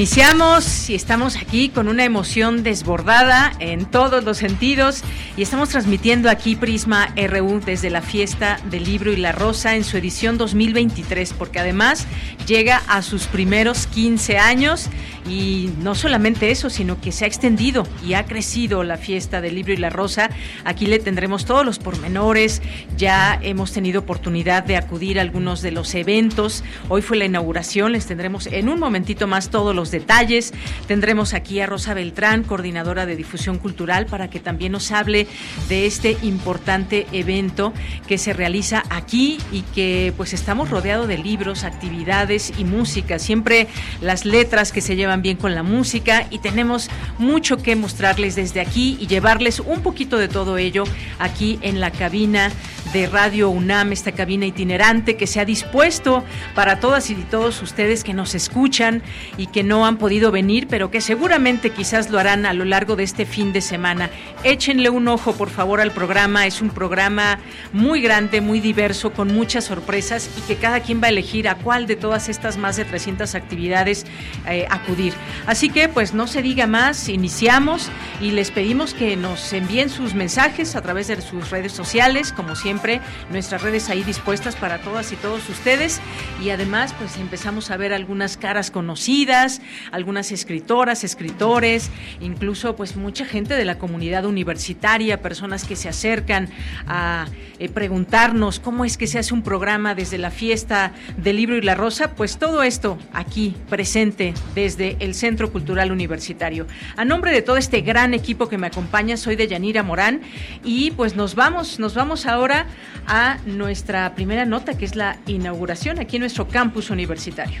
Iniciamos y estamos aquí con una emoción desbordada en todos los sentidos y estamos transmitiendo aquí Prisma RU desde la fiesta del libro y la rosa en su edición 2023 porque además llega a sus primeros 15 años y no solamente eso, sino que se ha extendido y ha crecido la fiesta del libro y la rosa. Aquí le tendremos todos los pormenores, ya hemos tenido oportunidad de acudir a algunos de los eventos. Hoy fue la inauguración, les tendremos en un momentito más todos los detalles. Tendremos aquí a Rosa Beltrán, coordinadora de difusión cultural, para que también nos hable de este importante evento que se realiza aquí y que pues estamos rodeados de libros, actividades y música. Siempre las letras que se llevan bien con la música y tenemos mucho que mostrarles desde aquí y llevarles un poquito de todo ello aquí en la cabina de Radio UNAM, esta cabina itinerante que se ha dispuesto para todas y todos ustedes que nos escuchan y que no han podido venir, pero que seguramente quizás lo harán a lo largo de este fin de semana. Échenle un ojo, por favor, al programa. Es un programa muy grande, muy diverso, con muchas sorpresas y que cada quien va a elegir a cuál de todas estas más de 300 actividades eh, acudir Así que pues no se diga más, iniciamos y les pedimos que nos envíen sus mensajes a través de sus redes sociales, como siempre, nuestras redes ahí dispuestas para todas y todos ustedes y además pues empezamos a ver algunas caras conocidas, algunas escritoras, escritores, incluso pues mucha gente de la comunidad universitaria, personas que se acercan a eh, preguntarnos cómo es que se hace un programa desde la fiesta del libro y la rosa, pues todo esto aquí presente desde el Centro Cultural Universitario. A nombre de todo este gran equipo que me acompaña, soy de Yanira Morán y pues nos vamos, nos vamos ahora a nuestra primera nota que es la inauguración aquí en nuestro campus universitario.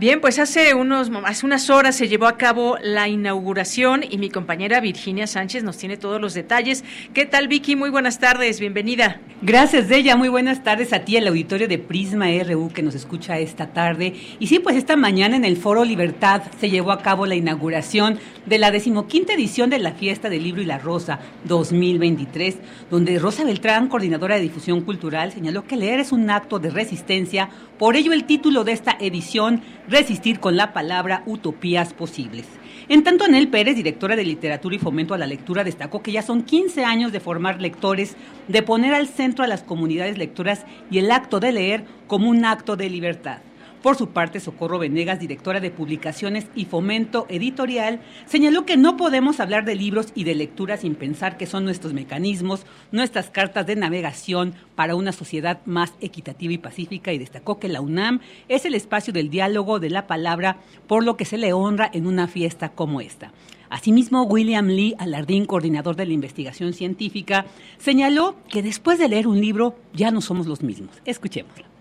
Bien, pues hace unos hace unas horas se llevó a cabo la inauguración y mi compañera Virginia Sánchez nos tiene todos los detalles. ¿Qué tal Vicky? Muy buenas tardes, bienvenida. Gracias Deya, muy buenas tardes a ti el auditorio de Prisma RU que nos escucha esta tarde. Y sí, pues esta mañana en el Foro Libertad se llevó a cabo la inauguración de la decimoquinta edición de la Fiesta del Libro y la Rosa 2023, donde Rosa Beltrán, coordinadora de difusión cultural, señaló que leer es un acto de resistencia, por ello el título de esta edición resistir con la palabra utopías posibles. En tanto, Anel Pérez, directora de Literatura y Fomento a la Lectura, destacó que ya son 15 años de formar lectores, de poner al centro a las comunidades lectoras y el acto de leer como un acto de libertad. Por su parte, Socorro Venegas, directora de Publicaciones y Fomento Editorial, señaló que no podemos hablar de libros y de lectura sin pensar que son nuestros mecanismos, nuestras cartas de navegación para una sociedad más equitativa y pacífica y destacó que la UNAM es el espacio del diálogo de la palabra, por lo que se le honra en una fiesta como esta. Asimismo, William Lee, alardín coordinador de la investigación científica, señaló que después de leer un libro ya no somos los mismos. Escuchémoslo.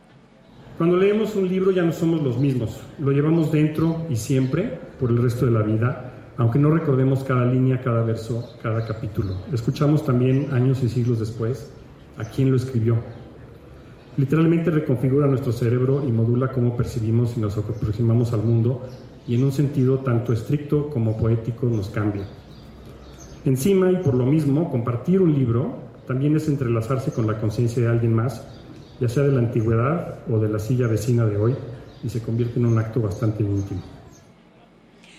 Cuando leemos un libro ya no somos los mismos, lo llevamos dentro y siempre por el resto de la vida, aunque no recordemos cada línea, cada verso, cada capítulo. Escuchamos también años y siglos después a quién lo escribió. Literalmente reconfigura nuestro cerebro y modula cómo percibimos y nos aproximamos al mundo y en un sentido tanto estricto como poético nos cambia. Encima y por lo mismo, compartir un libro también es entrelazarse con la conciencia de alguien más ya sea de la antigüedad o de la silla vecina de hoy, y se convierte en un acto bastante íntimo.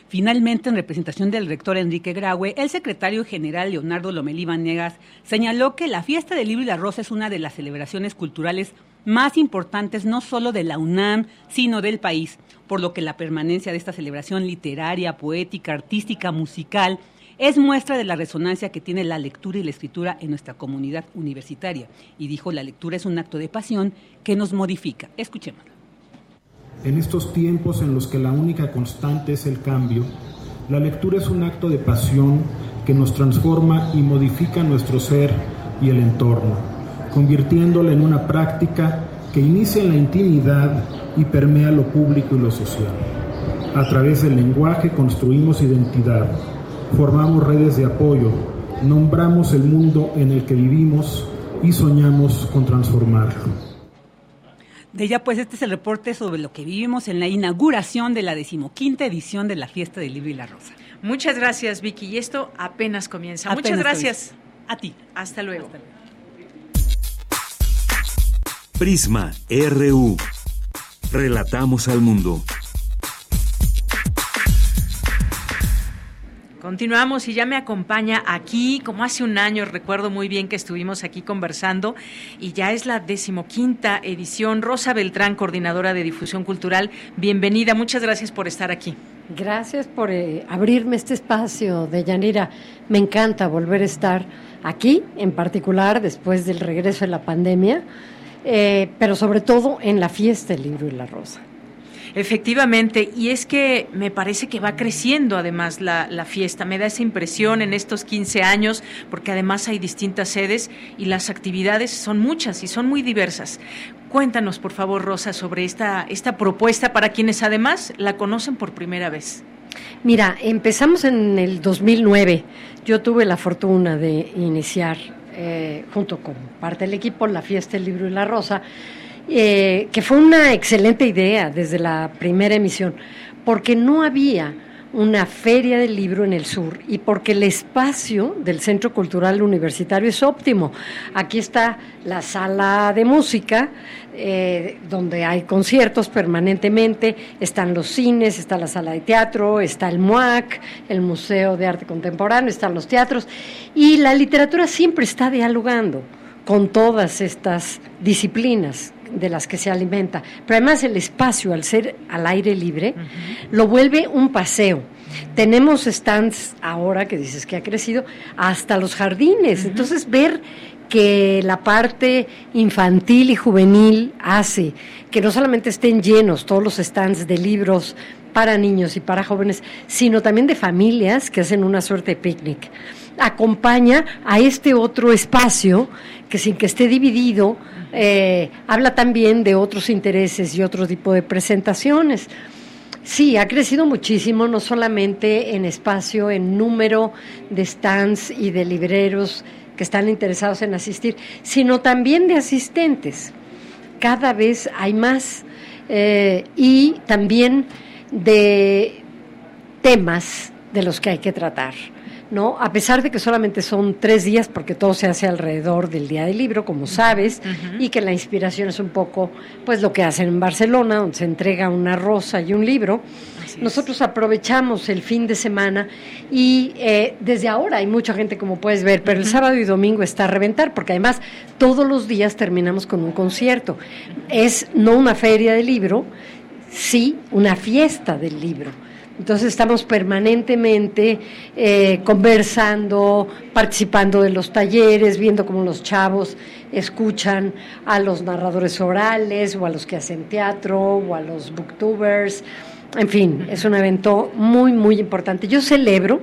Finalmente, en representación del rector Enrique Graue, el secretario general Leonardo Lomelí Vanegas señaló que la Fiesta del Libro y la Rosa es una de las celebraciones culturales más importantes no solo de la UNAM, sino del país, por lo que la permanencia de esta celebración literaria, poética, artística, musical, es muestra de la resonancia que tiene la lectura y la escritura en nuestra comunidad universitaria. Y dijo, la lectura es un acto de pasión que nos modifica. Escuchémoslo. En estos tiempos en los que la única constante es el cambio, la lectura es un acto de pasión que nos transforma y modifica nuestro ser y el entorno, convirtiéndola en una práctica que inicia en la intimidad y permea lo público y lo social. A través del lenguaje construimos identidad, formamos redes de apoyo, nombramos el mundo en el que vivimos y soñamos con transformarlo. De ella, pues, este es el reporte sobre lo que vivimos en la inauguración de la decimoquinta edición de la Fiesta del Libro y la Rosa. Muchas gracias, Vicky. Y esto apenas comienza. Muchas gracias. A ti. Hasta luego. Prisma RU. Relatamos al mundo. Continuamos y ya me acompaña aquí, como hace un año, recuerdo muy bien que estuvimos aquí conversando, y ya es la decimoquinta edición. Rosa Beltrán, coordinadora de difusión cultural, bienvenida, muchas gracias por estar aquí. Gracias por eh, abrirme este espacio de Yanira. Me encanta volver a estar aquí, en particular después del regreso de la pandemia, eh, pero sobre todo en la fiesta del libro y la rosa. Efectivamente, y es que me parece que va creciendo además la, la, fiesta, me da esa impresión en estos 15 años, porque además hay distintas sedes y las actividades son muchas y son muy diversas. Cuéntanos, por favor, Rosa, sobre esta, esta propuesta para quienes además la conocen por primera vez. Mira, empezamos en el 2009. Yo tuve la fortuna de iniciar, eh, junto con parte del equipo, la fiesta del libro y la rosa eh, que fue una excelente idea desde la primera emisión, porque no había una feria del libro en el sur y porque el espacio del Centro Cultural Universitario es óptimo. Aquí está la sala de música, eh, donde hay conciertos permanentemente, están los cines, está la sala de teatro, está el MUAC, el Museo de Arte Contemporáneo, están los teatros, y la literatura siempre está dialogando con todas estas disciplinas de las que se alimenta. Pero además el espacio, al ser al aire libre, lo vuelve un paseo. Tenemos stands ahora, que dices que ha crecido, hasta los jardines. Entonces, ver que la parte infantil y juvenil hace que no solamente estén llenos todos los stands de libros para niños y para jóvenes, sino también de familias que hacen una suerte de picnic. Acompaña a este otro espacio que sin que esté dividido, eh, habla también de otros intereses y otro tipo de presentaciones. Sí, ha crecido muchísimo, no solamente en espacio, en número de stands y de libreros que están interesados en asistir, sino también de asistentes. Cada vez hay más eh, y también de temas de los que hay que tratar. ¿No? A pesar de que solamente son tres días, porque todo se hace alrededor del Día del Libro, como sabes, y que la inspiración es un poco, pues, lo que hacen en Barcelona, donde se entrega una rosa y un libro. Nosotros aprovechamos el fin de semana y eh, desde ahora hay mucha gente, como puedes ver, pero el sábado y domingo está a reventar, porque además todos los días terminamos con un concierto. Es no una feria de libro, sí una fiesta del libro entonces estamos permanentemente eh, conversando, participando de los talleres, viendo cómo los chavos escuchan a los narradores orales o a los que hacen teatro o a los booktubers. En fin, es un evento muy, muy importante. Yo celebro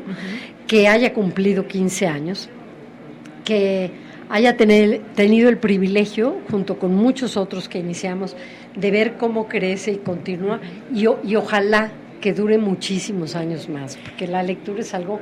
que haya cumplido 15 años, que haya tenido el privilegio, junto con muchos otros que iniciamos, de ver cómo crece y continúa y, y ojalá que dure muchísimos años más, porque la lectura es algo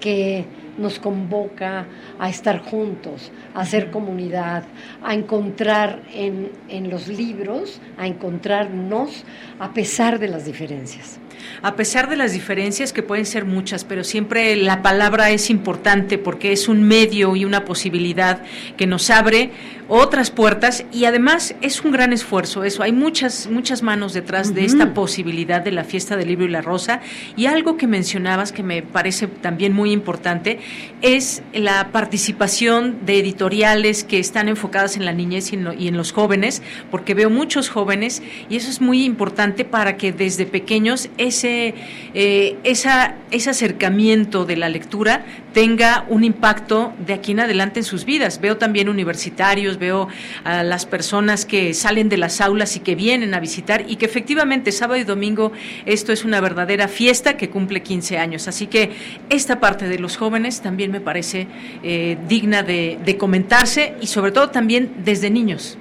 que nos convoca a estar juntos, a hacer comunidad, a encontrar en, en los libros, a encontrarnos a pesar de las diferencias. A pesar de las diferencias que pueden ser muchas, pero siempre la palabra es importante porque es un medio y una posibilidad que nos abre otras puertas y además es un gran esfuerzo eso. Hay muchas, muchas manos detrás de esta posibilidad de la fiesta del libro y la rosa y algo que mencionabas que me parece también muy importante es la participación de editoriales que están enfocadas en la niñez y en, los jóvenes, porque veo muchos jóvenes y eso es muy importante para que desde pequeños ese, eh, ese acercamiento de la lectura tenga un impacto de aquí en adelante en sus vidas. Veo también universitarios, veo a las personas que salen de las aulas y que vienen a visitar y que efectivamente sábado y domingo esto es una verdadera fiesta que cumple 15 años. Así que esta parte de los jóvenes también me parece eh, digna de, comentarse y sobre todo también desde niños.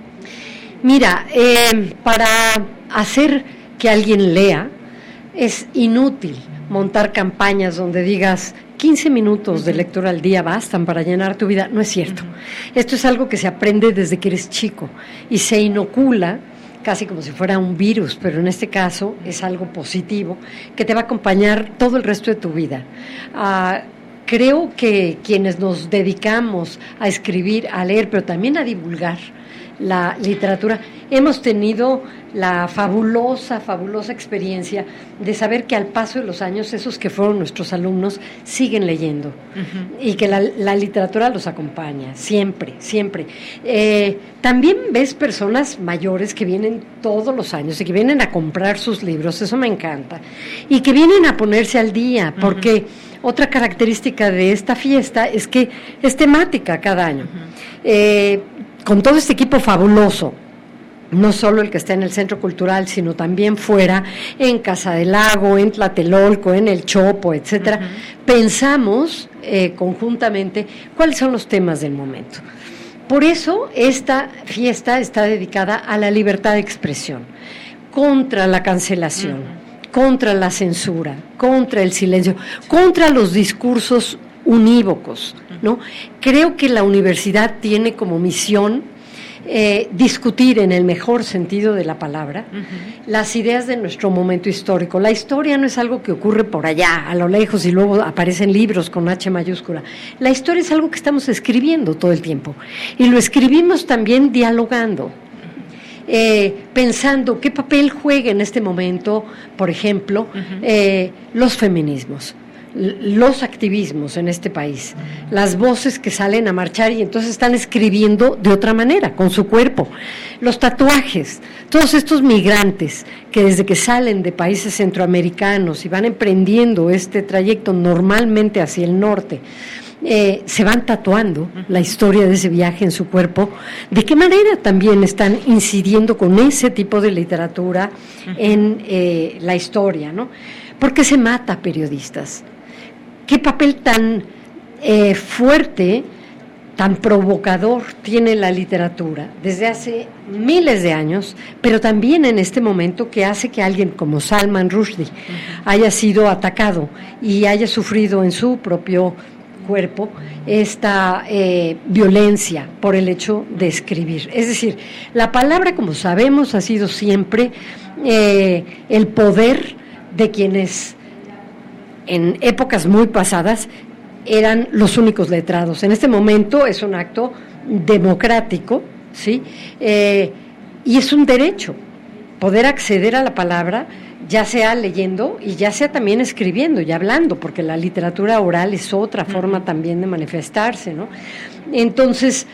Mira, eh, para hacer que alguien lea es inútil montar campañas donde digas 15 minutos de lectura al día bastan para llenar tu vida. No es cierto. Esto es algo que se aprende desde que eres chico y se inocula casi como si fuera un virus, pero en este caso es algo positivo que te va a acompañar todo el resto de tu vida. Ah, creo que quienes nos dedicamos a escribir, a leer, pero también a divulgar, la literatura, hemos tenido la fabulosa, fabulosa experiencia de saber que al paso de los años esos que fueron nuestros alumnos siguen leyendo y que la, literatura los acompaña, siempre, siempre. Eh, también ves personas mayores que vienen todos los años y que vienen a comprar sus libros, eso me encanta, y que vienen a ponerse al día, porque otra característica de esta fiesta es que es temática cada año con todo este equipo fabuloso, no solo el que está en el centro cultural, sino también fuera, en Casa del Lago, en Tlatelolco, en El Chopo, etcétera, pensamos eh, conjuntamente cuáles son los temas del momento. Por eso esta fiesta está dedicada a la libertad de expresión, contra la cancelación, contra la censura, contra el silencio, contra los discursos unívocos, ¿no? Creo que la universidad tiene como misión eh, discutir en el mejor sentido de la palabra las ideas de nuestro momento histórico. La historia no es algo que ocurre por allá, a lo lejos, y luego aparecen libros con H mayúscula. La historia es algo que estamos escribiendo todo el tiempo. Y lo escribimos también dialogando. Eh, pensando qué papel juega en este momento, por ejemplo, eh, los feminismos los activismos en este país, las voces que salen a marchar y entonces están escribiendo de otra manera, con su cuerpo, los tatuajes, todos estos migrantes que desde que salen de países centroamericanos y van emprendiendo este trayecto normalmente hacia el norte, eh, se van tatuando la historia de ese viaje en su cuerpo, de qué manera también están incidiendo con ese tipo de literatura en eh, la historia, ¿no? ¿Por qué se mata periodistas? Qué papel tan eh, fuerte, tan provocador tiene la literatura desde hace miles de años, pero también en este momento que hace que alguien como Salman Rushdie haya sido atacado y haya sufrido en su propio cuerpo esta eh, violencia por el hecho de escribir. Es decir, la palabra, como sabemos, ha sido siempre eh, el poder de quienes en épocas muy pasadas eran los únicos letrados. En este momento es un acto democrático, ¿sí? Eh, y es un derecho poder acceder a la palabra, ya sea leyendo y ya sea también escribiendo y hablando, porque la literatura oral es otra forma también de manifestarse, ¿no? Entonces,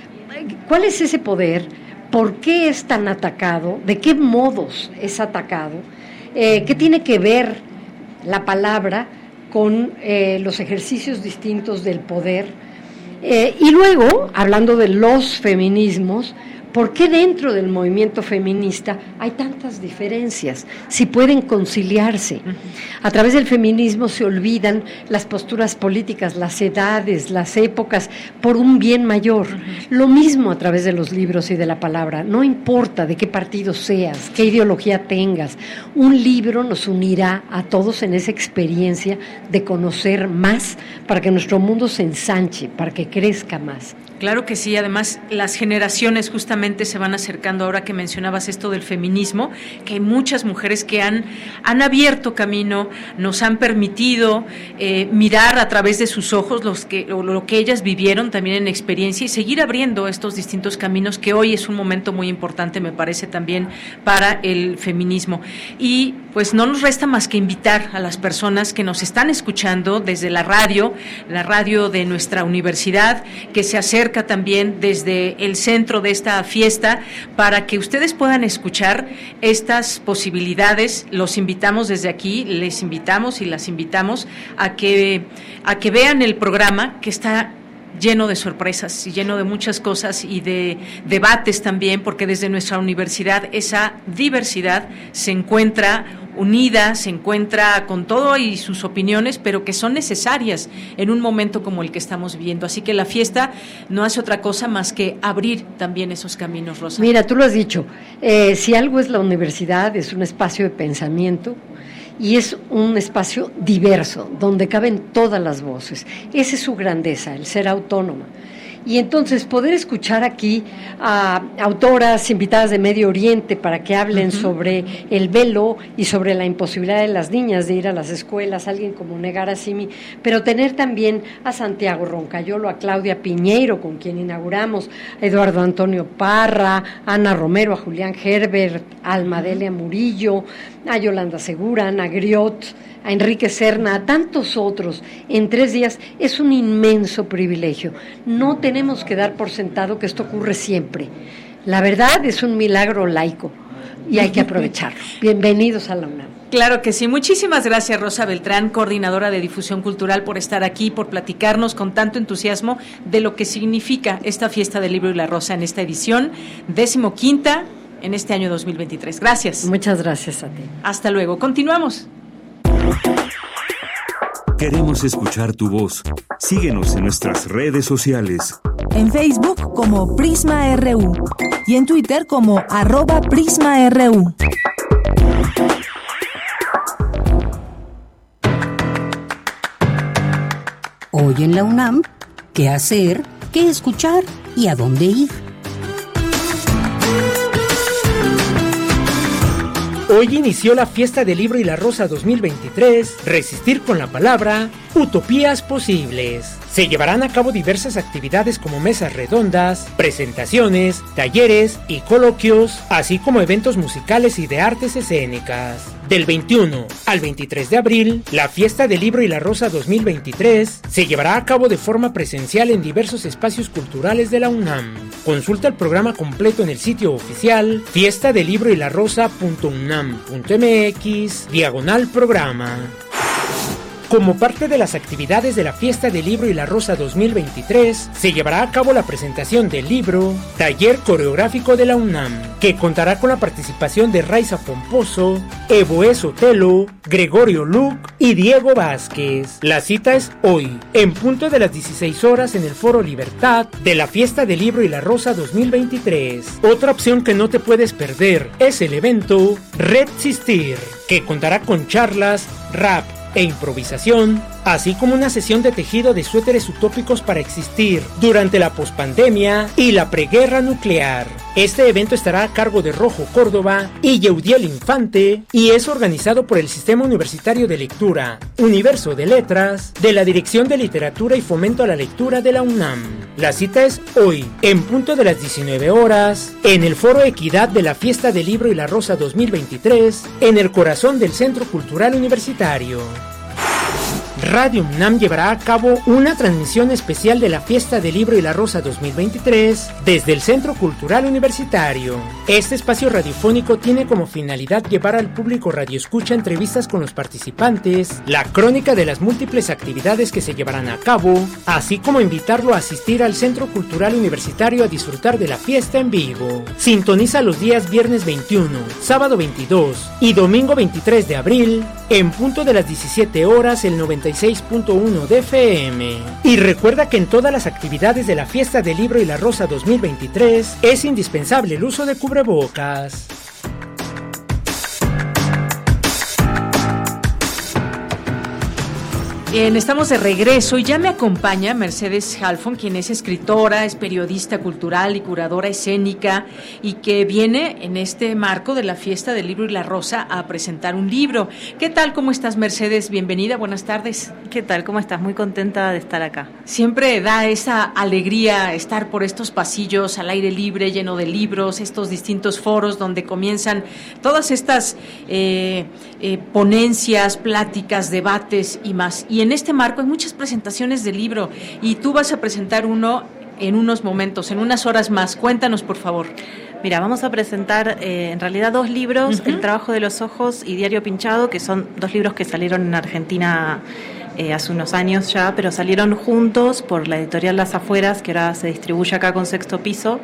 ¿cuál es ese poder? ¿Por qué es tan atacado? ¿De qué modos es atacado? Eh, ¿Qué tiene que ver la palabra con eh, los ejercicios distintos del poder. Eh, y luego, hablando de los feminismos, ¿Por qué dentro del movimiento feminista hay tantas diferencias? Si pueden conciliarse. A través del feminismo se olvidan las posturas políticas, las edades, las épocas, por un bien mayor. Lo mismo a través de los libros y de la palabra. No importa de qué partido seas, qué ideología tengas, un libro nos unirá a todos en esa experiencia de conocer más para que nuestro mundo se ensanche, para que crezca más. Claro que sí, además las generaciones justamente se van acercando ahora que mencionabas esto del feminismo, que hay muchas mujeres que han, han abierto camino, nos han permitido eh, mirar a través de sus ojos que, lo, lo que ellas vivieron también en experiencia y seguir abriendo estos distintos caminos que hoy es un momento muy importante, me parece también, para el feminismo. Y pues no nos resta más que invitar a las personas que nos están escuchando desde la radio, la radio de nuestra universidad, que se acerquen también desde el centro de esta fiesta para que ustedes puedan escuchar estas posibilidades. Los invitamos desde aquí, les invitamos y las invitamos a que, a que vean el programa que está lleno de sorpresas y lleno de muchas cosas y de debates también, porque desde nuestra universidad esa diversidad se encuentra unida, se encuentra con todo y sus opiniones, pero que son necesarias en un momento como el que estamos viviendo. Así que la fiesta no hace otra cosa más que abrir también esos caminos, Rosa. Mira, tú lo has dicho, eh, si algo es la universidad, es un espacio de pensamiento, y es un espacio diverso, donde caben todas las voces. Esa es su grandeza, el ser autónoma. Y entonces poder escuchar aquí a autoras invitadas de Medio Oriente para que hablen sobre el velo y sobre la imposibilidad de las niñas de ir a las escuelas, alguien como Negar Simi, pero tener también a Santiago Roncayolo, a Claudia Piñeiro, con quien inauguramos, a Eduardo Antonio Parra, a Ana Romero, a Julián Herbert, a Almadelia Murillo, a Yolanda Segura, a Ana Griot, a Enrique Serna, a tantos otros en tres días, es un inmenso privilegio. No tenemos que dar por sentado que esto ocurre siempre. La verdad es un milagro laico y hay que aprovecharlo. Bienvenidos a la UNAM. Claro que sí. Muchísimas gracias, Rosa Beltrán, coordinadora de difusión cultural, por estar aquí, por platicarnos con tanto entusiasmo de lo que significa esta fiesta del libro y la rosa en esta edición decimoquinta en este año 2023. Gracias. Muchas gracias a ti. Hasta luego. Continuamos. Queremos escuchar tu voz. Síguenos en nuestras redes sociales. En Facebook como Prisma RU y en Twitter como arroba PrismaRU. Hoy en la UNAM, ¿qué hacer? ¿Qué escuchar? ¿Y a dónde ir? Hoy inició la fiesta del libro y la rosa 2023, Resistir con la palabra, Utopías posibles. Se llevarán a cabo diversas actividades como mesas redondas, presentaciones, talleres y coloquios, así como eventos musicales y de artes escénicas. Del 21 al 23 de abril, la fiesta del libro y la rosa 2023 se llevará a cabo de forma presencial en diversos espacios culturales de la UNAM. Consulta el programa completo en el sitio oficial fiesta del libro y la rosa.unam.mx, diagonal programa. Como parte de las actividades de la Fiesta del Libro y la Rosa 2023, se llevará a cabo la presentación del libro Taller Coreográfico de la UNAM, que contará con la participación de Raiza Pomposo, Evo Sotelo, Gregorio Luc y Diego Vázquez. La cita es hoy, en punto de las 16 horas en el Foro Libertad de la Fiesta del Libro y la Rosa 2023. Otra opción que no te puedes perder es el evento Red Sistir, que contará con charlas, rap, e improvisación, así como una sesión de tejido de suéteres utópicos para existir durante la pospandemia y la preguerra nuclear. Este evento estará a cargo de Rojo Córdoba y Yeudiel Infante y es organizado por el Sistema Universitario de Lectura, Universo de Letras, de la Dirección de Literatura y Fomento a la Lectura de la UNAM. La cita es hoy, en punto de las 19 horas, en el Foro Equidad de la Fiesta del Libro y la Rosa 2023, en el corazón del Centro Cultural Universitario. Radio UNAM llevará a cabo una transmisión especial de la Fiesta del Libro y la Rosa 2023 desde el Centro Cultural Universitario. Este espacio radiofónico tiene como finalidad llevar al público radioescucha entrevistas con los participantes, la crónica de las múltiples actividades que se llevarán a cabo, así como invitarlo a asistir al Centro Cultural Universitario a disfrutar de la fiesta en vivo. Sintoniza los días viernes 21, sábado 22 y domingo 23 de abril en punto de las 17 horas el 90 96.1 de FM. Y recuerda que en todas las actividades de la Fiesta del Libro y la Rosa 2023 es indispensable el uso de cubrebocas. Bien, estamos de regreso y ya me acompaña Mercedes Halfon, quien es escritora, es periodista cultural y curadora escénica y que viene en este marco de la fiesta del libro y la rosa a presentar un libro. ¿Qué tal? ¿Cómo estás, Mercedes? Bienvenida, buenas tardes. ¿Qué tal? ¿Cómo estás? Muy contenta de estar acá. Siempre da esa alegría estar por estos pasillos al aire libre, lleno de libros, estos distintos foros donde comienzan todas estas eh, eh, ponencias, pláticas, debates y más. Y en este marco hay muchas presentaciones de libro y tú vas a presentar uno en unos momentos, en unas horas más. Cuéntanos, por favor. Mira, vamos a presentar eh, en realidad dos libros, El trabajo de los ojos y Diario Pinchado, que son dos libros que salieron en Argentina eh, hace unos años ya, pero salieron juntos por la editorial Las Afueras, que ahora se distribuye acá con sexto piso.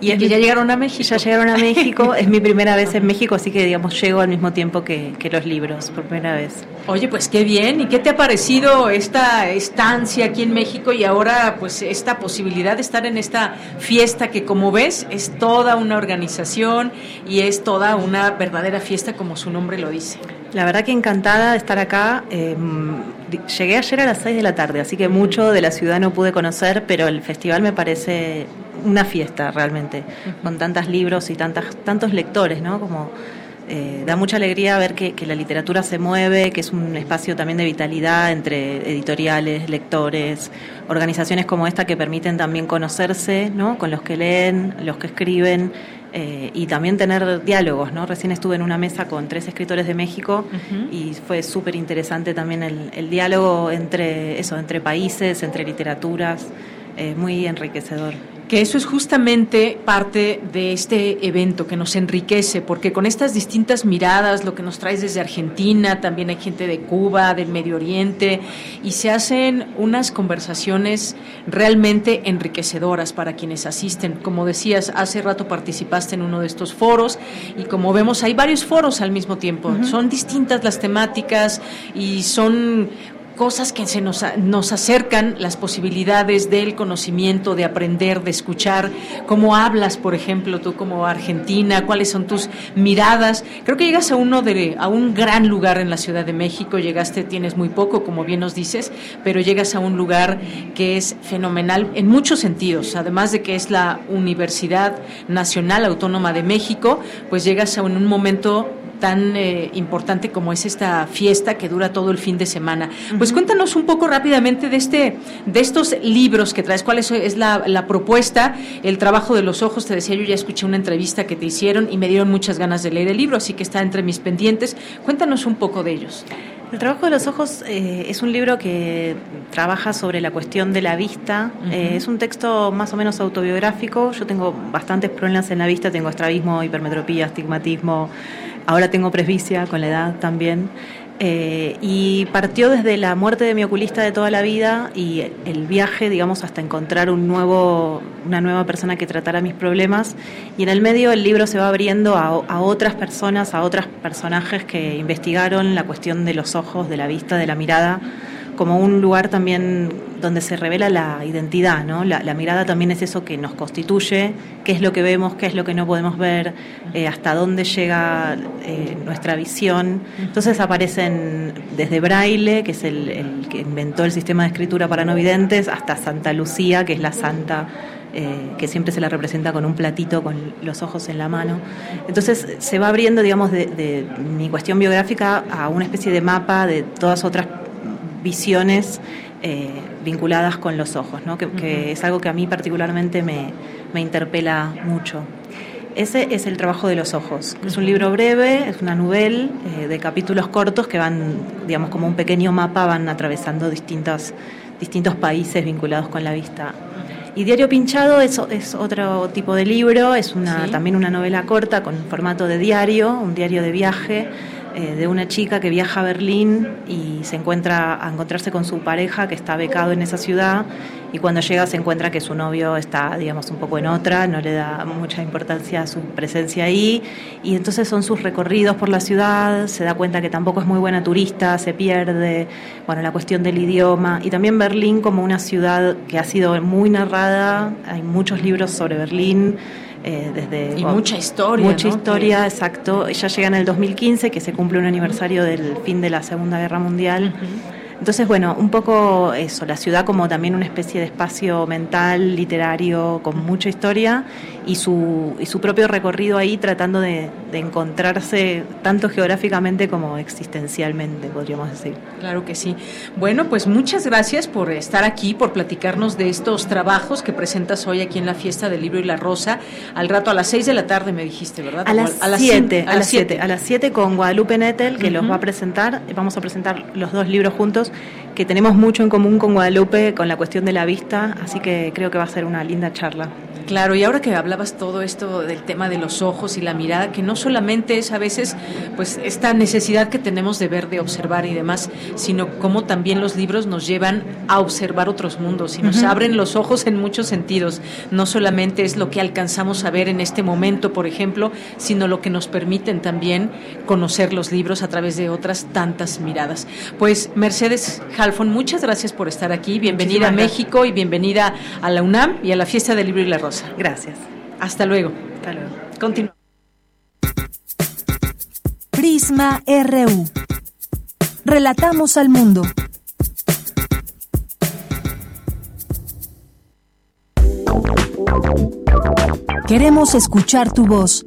Y, que ya llegaron a México. Ya llegaron a México, es mi primera vez en México, así que digamos llego al mismo tiempo que, que, los libros, por primera vez. Oye, pues qué bien, ¿y qué te ha parecido esta estancia aquí en México y ahora pues esta posibilidad de estar en esta fiesta que como ves es toda una organización y es toda una verdadera fiesta como su nombre lo dice? La verdad que encantada de estar acá. Eh, llegué ayer a las 6 de la tarde, así que mucho de la ciudad no pude conocer, pero el festival me parece una fiesta realmente, con tantos libros y tantas, tantos lectores, ¿no? Como eh, da mucha alegría ver que, la literatura se mueve, que es un espacio también de vitalidad entre editoriales, lectores, organizaciones como esta que permiten también conocerse, ¿no? Con los que leen, los que escriben. Eh, y también tener diálogos, ¿no? Recién estuve en una mesa con tres escritores de México y fue súper interesante también el, el, diálogo entre eso, entre países, entre literaturas, eh, muy enriquecedor que eso es justamente parte de este evento que nos enriquece, porque con estas distintas miradas, lo que nos traes desde Argentina, también hay gente de Cuba, del Medio Oriente, y se hacen unas conversaciones realmente enriquecedoras para quienes asisten. Como decías, hace rato participaste en uno de estos foros y como vemos hay varios foros al mismo tiempo. Son distintas las temáticas y son cosas que se nos, nos acercan las posibilidades del conocimiento, de aprender, de escuchar, cómo hablas, por ejemplo, tú como argentina, cuáles son tus miradas. Creo que llegas a uno de a un gran lugar en la Ciudad de México, llegaste, tienes muy poco, como bien nos dices, pero llegas a un lugar que es fenomenal en muchos sentidos, además de que es la Universidad Nacional Autónoma de México, pues llegas a un momento tan eh, importante como es esta fiesta que dura todo el fin de semana. Pues cuéntanos un poco rápidamente de este, de estos libros que traes, cuál es, la, propuesta, el trabajo de los ojos. Te decía, yo ya escuché una entrevista que te hicieron y me dieron muchas ganas de leer el libro, así que está entre mis pendientes. Cuéntanos un poco de ellos. El trabajo de los ojos eh, es un libro que trabaja sobre la cuestión de la vista. Eh, es un texto más o menos autobiográfico. Yo tengo bastantes problemas en la vista, tengo estrabismo, hipermetropía, astigmatismo, Ahora tengo presbicia con la edad también. Eh, y partió desde la muerte de mi oculista de toda la vida y el viaje, digamos, hasta encontrar un nuevo, una nueva persona que tratara mis problemas. Y en el medio el libro se va abriendo a, a otras personas, a otros personajes que investigaron la cuestión de los ojos, de la vista, de la mirada como un lugar también donde se revela la identidad, ¿no? La, mirada también es eso que nos constituye, qué es lo que vemos, qué es lo que no podemos ver, eh, hasta dónde llega eh, nuestra visión. Entonces aparecen desde Braille, que es el, que inventó el sistema de escritura para no videntes, hasta Santa Lucía, que es la santa eh, que siempre se la representa con un platito con los ojos en la mano. Entonces se va abriendo, digamos, de, de mi cuestión biográfica a una especie de mapa de todas otras visiones eh, vinculadas con los ojos, ¿no? que, es algo que a mí particularmente me, interpela mucho. Ese es el trabajo de los ojos. Es un libro breve, es una novela eh, de capítulos cortos que van, digamos, como un pequeño mapa, van atravesando distintos, distintos países vinculados con la vista. Y Diario Pinchado es, es otro tipo de libro, es una, también una novela corta con formato de diario, un diario de viaje eh, de una chica que viaja a Berlín y se encuentra a encontrarse con su pareja que está becado en esa ciudad y cuando llega se encuentra que su novio está, digamos, un poco en otra, no le da mucha importancia a su presencia ahí y entonces son sus recorridos por la ciudad, se da cuenta que tampoco es muy buena turista, se pierde, bueno, la cuestión del idioma y también Berlín como una ciudad que ha sido muy narrada, hay muchos libros sobre Berlín, eh, desde, y mucha historia. Mucha historia, exacto. Ya llega en el 2015, que se cumple un aniversario del fin de la Segunda Guerra Mundial. Entonces, bueno, un poco eso, la ciudad como también una especie de espacio mental, literario, con mucha historia y su, y su propio recorrido ahí tratando de, encontrarse tanto geográficamente como existencialmente, podríamos decir. Claro que sí. Bueno, pues muchas gracias por estar aquí, por platicarnos de estos trabajos que presentas hoy aquí en la fiesta del libro y la rosa. Al rato a las seis de la tarde me dijiste, ¿verdad? A las siete, a las siete, a las siete con Guadalupe Nettel, que los va a presentar. Vamos a presentar los dos libros juntos ellos que tenemos mucho en común con Guadalupe, con la cuestión de la vista, así que creo que va a ser una linda charla. Claro, y ahora que hablabas todo esto del tema de los ojos y la mirada, que no solamente es a veces pues esta necesidad que tenemos de ver, de observar y demás, sino cómo también los libros nos llevan a observar otros mundos y nos abren los ojos en muchos sentidos. No solamente es lo que alcanzamos a ver en este momento, por ejemplo, sino lo que nos permiten también conocer los libros a través de otras tantas miradas. Pues Mercedes Halfon, muchas gracias por estar aquí. Bienvenida a México y bienvenida a la UNAM y a la Fiesta del Libro y la Rosa. Gracias. Hasta luego. Hasta luego. Continuamos. Prisma RU. Relatamos al mundo. Queremos escuchar tu voz.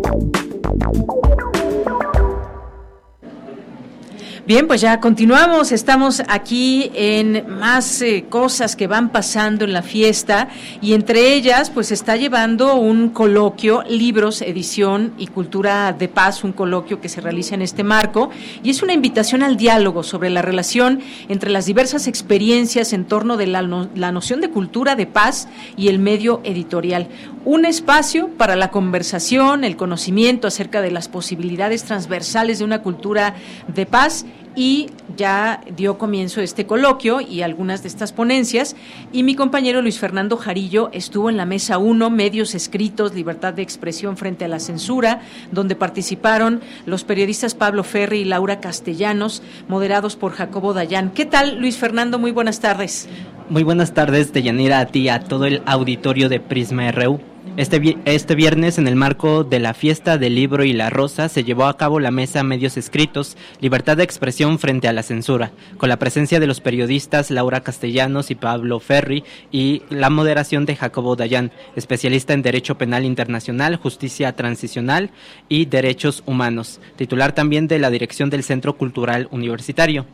Bien, pues ya continuamos. Estamos aquí en más eh, cosas que van pasando en la fiesta y entre ellas, pues está llevando un coloquio, libros, edición y cultura de paz, un coloquio que se realiza en este marco y es una invitación al diálogo sobre la relación entre las diversas experiencias en torno de la, la noción de cultura de paz y el medio editorial. Un espacio para la conversación, el conocimiento acerca de las posibilidades transversales de una cultura de paz y ya dio comienzo este coloquio y algunas de estas ponencias y mi compañero Luis Fernando Jarillo estuvo en la mesa 1, medios escritos, libertad de expresión frente a la censura, donde participaron los periodistas Pablo Ferri y Laura Castellanos, moderados por Jacobo Dayán. ¿Qué tal, Luis Fernando? Muy buenas tardes. Muy buenas tardes, Deyanira, a ti, a todo el auditorio de Prisma RU. Este, este viernes, en el marco de la fiesta del libro y la rosa, se llevó a cabo la mesa Medios Escritos, Libertad de Expresión frente a la censura, con la presencia de los periodistas Laura Castellanos y Pablo Ferri y la moderación de Jacobo Dayan, especialista en Derecho Penal Internacional, Justicia Transicional y Derechos Humanos, titular también de la dirección del Centro Cultural Universitario.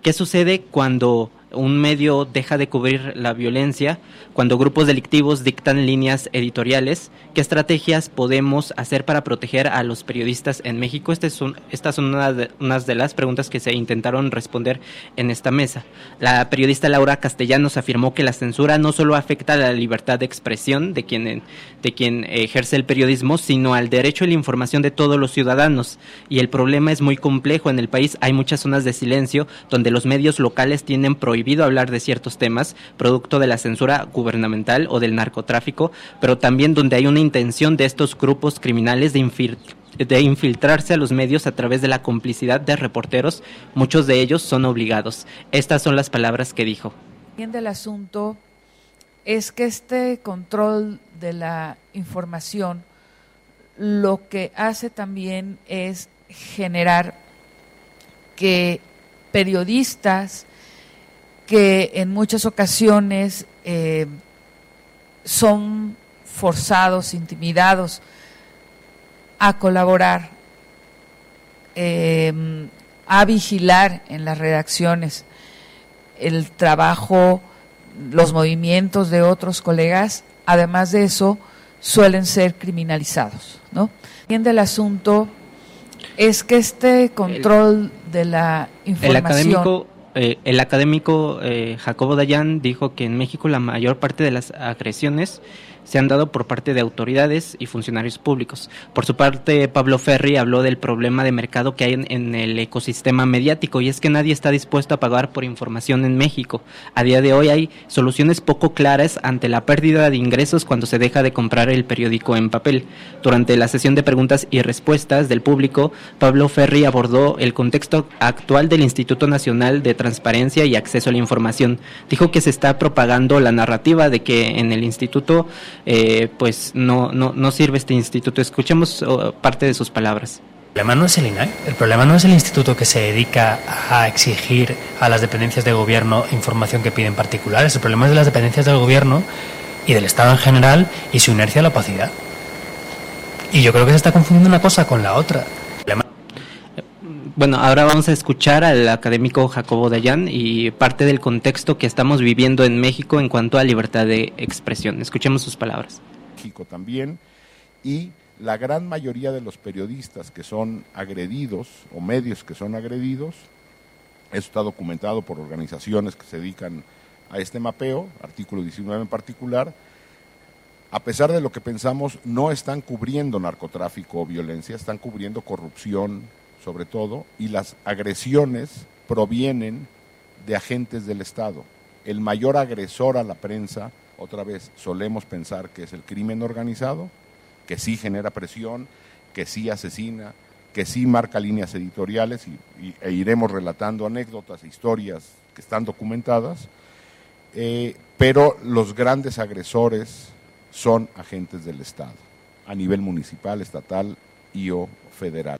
¿Qué sucede cuando un medio deja de cubrir la violencia, cuando grupos delictivos dictan líneas editoriales, ¿qué estrategias podemos hacer para proteger a los periodistas en México? Son, estas son unas de las preguntas que se intentaron responder en esta mesa. La periodista Laura Castellanos afirmó que la censura no solo afecta a la libertad de expresión de quien, de quien ejerce el periodismo, sino al derecho a la información de todos los ciudadanos. Y el problema es muy complejo en el país. Hay muchas zonas de silencio donde los medios locales tienen prohibido hablar de ciertos temas, producto de la censura gubernamental o del narcotráfico, pero también donde hay una intención de estos grupos criminales de de infiltrarse a los medios a través de la complicidad de reporteros, muchos de ellos son obligados. Estas son las palabras que dijo. Del asunto es que este control de la información lo que hace también es generar que periodistas que en muchas ocasiones eh, son forzados, intimidados a colaborar, em, a vigilar en las redacciones el trabajo, los movimientos de otros colegas, además de eso, suelen ser criminalizados. ¿no? Bien del asunto es que este control de la información... Eh, el académico eh, Jacobo Dayan dijo que en México la mayor parte de las agresiones se han dado por parte de autoridades y funcionarios públicos. Por su parte, Pablo Ferri habló del problema de mercado que hay en, el ecosistema mediático y es que nadie está dispuesto a pagar por información en México. A día de hoy hay soluciones poco claras ante la pérdida de ingresos cuando se deja de comprar el periódico en papel. Durante la sesión de preguntas y respuestas del público, Pablo Ferri abordó el contexto actual del Instituto Nacional de Transparencia y Acceso a la Información. Dijo que se está propagando la narrativa de que en el instituto eh, pues no, no, no sirve este instituto. Escuchemos oh, parte de sus palabras. El problema no es el INAI, el problema no es el instituto que se dedica a exigir a las dependencias de gobierno información que piden particulares, el problema es de las dependencias del gobierno y del Estado en general y su inercia a la opacidad. Y yo creo que se está confundiendo una cosa con la otra. Bueno, ahora vamos a escuchar al académico Jacobo Dayan y parte del contexto que estamos viviendo en México en cuanto a libertad de expresión. Escuchemos sus palabras. México también y la gran mayoría de los periodistas que son agredidos o medios que son agredidos, eso está documentado por organizaciones que se dedican a este mapeo, artículo 19 en particular, a pesar de lo que pensamos, no están cubriendo narcotráfico o violencia, están cubriendo corrupción sobre todo, y las agresiones provienen de agentes del Estado. El mayor agresor a la prensa, otra vez, solemos pensar que es el crimen organizado, que sí genera presión, que sí asesina, que sí marca líneas editoriales y, e iremos relatando anécdotas e historias que están documentadas, eh, pero los grandes agresores son agentes del Estado, a nivel municipal, estatal y o federal.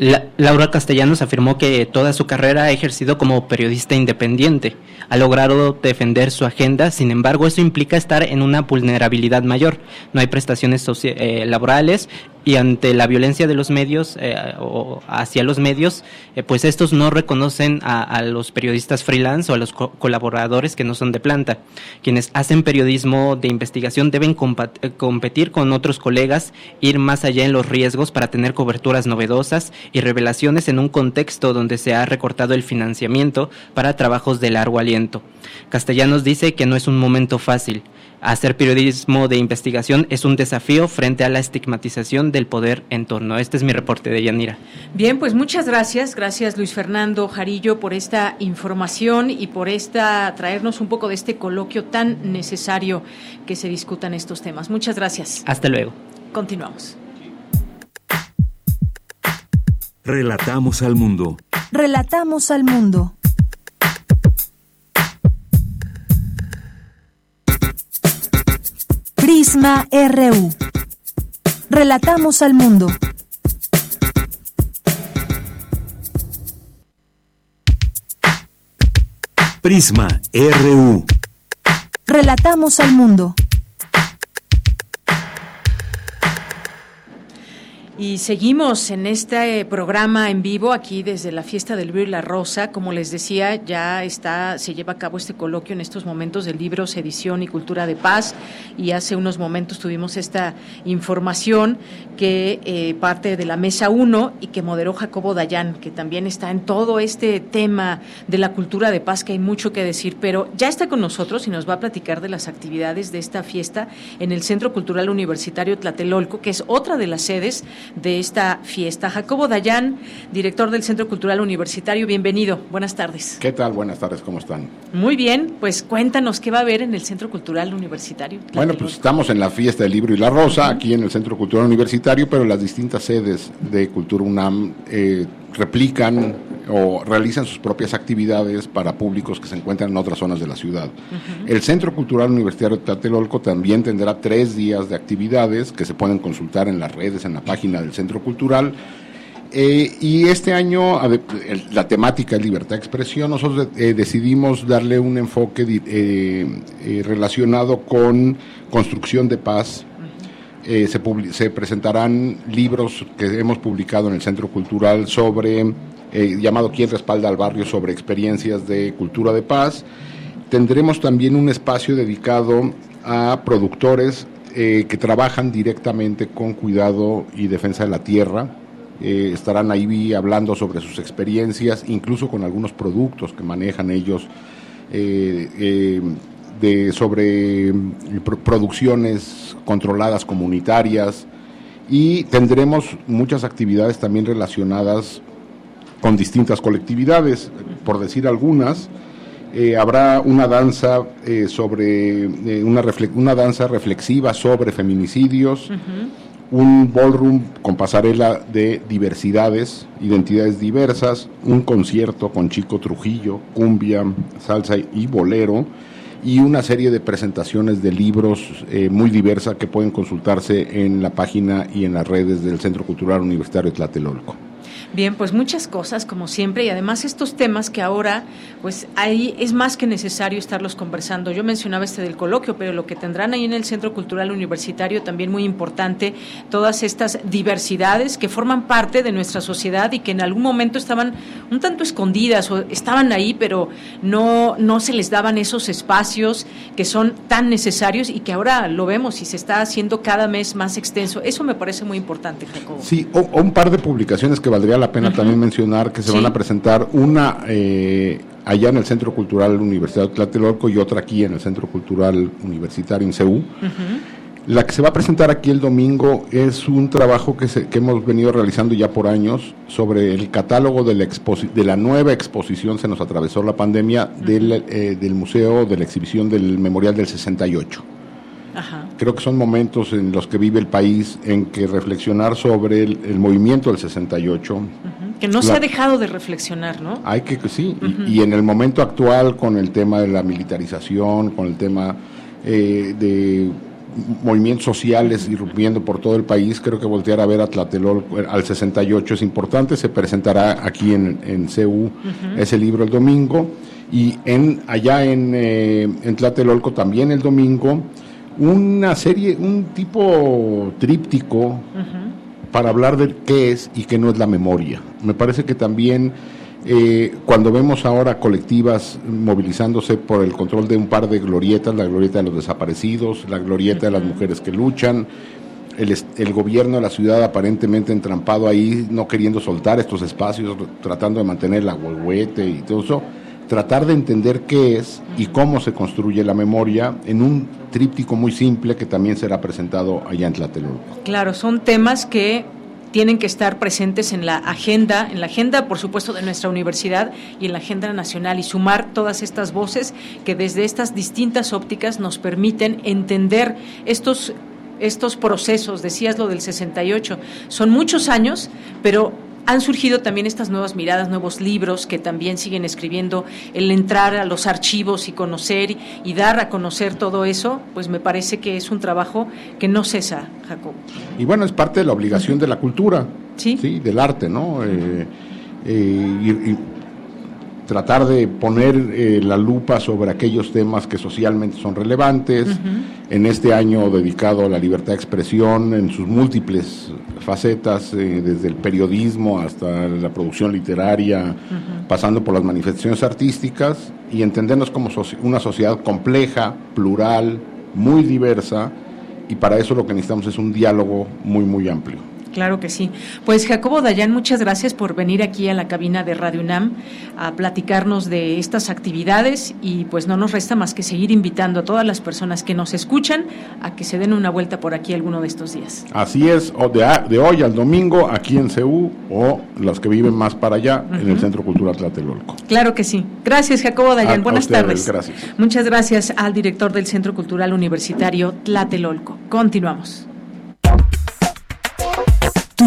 Laura Castellanos afirmó que toda su carrera ha ejercido como periodista independiente. Ha logrado defender su agenda, sin embargo, eso implica estar en una vulnerabilidad mayor. No hay prestaciones eh, laborales y ante la violencia de los medios eh, o hacia los medios, eh, pues estos no reconocen a, los periodistas freelance o a los colaboradores que no son de planta. Quienes hacen periodismo de investigación deben eh, competir con otros colegas, ir más allá en los riesgos para tener coberturas novedosas y revelaciones en un contexto donde se ha recortado el financiamiento para trabajos de largo aliento. Castellanos dice que no es un momento fácil hacer periodismo de investigación es un desafío frente a la estigmatización del poder en torno. Este es mi reporte de Yanira. Bien, pues muchas gracias. Gracias Luis Fernando Jarillo por esta información y por esta traernos un poco de este coloquio tan necesario que se discutan estos temas. Muchas gracias. Hasta luego. Continuamos. Relatamos al mundo. Relatamos al mundo. Prisma RU. Relatamos al mundo. Prisma RU. Relatamos al mundo. Y seguimos en este programa en vivo aquí desde la fiesta del libro y la rosa. Como les decía, ya está, se lleva a cabo este coloquio en estos momentos del libro Sedición y Cultura de Paz. Y hace unos momentos tuvimos esta información que eh, parte de la mesa 1 y que moderó Jacobo Dayan, que también está en todo este tema de la cultura de paz, que hay mucho que decir, pero ya está con nosotros y nos va a platicar de las actividades de esta fiesta en el Centro Cultural Universitario Tlatelolco, que es otra de las sedes de esta fiesta. Jacobo Dayan, director del Centro Cultural Universitario, bienvenido. Buenas tardes. ¿Qué tal? Buenas tardes, ¿cómo están? Muy bien, pues cuéntanos qué va a haber en el Centro Cultural Universitario. Bueno, pues estamos en la fiesta del libro y la rosa, aquí en el Centro Cultural Universitario, pero las distintas sedes de Cultura UNAM eh, replican o realizan sus propias actividades para públicos que se encuentran en otras zonas de la ciudad. El Centro Cultural Universitario de Tlatelolco también tendrá tres días de actividades que se pueden consultar en las redes, en la página del Centro Cultural. Eh, y este año la temática es libertad de expresión. Nosotros eh, decidimos darle un enfoque eh, relacionado con construcción de paz, se, se, presentarán libros que hemos publicado en el Centro Cultural sobre eh, llamado Quién respalda al barrio sobre experiencias de cultura de paz. Tendremos también un espacio dedicado a productores eh, que trabajan directamente con cuidado y defensa de la tierra. Eh, estarán ahí hablando sobre sus experiencias, incluso con algunos productos que manejan ellos de, sobre producciones controladas comunitarias y tendremos muchas actividades también relacionadas con distintas colectividades, por decir algunas. Eh, habrá una danza eh, sobre eh, una, una danza reflexiva sobre feminicidios, un ballroom con pasarela de diversidades, identidades diversas, un concierto con Chico Trujillo, cumbia, salsa y bolero, y una serie de presentaciones de libros eh, muy diversas que pueden consultarse en la página y en las redes del Centro Cultural Universitario Tlatelolco. Bien, pues muchas cosas como siempre y además estos temas que ahora pues ahí es más que necesario estarlos conversando. Yo mencionaba este del coloquio, pero lo que tendrán ahí en el Centro Cultural Universitario también muy importante, todas estas diversidades que forman parte de nuestra sociedad y que en algún momento estaban un tanto escondidas o estaban ahí, pero no no se les daban esos espacios que son tan necesarios y que ahora lo vemos y se está haciendo cada mes más extenso. Eso me parece muy importante, Jacobo. Sí, o, o un par de publicaciones que valdría la pena también mencionar que se van a presentar una eh, allá en el Centro Cultural Universidad de Tlatelolco y otra aquí en el Centro Cultural Universitario en CEU. La que se va a presentar aquí el domingo es un trabajo que, se, que hemos venido realizando ya por años sobre el catálogo de la, de la nueva exposición, se nos atravesó la pandemia, del, eh, del museo de la exhibición del Memorial del 68. Creo que son momentos en los que vive el país en que reflexionar sobre el, movimiento del 68. Que no se ha dejado de reflexionar, ¿no? Hay que, sí, y, en el momento actual con el tema de la militarización, con el tema eh, de movimientos sociales irrumpiendo por todo el país, creo que voltear a ver a Tlatelolco al 68 es importante, se presentará aquí en, en CEU ese libro el domingo y en allá en, eh, en Tlatelolco también el domingo una serie, un tipo tríptico para hablar de qué es y qué no es la memoria. Me parece que también eh, cuando vemos ahora colectivas movilizándose por el control de un par de glorietas, la glorieta de los desaparecidos, la glorieta de las mujeres que luchan, el, el, gobierno de la ciudad aparentemente entrampado ahí, no queriendo soltar estos espacios, tratando de mantener la huehuete y todo eso, tratar de entender qué es y cómo se construye la memoria en un tríptico muy simple que también será presentado allá en Tlatelolco. Claro, son temas que tienen que estar presentes en la agenda, en la agenda, por supuesto, de nuestra universidad y en la agenda nacional y sumar todas estas voces que desde estas distintas ópticas nos permiten entender estos estos procesos, decías lo del 68, son muchos años, pero han surgido también estas nuevas miradas, nuevos libros que también siguen escribiendo, el entrar a los archivos y conocer y dar a conocer todo eso, pues me parece que es un trabajo que no cesa, Jacob. Y bueno, es parte de la obligación de la cultura, sí, del arte, ¿no? Eh, eh, tratar de poner eh, la lupa sobre aquellos temas que socialmente son relevantes. En este año dedicado a la libertad de expresión en sus múltiples facetas, eh, desde el periodismo hasta la producción literaria, pasando por las manifestaciones artísticas, y entendernos como una sociedad compleja, plural, muy diversa, y para eso lo que necesitamos es un diálogo muy, muy amplio. Claro que sí. Pues Jacobo Dayan, muchas gracias por venir aquí a la cabina de Radio UNAM a platicarnos de estas actividades y pues no nos resta más que seguir invitando a todas las personas que nos escuchan a que se den una vuelta por aquí alguno de estos días. Así es, o de, de hoy al domingo aquí en CEU o los que viven más para allá en el Centro Cultural Tlatelolco. Claro que sí. Gracias Jacobo Dayan, buenas tardes. Gracias. Muchas gracias al director del Centro Cultural Universitario Tlatelolco. Continuamos.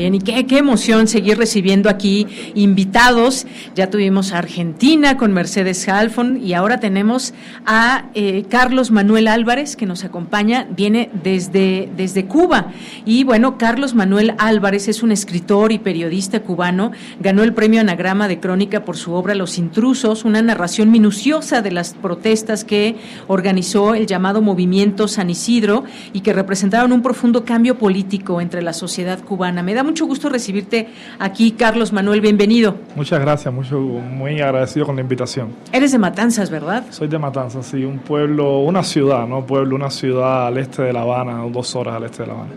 Bien, y qué, qué, emoción seguir recibiendo aquí invitados. Ya tuvimos a Argentina con Mercedes Halfon y ahora tenemos a eh, Carlos Manuel Álvarez que nos acompaña, viene desde, desde Cuba. Y bueno, Carlos Manuel Álvarez es un escritor y periodista cubano, ganó el premio Anagrama de Crónica por su obra Los Intrusos, una narración minuciosa de las protestas que organizó el llamado Movimiento San Isidro y que representaron un profundo cambio político entre la sociedad cubana. Me da mucho gusto recibirte aquí, Carlos Manuel, bienvenido. Muchas gracias, mucho, muy agradecido con la invitación. Eres de Matanzas, ¿verdad? Soy de Matanzas, sí, un pueblo, una ciudad, ¿no? Pueblo, una ciudad al este de La Habana, dos horas al este de La Habana.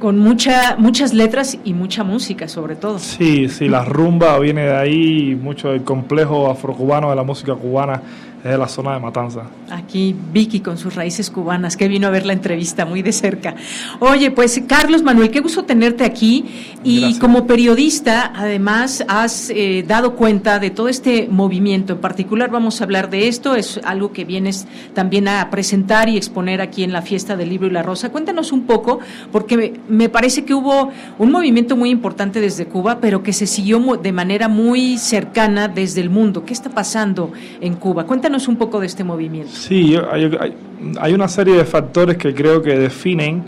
Con mucha, muchas letras y mucha música, sobre todo. Sí, sí, la rumba viene de ahí, mucho del complejo afrocubano de la música cubana es de la zona de Matanza. Aquí Vicky con sus raíces cubanas, que vino a ver la entrevista muy de cerca. Oye, pues Carlos Manuel, qué gusto tenerte aquí. Y como periodista, además, has eh, dado cuenta de todo este movimiento. En particular, vamos a hablar de esto. Es algo que vienes también a presentar y exponer aquí en la fiesta del libro y la rosa. Cuéntanos un poco, porque me parece que hubo un movimiento muy importante desde Cuba, pero que se siguió de manera muy cercana desde el mundo. ¿Qué está pasando en Cuba? Cuéntanos un poco de este movimiento. Sí, hay, una serie de factores que creo que definen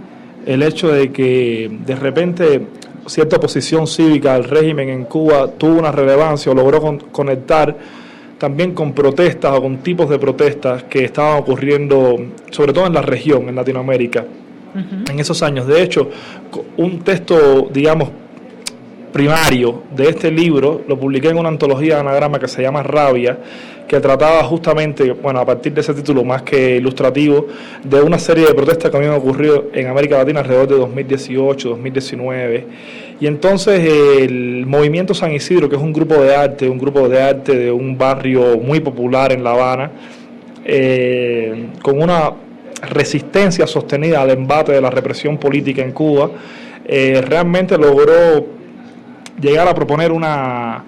el hecho de que de repente cierta oposición cívica al régimen en Cuba tuvo una relevancia o logró conectar también con protestas o con tipos de protestas que estaban ocurriendo, sobre todo en la región, en Latinoamérica, en esos años. De hecho, un texto, digamos, primario de este libro lo publiqué en una antología de anagrama que se llama Rabia, que trataba justamente, bueno, a partir de ese título más que ilustrativo, de una serie de protestas que habían ocurrido en América Latina alrededor de 2018, 2019. Y entonces el movimiento San Isidro, que es un grupo de arte, un grupo de arte de un barrio muy popular en La Habana, eh, con una resistencia sostenida al embate de la represión política en Cuba, eh, realmente logró llegar a proponer una,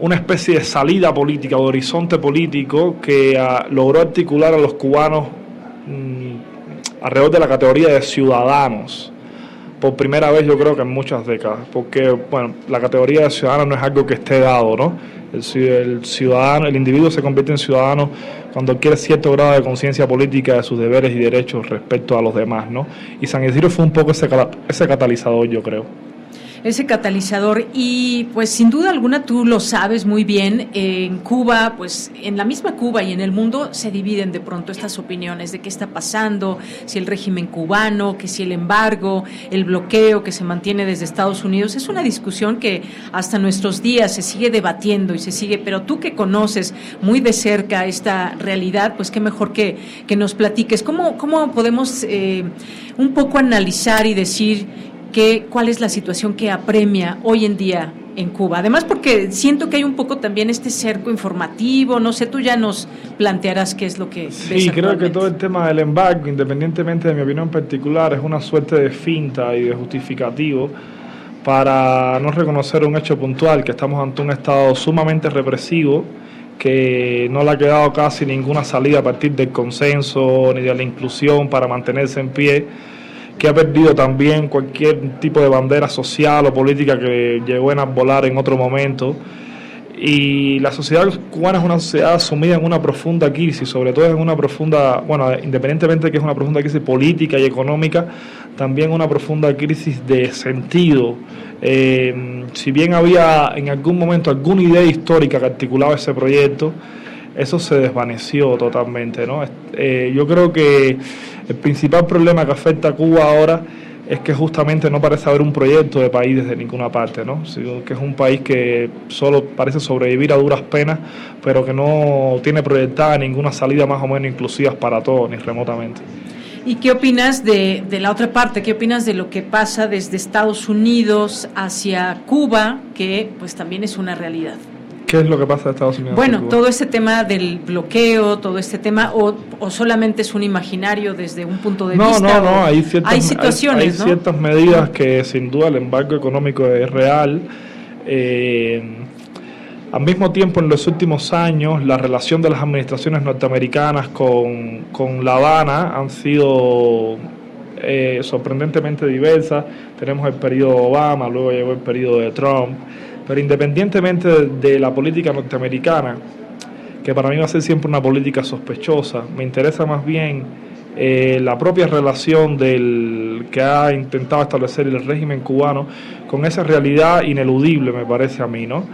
una especie de salida política, de horizonte político que ah, logró articular a los cubanos mm, alrededor de la categoría de ciudadanos. Por primera vez yo creo que en muchas décadas, porque bueno, la categoría de ciudadano no es algo que esté dado, ¿no? El, ciudadano, el individuo se convierte en ciudadano cuando adquiere cierto grado de conciencia política de sus deberes y derechos respecto a los demás, ¿no? Y San Isidro fue un poco ese, ese catalizador, yo creo ese catalizador y pues sin duda alguna tú lo sabes muy bien, en Cuba, pues en la misma Cuba y en el mundo se dividen de pronto estas opiniones de qué está pasando, si el régimen cubano, que si el embargo, el bloqueo que se mantiene desde Estados Unidos, es una discusión que hasta nuestros días se sigue debatiendo y se sigue, pero tú que conoces muy de cerca esta realidad, pues qué mejor que, que nos platiques, ¿cómo, cómo podemos eh, un poco analizar y decir cuál es la situación que apremia hoy en día en Cuba. Además, porque siento que hay un poco también este cerco informativo, no sé, tú ya nos plantearás qué es lo que... Sí, creo que todo el tema del embargo, independientemente de mi opinión particular, es una suerte de finta y de justificativo para no reconocer un hecho puntual, que estamos ante un Estado sumamente represivo, que no le ha quedado casi ninguna salida a partir del consenso ni de la inclusión para mantenerse en pie que ha perdido también cualquier tipo de bandera social o política que llegó a volar en otro momento. Y la sociedad cubana es una sociedad sumida en una profunda crisis, sobre todo en una profunda, bueno, independientemente de que es una profunda crisis política y económica, también una profunda crisis de sentido. Eh, si bien había en algún momento alguna idea histórica que articulaba ese proyecto, eso se desvaneció totalmente. ¿no? Eh, yo creo que el principal problema que afecta a Cuba ahora es que justamente no parece haber un proyecto de país desde ninguna parte, ¿no? que es un país que solo parece sobrevivir a duras penas, pero que no tiene proyectada ninguna salida más o menos inclusiva para todos, ni remotamente. ¿Y qué opinas de, de, la otra parte? ¿Qué opinas de lo que pasa desde Estados Unidos hacia Cuba, que pues también es una realidad? ¿Qué es lo que pasa en Estados Unidos? Bueno, todo este tema del bloqueo, todo este tema, o, solamente es un imaginario desde un punto de vista. No, no, no, hay ciertas, situaciones. Hay, ciertas medidas que sin duda el embargo económico es real. Eh, al mismo tiempo, en los últimos años, la relación de las administraciones norteamericanas con, con La Habana han sido eh, sorprendentemente diversas. Tenemos el periodo Obama, luego llegó el periodo de Trump. Pero independientemente de, la política norteamericana, que para mí va a ser siempre una política sospechosa, me interesa más bien eh, la propia relación del que ha intentado establecer el régimen cubano con esa realidad ineludible, me parece a mí, ¿no?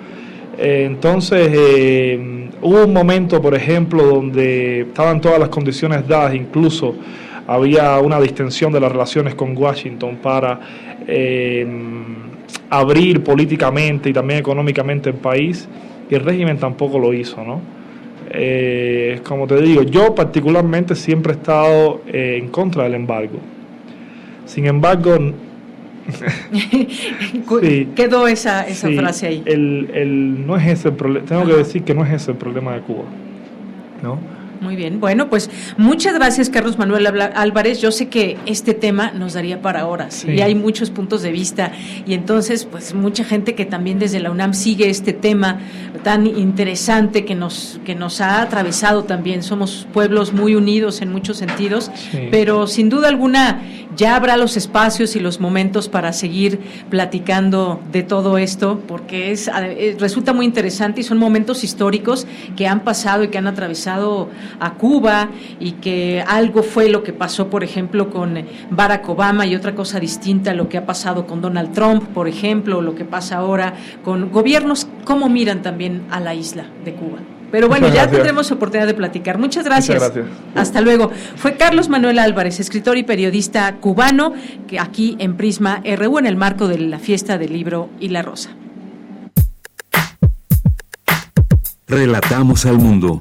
Eh, entonces, eh, hubo un momento, por ejemplo, donde estaban todas las condiciones dadas, incluso había una distensión de las relaciones con Washington para abrir políticamente y también económicamente el país y el régimen tampoco lo hizo, ¿no? Eh, como te digo, yo particularmente siempre he estado eh, en contra del embargo. Sin embargo, quedó esa, esa frase ahí. El, el, no es ese el problema, tengo que decir que no es ese el problema de Cuba. ¿no? Muy bien, bueno, pues muchas gracias Carlos Manuel Álvarez. Yo sé que este tema nos daría para horas y hay muchos puntos de vista y entonces pues mucha gente que también desde la UNAM sigue este tema tan interesante que nos que nos ha atravesado también. Somos pueblos muy unidos en muchos sentidos, pero sin duda alguna ya habrá los espacios y los momentos para seguir platicando de todo esto porque es eh, resulta muy interesante y son momentos históricos que han pasado y que han atravesado a Cuba y que algo fue lo que pasó, por ejemplo, con Barack Obama y otra cosa distinta a lo que ha pasado con Donald Trump, por ejemplo, lo que pasa ahora con gobiernos, cómo miran también a la isla de Cuba. Pero bueno, ya tendremos oportunidad de platicar. Muchas gracias. Muchas gracias. Hasta luego. Fue Carlos Manuel Álvarez, escritor y periodista cubano, que aquí en Prisma RU en el marco de la fiesta del libro y la rosa. Relatamos al mundo.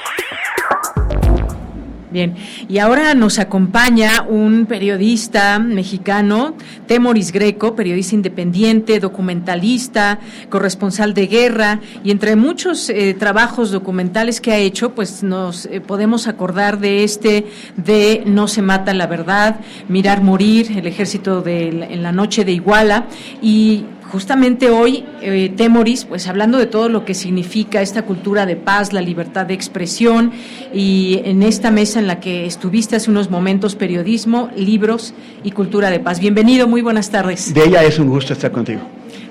Bien, y ahora nos acompaña un periodista mexicano, Temoris Greco, periodista independiente, documentalista, corresponsal de guerra, y entre muchos eh, trabajos documentales que ha hecho, pues nos eh, podemos acordar de este de No se mata la verdad, Mirar morir, el ejército de, en la noche de Iguala, y justamente hoy, eh, Temoris, pues hablando de todo lo que significa esta cultura de paz, la libertad de expresión, y en esta mesa en la que estuviste hace unos momentos, periodismo, libros y cultura de paz. Bienvenido, muy buenas tardes. De ella es un gusto estar contigo.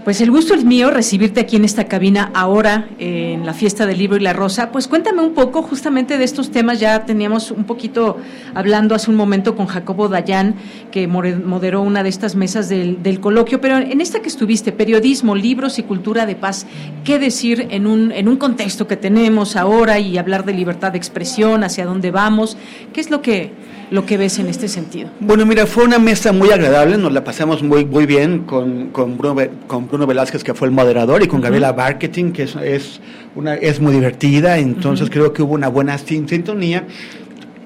Pues el gusto es mío recibirte aquí en esta cabina ahora, en la fiesta del libro y la rosa. Pues cuéntame un poco justamente de estos temas. Ya teníamos un poquito hablando hace un momento con Jacobo Dayan, que moderó una de estas mesas del, del, coloquio, pero en esta que estuviste, periodismo, libros y cultura de paz, ¿qué decir en un, en un contexto que tenemos ahora y hablar de libertad de expresión, hacia dónde vamos? ¿Qué es lo que lo que ves en este sentido? Bueno, mira, fue una mesa muy agradable, nos la pasamos muy, muy bien con, con, Bruno, con Bruno Velázquez, que fue el moderador, y con Gabriela Marketing, que es, es, una, es muy divertida, entonces creo que hubo una buena sintonía,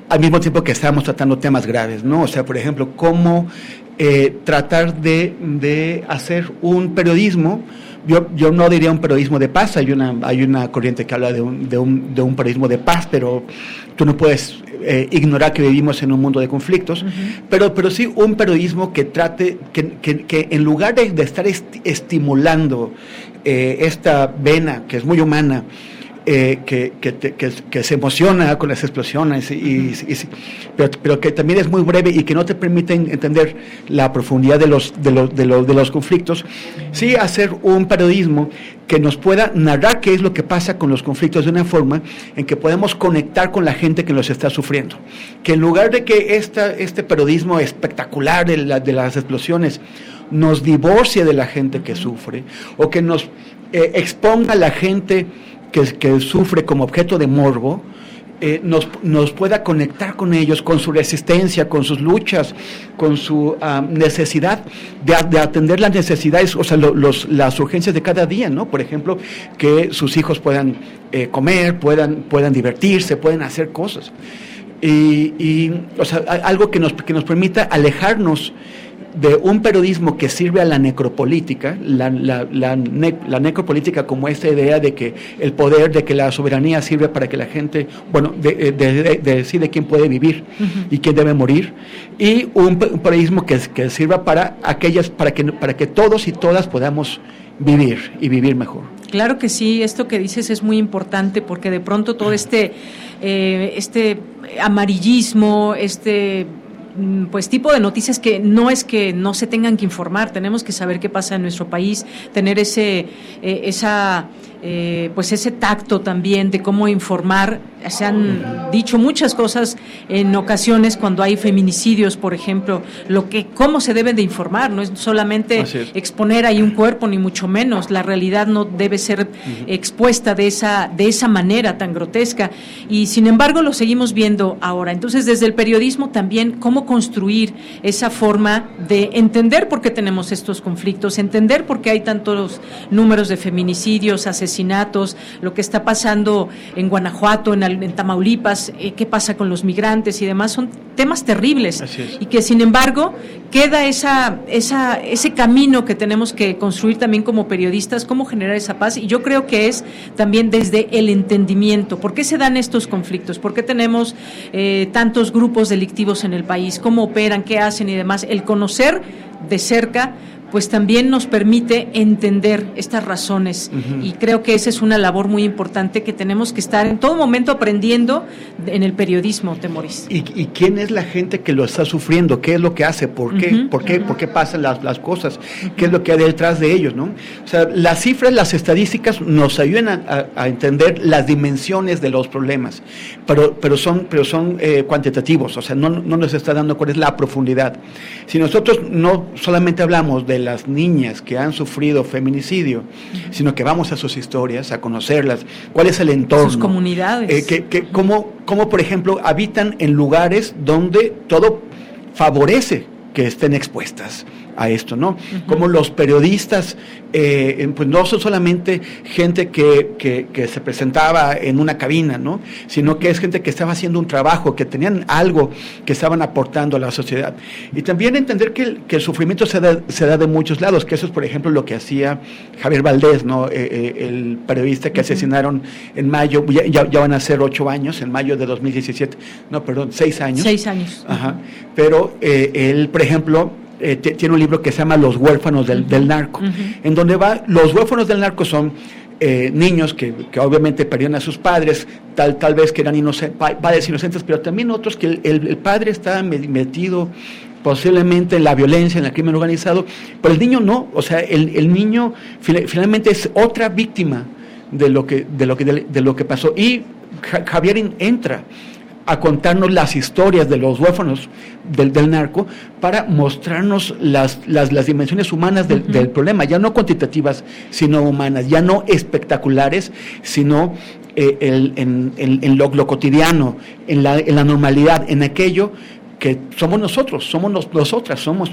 al mismo tiempo que estábamos tratando temas graves, ¿no? O sea, por ejemplo, cómo eh, tratar de, de hacer un periodismo yo, yo no diría un periodismo de paz, hay una, hay una corriente que habla de un, de, un, de un periodismo de paz, pero tú no puedes eh, ignorar que vivimos en un mundo de conflictos, pero, pero sí un periodismo que trate, que, que, que en lugar de, de estar estimulando eh, esta vena, que es muy humana, eh, que, que, se emociona con las explosiones, y, pero, pero, que también es muy breve y que no te permite entender la profundidad de los, de los, de los, de los conflictos, sí hacer un periodismo que nos pueda narrar qué es lo que pasa con los conflictos de una forma en que podemos conectar con la gente que los está sufriendo. Que en lugar de que esta, este periodismo espectacular de, de las explosiones nos divorcie de la gente que sufre o que nos eh, exponga a la gente que, sufre como objeto de morbo, eh, nos, nos, pueda conectar con ellos, con su resistencia, con sus luchas, con su ah, necesidad de, atender las necesidades, o sea, los, las urgencias de cada día, ¿no? Por ejemplo, que sus hijos puedan eh, comer, puedan, puedan divertirse, puedan hacer cosas. Y, y o sea, algo que nos, que nos permita alejarnos de un periodismo que sirve a la necropolítica, la, la, la, necropolítica como esta idea de que el poder, de que la soberanía sirve para que la gente, bueno, de, de, decide quién puede vivir y quién debe morir, y un, periodismo que, que, sirva para aquellas, para que, para que todos y todas podamos vivir y vivir mejor. Claro que sí, esto que dices es muy importante porque de pronto todo este, eh, este amarillismo, este pues tipo de noticias que no es que no se tengan que informar, tenemos que saber qué pasa en nuestro país, tener ese eh, esa eh, pues ese tacto también de cómo informar. Se han dicho muchas cosas en ocasiones cuando hay feminicidios, por ejemplo, lo que cómo se deben de informar, no es solamente exponer ahí un cuerpo ni mucho menos, la realidad no debe ser expuesta de esa de esa manera tan grotesca y sin embargo lo seguimos viendo ahora. Entonces, desde el periodismo también cómo construir esa forma de entender por qué tenemos estos conflictos, entender por qué hay tantos números de feminicidios, asesinatos asesinatos, lo que está pasando en Guanajuato, en, Tamaulipas, eh, qué pasa con los migrantes y demás, son temas terribles y que sin embargo queda esa, esa, ese camino que tenemos que construir también como periodistas, cómo generar esa paz y yo creo que es también desde el entendimiento, ¿por qué se dan estos conflictos? ¿Por qué tenemos eh, tantos grupos delictivos en el país? ¿Cómo operan? ¿Qué hacen y demás? El conocer de cerca pues también nos permite entender estas razones. Y creo que esa es una labor muy importante que tenemos que estar en todo momento aprendiendo en el periodismo, Temoris. ¿Y, quién es la gente que lo está sufriendo? ¿Qué es lo que hace? ¿Por qué? ¿Por qué? ¿Por qué pasan las, cosas? ¿Qué es lo que hay detrás de ellos? ¿no? O sea, las cifras, las estadísticas nos ayudan a, entender las dimensiones de los problemas, pero, pero son, pero son eh, cuantitativos, o sea, no, no nos está dando cuál es la profundidad. Si nosotros no solamente hablamos de las niñas que han sufrido feminicidio, sino que vamos a sus historias, a conocerlas, cuál es el entorno. Sus comunidades. Eh, que, que cómo, cómo, por ejemplo, habitan en lugares donde todo favorece que estén expuestas a esto, ¿no? Como los periodistas, eh, pues no son solamente gente que, se presentaba en una cabina, ¿no? Sino que es gente que estaba haciendo un trabajo, que tenían algo que estaban aportando a la sociedad. Y también entender que el, sufrimiento se da, se da, de muchos lados, que eso es, por ejemplo, lo que hacía Javier Valdés, ¿no? Eh, eh, el periodista que asesinaron en mayo, ya, van a ser ocho años, en mayo de 2017, no, perdón, seis años. Seis años. Ajá. Pero él, por ejemplo, eh, tiene un libro que se llama Los huérfanos del, narco, en donde va, los huérfanos del narco son eh, niños que, obviamente perdieron a sus padres, tal, tal vez que eran inocentes, padres inocentes, pero también otros que el, padre está metido posiblemente en la violencia, en el crimen organizado, pero el niño no, o sea, el, niño finalmente es otra víctima de lo que, de lo que, de, lo que pasó. Y Javier entra a contarnos las historias de los huérfanos del, del narco para mostrarnos las, las, las dimensiones humanas del, del, problema, ya no cuantitativas, sino humanas, ya no espectaculares, sino eh, el, en, en, lo, lo, cotidiano, en la, en la normalidad, en aquello que somos nosotros, somos nosotras, somos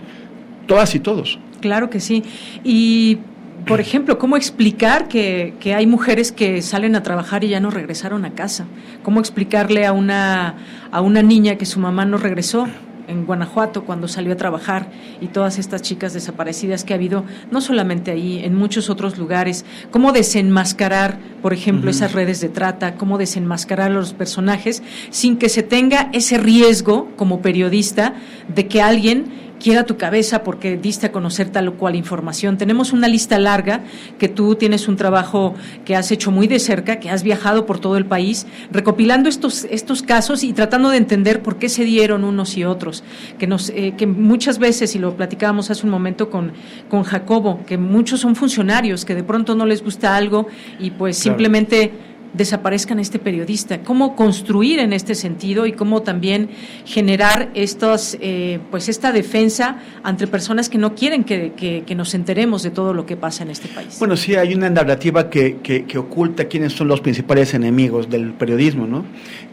todas y todos. Claro que sí. Y por ejemplo, ¿cómo explicar que, que, hay mujeres que salen a trabajar y ya no regresaron a casa? ¿Cómo explicarle a una, a una niña que su mamá no regresó? en Guanajuato cuando salió a trabajar y todas estas chicas desaparecidas que ha habido, no solamente ahí, en muchos otros lugares, cómo desenmascarar, por ejemplo, esas redes de trata, cómo desenmascarar a los personajes sin que se tenga ese riesgo como periodista de que alguien quiera tu cabeza porque diste a conocer tal o cual información. Tenemos una lista larga que tú tienes un trabajo que has hecho muy de cerca, que has viajado por todo el país, recopilando estos, estos casos y tratando de entender por qué se dieron unos y otros. Que, nos, eh, que muchas veces, y lo platicábamos hace un momento con, con Jacobo, que muchos son funcionarios, que de pronto no les gusta algo y pues simplemente desaparezcan este periodista, cómo construir en este sentido y cómo también generar estos, eh, pues esta defensa entre personas que no quieren que, nos enteremos de todo lo que pasa en este país. Bueno, sí, hay una narrativa que, que, oculta quiénes son los principales enemigos del periodismo, ¿no?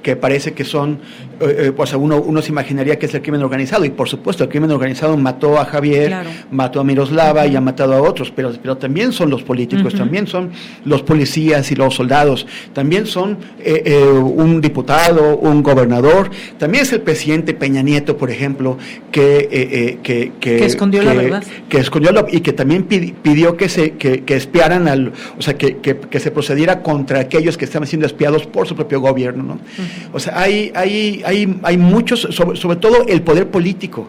Que parece que son, eh, eh, pues uno, uno se imaginaría que es el crimen organizado, y por supuesto, el crimen organizado mató a Javier, mató a Miroslava y ha matado a otros, pero, pero también son los políticos, también son los policías y los soldados también son eh, eh, un diputado, un gobernador, también es el presidente Peña Nieto, por ejemplo, que, eh, que, que, escondió la verdad. Que escondió y que también pidió que se que, espiaran al, o sea, que, se procediera contra aquellos que estaban siendo espiados por su propio gobierno, ¿no? O sea, hay, hay, hay, hay muchos, sobre, sobre todo el poder político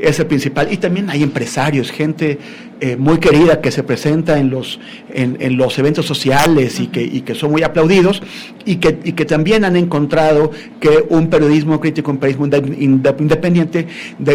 es el principal. Y también hay empresarios, gente eh, muy querida que se presenta en los, en, los eventos sociales y que, y que son muy aplaudidos y que, y que también han encontrado que un periodismo crítico, un periodismo independiente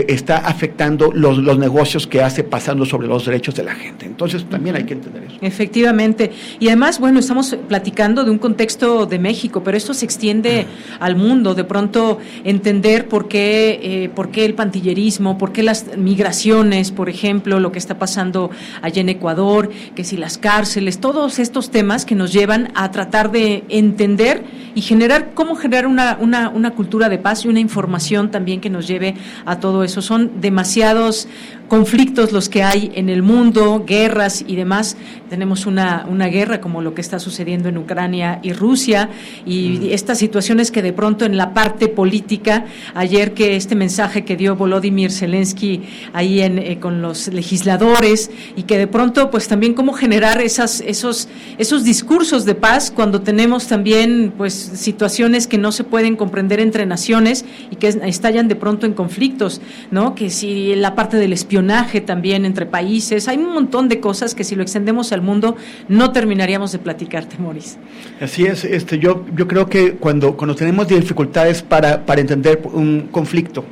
está afectando los, los negocios que hace pasando sobre los derechos de la gente. Entonces también hay que entender eso. Efectivamente. Y además, bueno, estamos platicando de un contexto de México, pero esto se extiende al mundo. De pronto entender por qué, eh, por qué el pantillerismo, por qué las migraciones, por ejemplo, lo que está pasando allá en Ecuador, que si las cárceles, todos estos temas que nos llevan a tratar de entender y generar, cómo generar una, una cultura de paz y una información también que nos lleve a todo eso. Son demasiados conflictos los que hay en el mundo, guerras y demás. Tenemos una, una guerra como lo que está sucediendo en Ucrania y Rusia y mm. estas situaciones que de pronto en la parte política, ayer que este mensaje que dio Volodymyr Zelensky ahí en, eh, con los legisladores y que de pronto pues también cómo generar esas, esos, esos discursos de paz cuando tenemos también pues situaciones que no se pueden comprender entre naciones y que estallan de pronto en conflictos, ¿no? Que si la parte del espionaje también entre países. Hay un montón de cosas que si lo extendemos al mundo no terminaríamos de platicarte, Moris. Así es, este, yo, yo creo que cuando, cuando tenemos dificultades para, para entender un conflicto,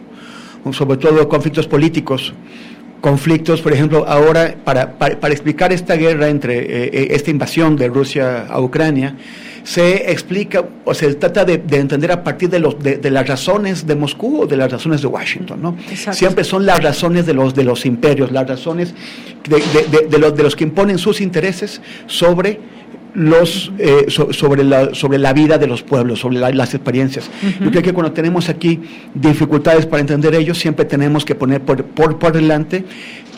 sobre todo conflictos políticos, conflictos, por ejemplo, ahora para, para, explicar esta guerra entre eh, eh, esta invasión de Rusia a Ucrania, se explica o se trata de, entender a partir de, los, de, las razones de Moscú o de las razones de Washington. ¿no? Siempre son las razones de los, de los imperios, las razones de, los, de los que imponen sus intereses sobre los eh, sobre la sobre la vida de los pueblos sobre las experiencias yo creo que cuando tenemos aquí dificultades para entender ellos siempre tenemos que poner por, por, por delante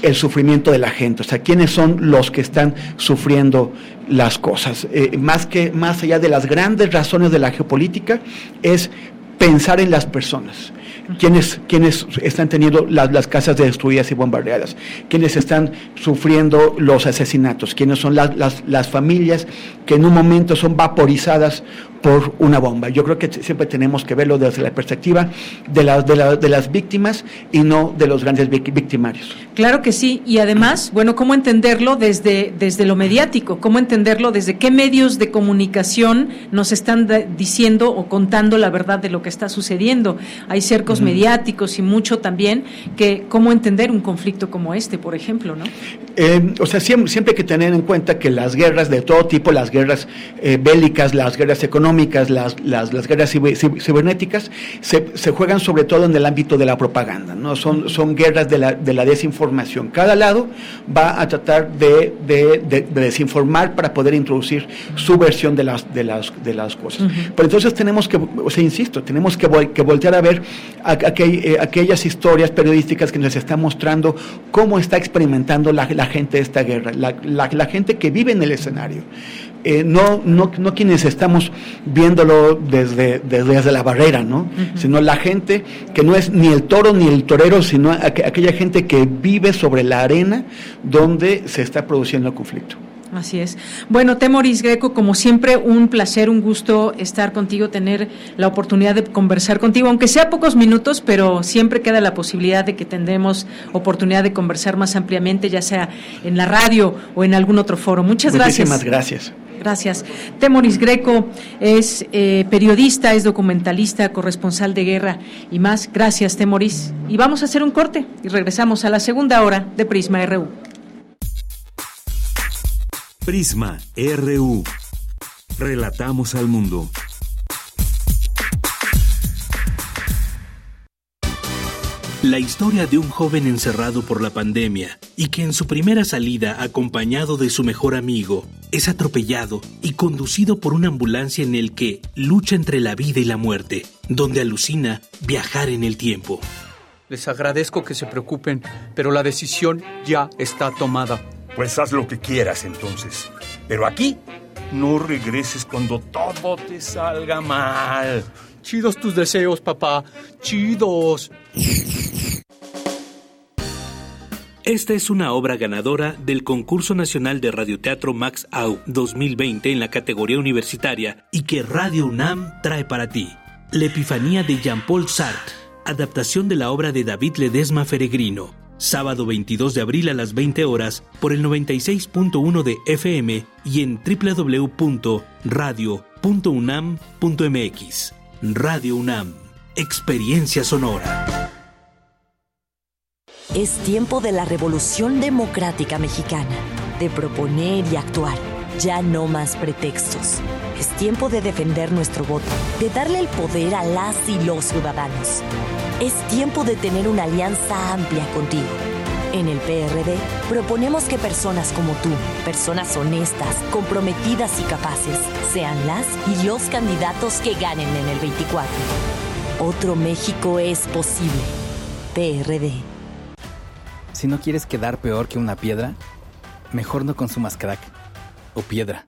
el sufrimiento de la gente, o sea, quiénes son los que están sufriendo las cosas. Eh, más, que, más allá de las grandes razones de la geopolítica, es pensar en las personas. Quienes, están teniendo las, las, casas destruidas y bombardeadas, quienes están sufriendo los asesinatos, quienes son las, las, las familias que en un momento son vaporizadas por una bomba. Yo creo que siempre tenemos que verlo desde la perspectiva de, las de, de las víctimas y no de los grandes victimarios. Claro que sí, y además, bueno, ¿cómo entenderlo desde, desde lo mediático? ¿Cómo entenderlo desde qué medios de comunicación nos están diciendo o contando la verdad de lo que está sucediendo? Hay cercos mediáticos y mucho también que cómo entender un conflicto como este, por ejemplo, ¿no? Eh, o sea, siempre, siempre, hay que tener en cuenta que las guerras de todo tipo, las guerras eh, bélicas, las guerras económicas, las, las, las guerras cibernéticas, se, se, juegan sobre todo en el ámbito de la propaganda, ¿no? Son, son guerras de la, de la desinformación. Cada lado va a tratar de, de, desinformar para poder introducir su versión de las, de las, de las cosas. Pero entonces tenemos que, o sea, insisto, tenemos que, que voltear a ver eh, aquellas historias periodísticas que nos están mostrando cómo está experimentando la, la gente esta guerra, la, la, la gente que vive en el escenario. Eh, no, no, no quienes estamos viéndolo desde, desde, la barrera, ¿no? Sino la gente que no es ni el toro ni el torero, sino aquella gente que vive sobre la arena donde se está produciendo el conflicto. Así es. Bueno, Temoris Greco, como siempre, un placer, un gusto estar contigo, tener la oportunidad de conversar contigo, aunque sea pocos minutos, pero siempre queda la posibilidad de que tendremos oportunidad de conversar más ampliamente, ya sea en la radio o en algún otro foro. Muchas gracias. Muchísimas gracias. Gracias. Temoris Greco es eh, periodista, es documentalista, corresponsal de guerra y más. Gracias, Temoris. Y vamos a hacer un corte y regresamos a la segunda hora de Prisma RU. Prisma RU. Relatamos al mundo. La historia de un joven encerrado por la pandemia y que en su primera salida, acompañado de su mejor amigo, es atropellado y conducido por una ambulancia en el que lucha entre la vida y la muerte, donde alucina viajar en el tiempo. Les agradezco que se preocupen, pero la decisión ya está tomada. Pues haz lo que quieras entonces. Pero aquí no regreses cuando todo te salga mal. Chidos tus deseos, papá. Chidos. Esta es una obra ganadora del Concurso Nacional de Radioteatro Max Au 2020 en la categoría universitaria y que Radio UNAM trae para ti. La Epifanía de Jean-Paul Sartre, adaptación de la obra de David Ledesma Feregrino, sábado 22 de abril a las 20 horas por el 96.1 de FM y en www.radio.unam.mx. Radio UNAM, experiencia sonora. Es tiempo de la revolución democrática mexicana, de proponer y actuar. Ya no más pretextos. Es tiempo de defender nuestro voto, de darle el poder a las y los ciudadanos. Es tiempo de tener una alianza amplia contigo. En el PRD proponemos que personas como tú, personas honestas, comprometidas y capaces, sean las y los candidatos que ganen en el 24. Otro México es posible. PRD. Si no quieres quedar peor que una piedra, mejor no consumas crack o piedra.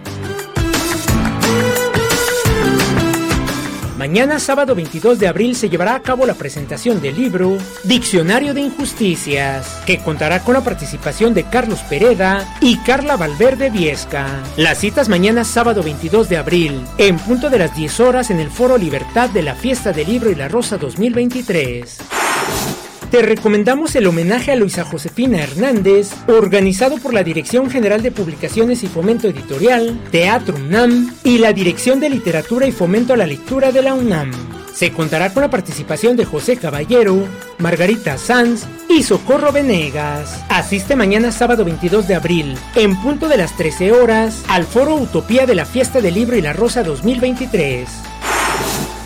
Mañana sábado 22 de abril se llevará a cabo la presentación del libro Diccionario de Injusticias, que contará con la participación de Carlos Pereda y Carla Valverde Viesca. Las citas mañana sábado 22 de abril, en punto de las 10 horas en el Foro Libertad de la Fiesta del Libro y la Rosa 2023 te recomendamos el homenaje a Luisa Josefina Hernández, organizado por la Dirección General de Publicaciones y Fomento Editorial, Teatro UNAM y la Dirección de Literatura y Fomento a la Lectura de la UNAM. Se contará con la participación de José Caballero, Margarita Sanz y Socorro Venegas. Asiste mañana sábado 22 de abril, en punto de las 13 horas, al Foro Utopía de la Fiesta del Libro y la Rosa 2023.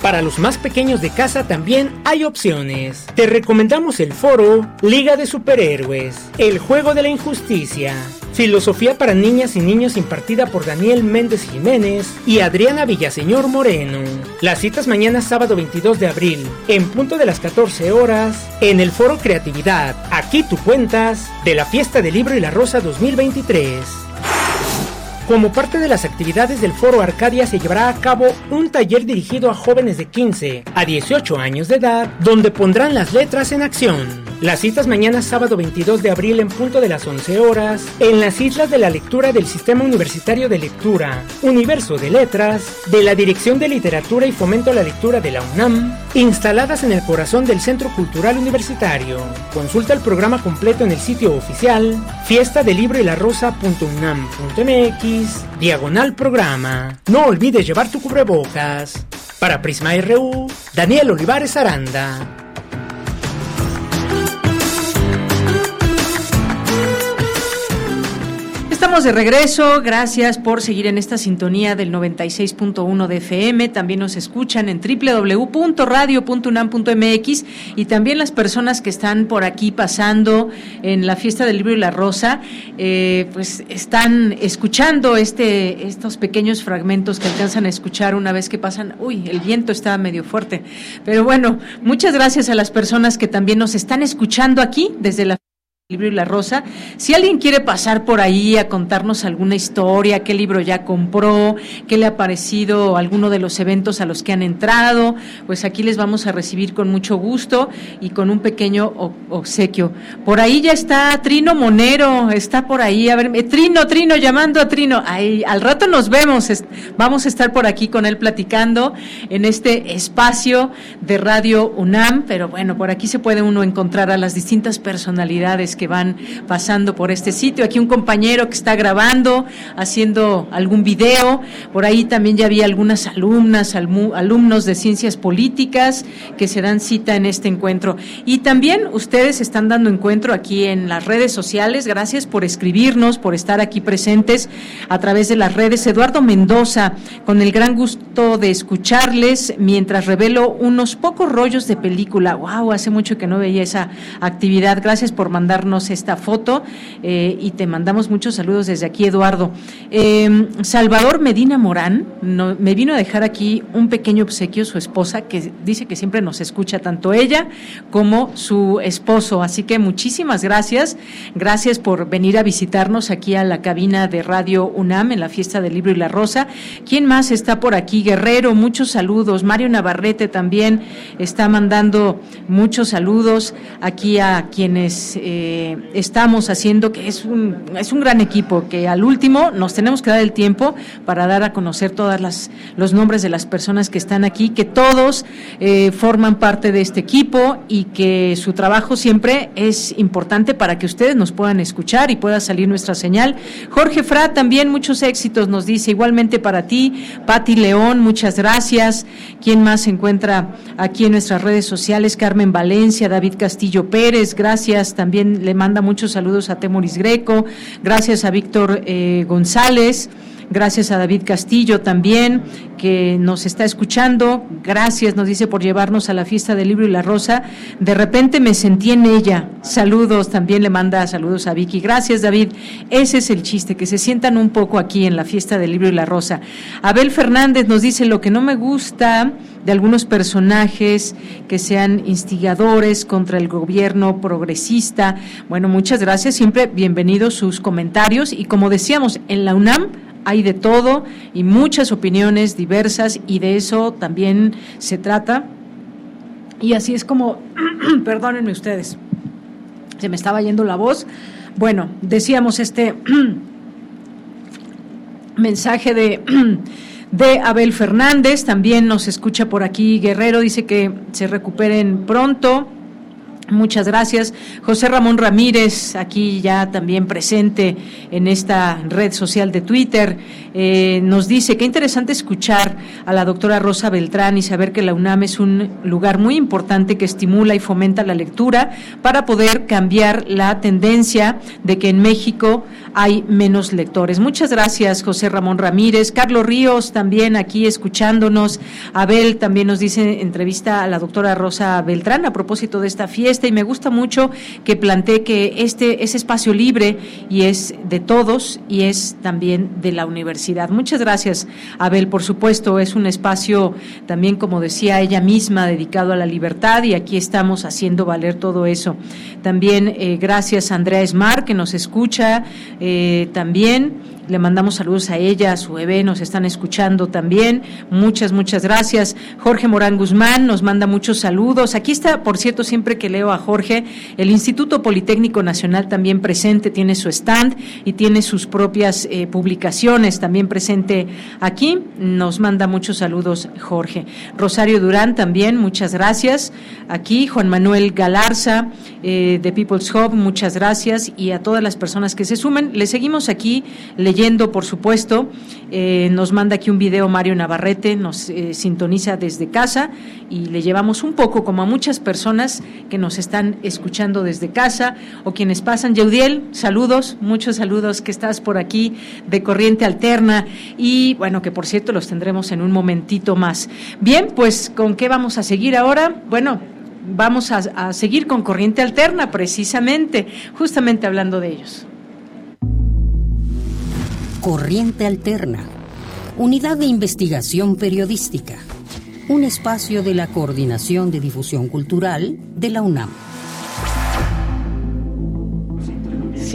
Para los más pequeños de casa también hay opciones. Te recomendamos el foro Liga de Superhéroes, El Juego de la Injusticia, Filosofía para Niñas y Niños impartida por Daniel Méndez Jiménez y Adriana Villaseñor Moreno. Las citas mañana sábado 22 de abril, en punto de las 14 horas, en el Foro Creatividad. Aquí tú cuentas de la Fiesta del Libro y la Rosa 2023. Como parte de las actividades del Foro Arcadia se llevará a cabo un taller dirigido a jóvenes de 15 a 18 años de edad, donde pondrán las letras en acción. Las citas mañana sábado 22 de abril en punto de las 11 horas en las Islas de la Lectura del Sistema Universitario de Lectura, Universo de Letras, de la Dirección de Literatura y Fomento a la Lectura de la UNAM, instaladas en el corazón del Centro Cultural Universitario. Consulta el programa completo en el sitio oficial fiesta del libro y la rosa.unam.mx diagonal programa. No olvides llevar tu cubrebocas. Para Prisma RU, Daniel Olivares Aranda. De regreso, gracias por seguir en esta sintonía del 96.1 de FM, también nos escuchan en www.radio.unam.mx y también las personas que están por aquí pasando en la fiesta del libro y la rosa, eh, pues están escuchando este, estos pequeños fragmentos que alcanzan a escuchar una vez que pasan, uy, el viento está medio fuerte, pero bueno, muchas gracias a las personas que también nos están escuchando aquí desde la libro y la rosa. Si alguien quiere pasar por ahí a contarnos alguna historia, qué libro ya compró, qué le ha parecido alguno de los eventos a los que han entrado, pues aquí les vamos a recibir con mucho gusto y con un pequeño obsequio. Por ahí ya está Trino Monero, está por ahí. A ver, eh, Trino, Trino, llamando a Trino. Ahí, al rato nos vemos. Vamos a estar por aquí con él platicando en este espacio de Radio UNAM, pero bueno, por aquí se puede uno encontrar a las distintas personalidades que van pasando por este sitio. Aquí un compañero que está grabando, haciendo algún video. Por ahí también ya había algunas alumnas, alumnos de ciencias políticas que se dan cita en este encuentro. Y también ustedes están dando encuentro aquí en las redes sociales. Gracias por escribirnos, por estar aquí presentes a través de las redes. Eduardo Mendoza, con el gran gusto de escucharles mientras revelo unos pocos rollos de película. Wow, hace mucho que no veía esa actividad. Gracias por mandar esta foto eh, y te mandamos muchos saludos desde aquí, Eduardo. Eh, Salvador Medina Morán me vino a dejar aquí un pequeño obsequio, su esposa, que dice que siempre nos escucha, tanto ella como su esposo. Así que muchísimas gracias. Gracias por venir a visitarnos aquí a la cabina de Radio UNAM en la fiesta del libro y la rosa. ¿Quién más está por aquí? Guerrero, muchos saludos. Mario Navarrete también está mandando muchos saludos aquí a quienes eh, estamos haciendo, que es un, es un gran equipo, que al último nos tenemos que dar el tiempo para dar a conocer todas las los nombres de las personas que están aquí, que todos eh, forman parte de este equipo y que su trabajo siempre es importante para que ustedes nos puedan escuchar y pueda salir nuestra señal. Jorge Fra, también muchos éxitos, nos dice, igualmente para ti, Pati León, muchas gracias. ¿Quién más se encuentra aquí en nuestras redes sociales? Carmen Valencia, David Castillo Pérez, gracias. También le manda muchos saludos a Temoris Greco, gracias a Víctor eh, González. Gracias a David Castillo también, que nos está escuchando. Gracias, nos dice, por llevarnos a la fiesta del libro y la rosa. De repente me sentí en ella. Saludos, también le manda saludos a Vicky. Gracias, David. Ese es el chiste, que se sientan un poco aquí en la fiesta del libro y la rosa. Abel Fernández nos dice, lo que no me gusta de algunos personajes que sean instigadores contra el gobierno progresista. Bueno, muchas gracias, siempre bienvenidos sus comentarios y como decíamos, en la UNAM hay de todo y muchas opiniones diversas y de eso también se trata. Y así es como, perdónenme ustedes, se me estaba yendo la voz. Bueno, decíamos este mensaje de de Abel Fernández, también nos escucha por aquí Guerrero, dice que se recuperen pronto. Muchas gracias. José Ramón Ramírez, aquí ya también presente en esta red social de Twitter, eh, nos dice que interesante escuchar a la doctora Rosa Beltrán y saber que la UNAM es un lugar muy importante que estimula y fomenta la lectura para poder cambiar la tendencia de que en México hay menos lectores. Muchas gracias, José Ramón Ramírez. Carlos Ríos también aquí escuchándonos. Abel también nos dice entrevista a la doctora Rosa Beltrán a propósito de esta fiesta y me gusta mucho que plantee que este es espacio libre y es de todos y es también de la universidad. Muchas gracias, Abel. Por supuesto, es un espacio también, como decía ella misma, dedicado a la libertad y aquí estamos haciendo valer todo eso. También eh, gracias a Andrea Esmar, que nos escucha también. Le mandamos saludos a ella, a su bebé, nos están escuchando también. Muchas, muchas gracias. Jorge Morán Guzmán nos manda muchos saludos. Aquí está, por cierto, siempre que leo a Jorge, el Instituto Politécnico Nacional también presente, tiene su stand y tiene sus propias eh, publicaciones también presente aquí. Nos manda muchos saludos, Jorge. Rosario Durán también, muchas gracias. Aquí, Juan Manuel Galarza eh, de People's Hub, muchas gracias. Y a todas las personas que se sumen, le seguimos aquí leyendo, por supuesto. Eh, nos manda aquí un video Mario Navarrete, nos eh, sintoniza desde casa y le llevamos un poco, como a muchas personas que nos están escuchando desde casa o quienes pasan. Yeudiel, saludos, muchos saludos que estás por aquí de Corriente Alterna y bueno, que por cierto los tendremos en un momentito más. Bien, pues ¿con qué vamos a seguir ahora? Bueno, vamos a, a seguir con Corriente Alterna precisamente, justamente hablando de ellos. Corriente Alterna, Unidad de Investigación Periodística, un espacio de la Coordinación de Difusión Cultural de la UNAM.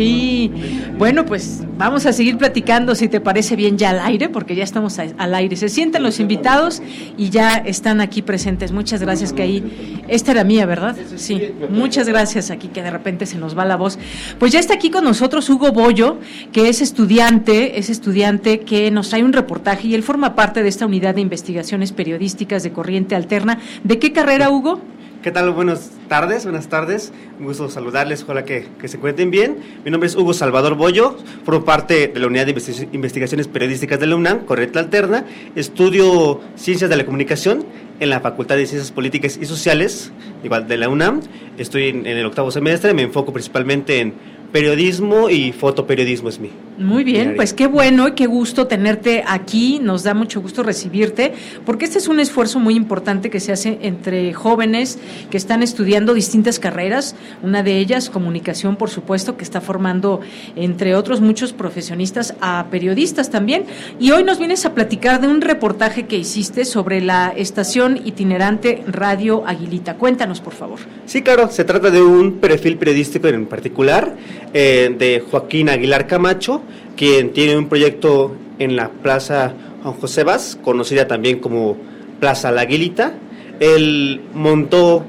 Sí, bueno, pues vamos a seguir platicando, si te parece bien, ya al aire, porque ya estamos al aire. Se sienten los invitados y ya están aquí presentes. Muchas gracias, que ahí, esta era mía, ¿verdad? Sí, muchas gracias aquí, que de repente se nos va la voz. Pues ya está aquí con nosotros Hugo Bollo, que es estudiante, es estudiante que nos trae un reportaje y él forma parte de esta unidad de investigaciones periodísticas de Corriente Alterna. ¿De qué carrera, Hugo? ¿Qué tal? Buenas tardes, buenas tardes. Un gusto saludarles, ojalá que, se cuenten bien. Mi nombre es Hugo Salvador Bollo, formo parte de la Unidad de Investigaciones Periodísticas de la UNAM, Corriente Alterna. Estudio Ciencias de la Comunicación en la Facultad de Ciencias Políticas y Sociales, igual de la UNAM. Estoy en el octavo semestre, me enfoco principalmente en periodismo y fotoperiodismo es mi. Muy bien, pues qué bueno y qué gusto tenerte aquí, nos da mucho gusto recibirte, porque este es un esfuerzo muy importante que se hace entre jóvenes que están estudiando distintas carreras, una de ellas comunicación, por supuesto, que está formando, entre otros muchos profesionistas, a periodistas también, y hoy nos vienes a platicar de un reportaje que hiciste sobre la estación itinerante Radio Aguilita. Cuéntanos, por favor. Sí, claro, se trata de un perfil periodístico en particular eh, de Joaquín Aguilar Camacho, quien tiene un proyecto en la Plaza Juan José Vaz, conocida también como Plaza La Aguilita. Él montó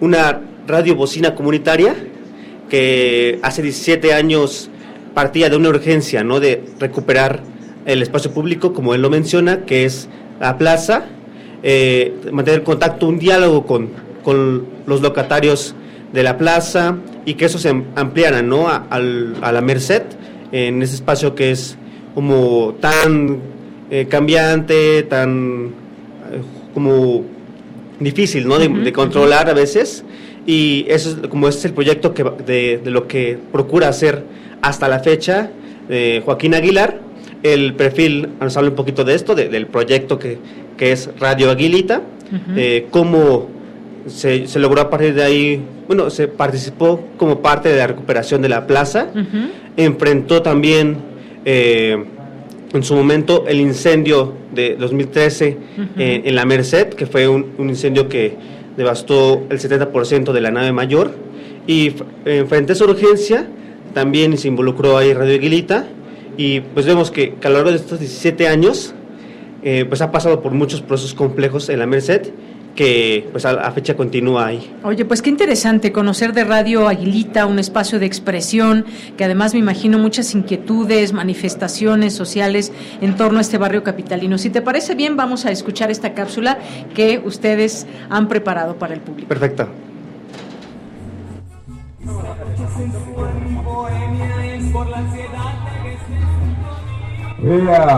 una radio bocina comunitaria que hace 17 años partía de una urgencia, ¿no? De recuperar el espacio público, como él lo menciona, que es la plaza, eh, mantener contacto, un diálogo con, con los locatarios de la plaza y que eso se ampliara ¿no? a, la Merced en ese espacio que es como tan eh, cambiante, tan eh, como difícil ¿no? de, controlar a veces y eso es como es el proyecto que, de, lo que procura hacer hasta la fecha eh, Joaquín Aguilar el perfil nos habla un poquito de esto del proyecto que, que, es Radio Aguilita cómo se, se, logró a partir de ahí, bueno, se participó como parte de la recuperación de la plaza, enfrentó también eh, en su momento el incendio de 2013 eh, en la Merced, que fue un, incendio que devastó el 70% de la nave mayor, y eh, frente a esa urgencia también se involucró ahí Radio Aguilita, y pues vemos que, a lo largo de estos 17 años, pues ha pasado por muchos procesos complejos en la Merced, que pues a, fecha continúa ahí. Oye, pues qué interesante conocer de Radio Aguilita, un espacio de expresión, que además me imagino muchas inquietudes, manifestaciones sociales en torno a este barrio capitalino. Si te parece bien, vamos a escuchar esta cápsula que ustedes han preparado para el público. Perfecto.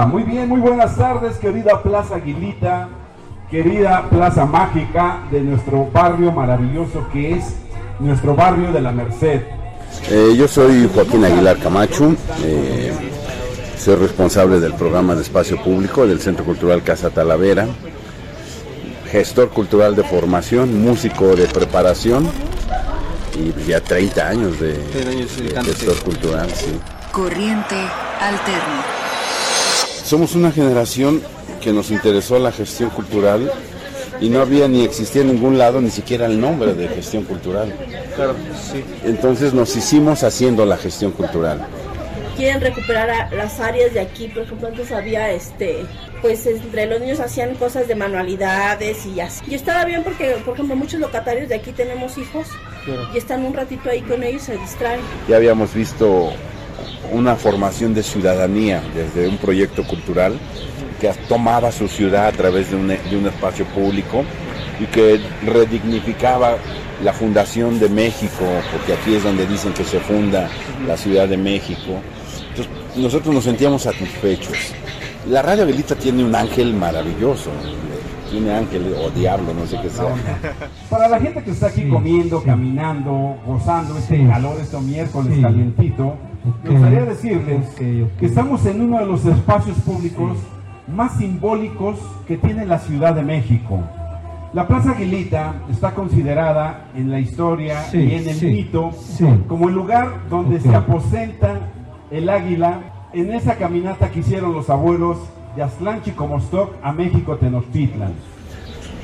muy bien, muy buenas tardes, querida Plaza Aguilita querida Plaza Mágica de nuestro barrio maravilloso que es nuestro barrio de la Merced. Eh, yo soy Joaquín Aguilar Camacho, eh, soy responsable del programa de espacio público del Centro Cultural Casa Talavera, gestor cultural de formación, músico de preparación y ya 30 años de, gestor cultural. Corriente alterna. Somos una generación que nos interesó la gestión cultural y no había ni existía en ningún lado ni siquiera el nombre de gestión cultural. Claro, sí. Entonces nos hicimos haciendo la gestión cultural. Quieren recuperar las áreas de aquí, por ejemplo, antes había este, pues entre los niños hacían cosas de manualidades y así. Y estaba bien porque, por ejemplo, muchos locatarios de aquí tenemos hijos y están un ratito ahí con ellos, se distraen. Ya habíamos visto una formación de ciudadanía desde un proyecto cultural que tomaba su ciudad a través de un, de un espacio público y que redignificaba la fundación de México, porque aquí es donde dicen que se funda la Ciudad de México. Entonces, nosotros nos sentíamos satisfechos. La Radio Aguilita tiene un ángel maravilloso, tiene ángel o diablo, no sé qué sea. Para la gente que está aquí comiendo, caminando, gozando este calor, este miércoles calientito, me gustaría decirles que estamos en uno de los espacios públicos más simbólicos que tiene la Ciudad de México. La Plaza Aguilita está considerada en la historia y en el mito como el lugar donde se aposenta el águila en esa caminata que hicieron los abuelos de Aztlán Chicomostoc a México Tenochtitlan.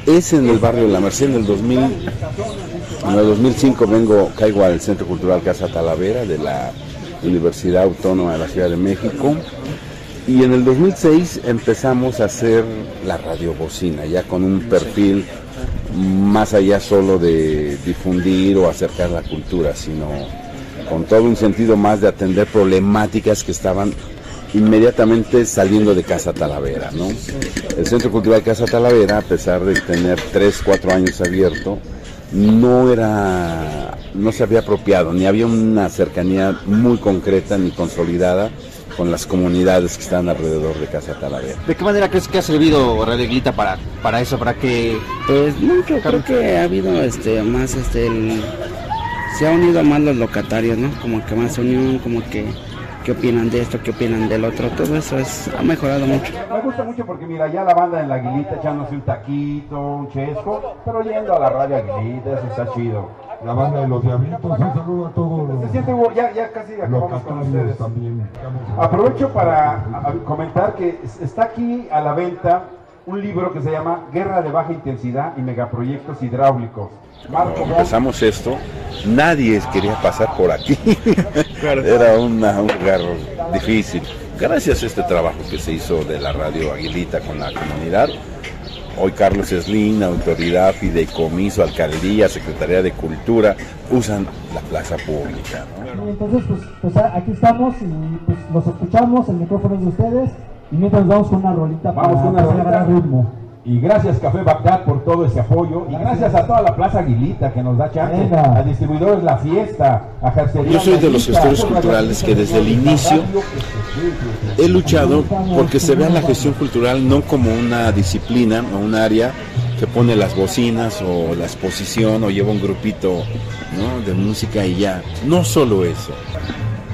Es en el barrio de La Merced en el 2000, en el 2005 vengo, caigo al Centro Cultural Casa Talavera de la Universidad Autónoma de la Ciudad de México. Y en el 2006 empezamos a hacer la radiobocina, ya con un perfil más allá solo de difundir o acercar la cultura, sino con todo un sentido más de atender problemáticas que estaban inmediatamente saliendo de Casa Talavera. ¿no? El Centro Cultural Casa Talavera, a pesar de tener 3, 4 años abierto, no era, no se había apropiado, ni había una cercanía muy concreta ni consolidada con las comunidades que están alrededor de Casa Talavera. ¿De qué manera crees que ha servido Radio Glita para, para eso, para que... Pues mucho, creo que ha habido este más este se ha unido más los locatarios, ¿no? Como que más unión, como que qué opinan de esto, qué opinan del otro, todo eso es, ha mejorado mucho. Me gusta mucho porque mira, ya la banda en la Aguilita echándose un taquito, un chesco, pero yendo a la radio Aguilita, eso está chido. La banda de los diablitos, un saludo a todos los, Se siente, ya, ya casi acabamos con ustedes. también. Aprovecho para comentar que es- está aquí a la venta un libro que se llama Guerra de Baja Intensidad y Megaproyectos Hidráulicos. Marco Cuando empezamos esto, nadie quería pasar por aquí. Era una- un lugar difícil. Gracias a este trabajo que se hizo de la radio Aguilita con la comunidad, hoy Carlos Slim, autoridad, fideicomiso, alcaldía, Secretaría de Cultura, usan la plaza pública. ¿no? Entonces, pues, pues a- aquí estamos y pues los escuchamos, el micrófono es de ustedes y mientras vamos con una rolita Vamos para con una rolita. ritmo. Y gracias Café Bagdad por todo ese apoyo. Y gracias a toda la Plaza Aguilita que nos da chance. Venga. A distribuidores La Fiesta, a Jarcería Yo soy de los gestores culturales que desde el inicio he luchado porque se vea la gestión cultural no como una disciplina o un área que pone las bocinas o la exposición o lleva un grupito ¿no? de música y ya. No solo eso.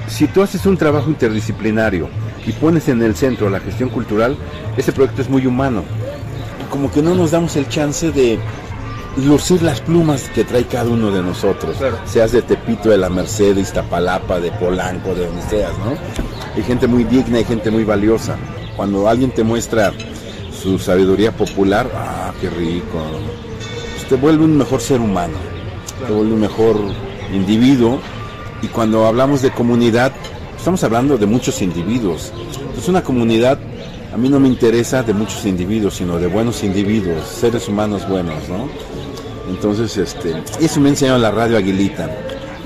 Si tú haces un trabajo interdisciplinario y pones en el centro la gestión cultural, ese proyecto es muy humano. Como que no nos damos el chance de lucir las plumas que trae cada uno de nosotros. Seas de Tepito, de la Merced, de Iztapalapa, de Polanco, de donde seas, ¿no? Hay gente muy digna, hay gente muy valiosa. Cuando alguien te muestra su sabiduría popular, ah, qué rico. Pues te vuelve un mejor ser humano, te vuelve un mejor individuo. Y cuando hablamos de comunidad, estamos hablando de muchos individuos. Es una comunidad, a mí no me interesa de muchos individuos, sino de buenos individuos, seres humanos buenos, ¿no? Entonces, este, eso me enseñó la radio Aguilita.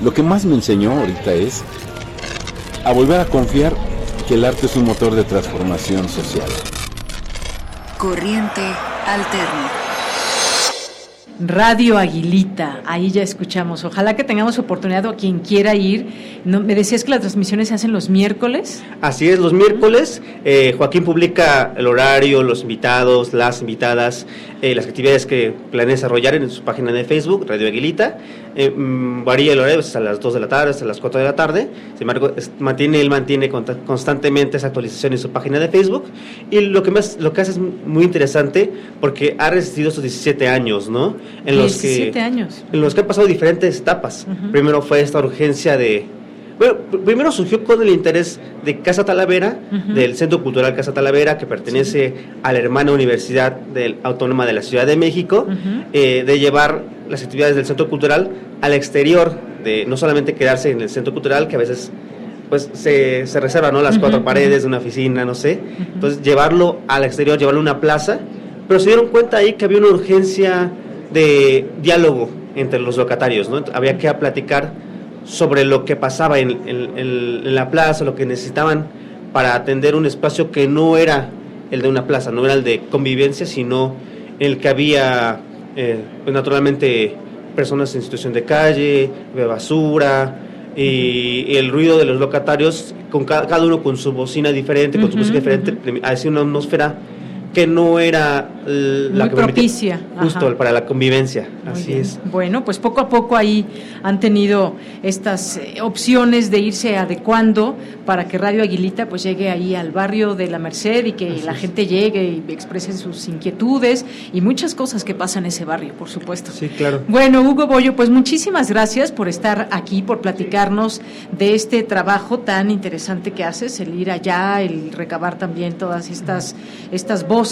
Lo que más me enseñó ahorita es a volver a confiar que el arte es un motor de transformación social. Corriente alterna. Radio Aguilita, ahí ya escuchamos. Ojalá que tengamos oportunidad o quien quiera ir. No, me decías que las transmisiones se hacen los miércoles. Así es, los miércoles eh, Joaquín publica el horario, los invitados, las invitadas, eh, las actividades que planea desarrollar en su página de Facebook, Radio Aguilita. Eh, mm, varía el horario hasta las 2 de la tarde, hasta las 4 de la tarde. Sin embargo, es- mantiene, él mantiene constantemente esa actualización en su página de Facebook. Y lo que, más, lo que hace es muy interesante porque ha resistido estos 17 años, ¿no? En los que 17 años. en los que han pasado diferentes etapas. Primero fue esta urgencia de... Bueno, pr- primero surgió con el interés de Casa Talavera, del Centro Cultural Casa Talavera, que pertenece a la hermana Universidad del- Autónoma de la Ciudad de México, eh, de llevar las actividades del Centro Cultural al exterior, de no solamente quedarse en el Centro Cultural, que a veces pues se, se reserva, ¿no? Las cuatro paredes de una oficina, no sé. Entonces, llevarlo al exterior, llevarlo a una plaza, pero se dieron cuenta ahí que había una urgencia de diálogo entre los locatarios, ¿no? Había que platicar sobre lo que pasaba en, en- en- en la plaza, lo que necesitaban para atender un espacio que no era el de una plaza, no era el de convivencia, sino el que había, eh, pues, naturalmente, personas en situación de calle, de basura, y, y el ruido de los locatarios, con ca- cada, uno con su bocina diferente, con su música diferente, hacía una atmósfera que no era la Muy que propicia, justo ajá. para la convivencia, Muy así bien. es. Bueno, pues poco a poco ahí han tenido estas eh, opciones de irse adecuando para que Radio Aguilita pues llegue ahí al barrio de la Merced y que la gente llegue y exprese sus inquietudes y muchas cosas que pasan en ese barrio, por supuesto. Sí, claro. Bueno, Hugo Bollo, pues muchísimas gracias por estar aquí, por platicarnos de este trabajo tan interesante que haces, el ir allá, el recabar también todas estas, estas voces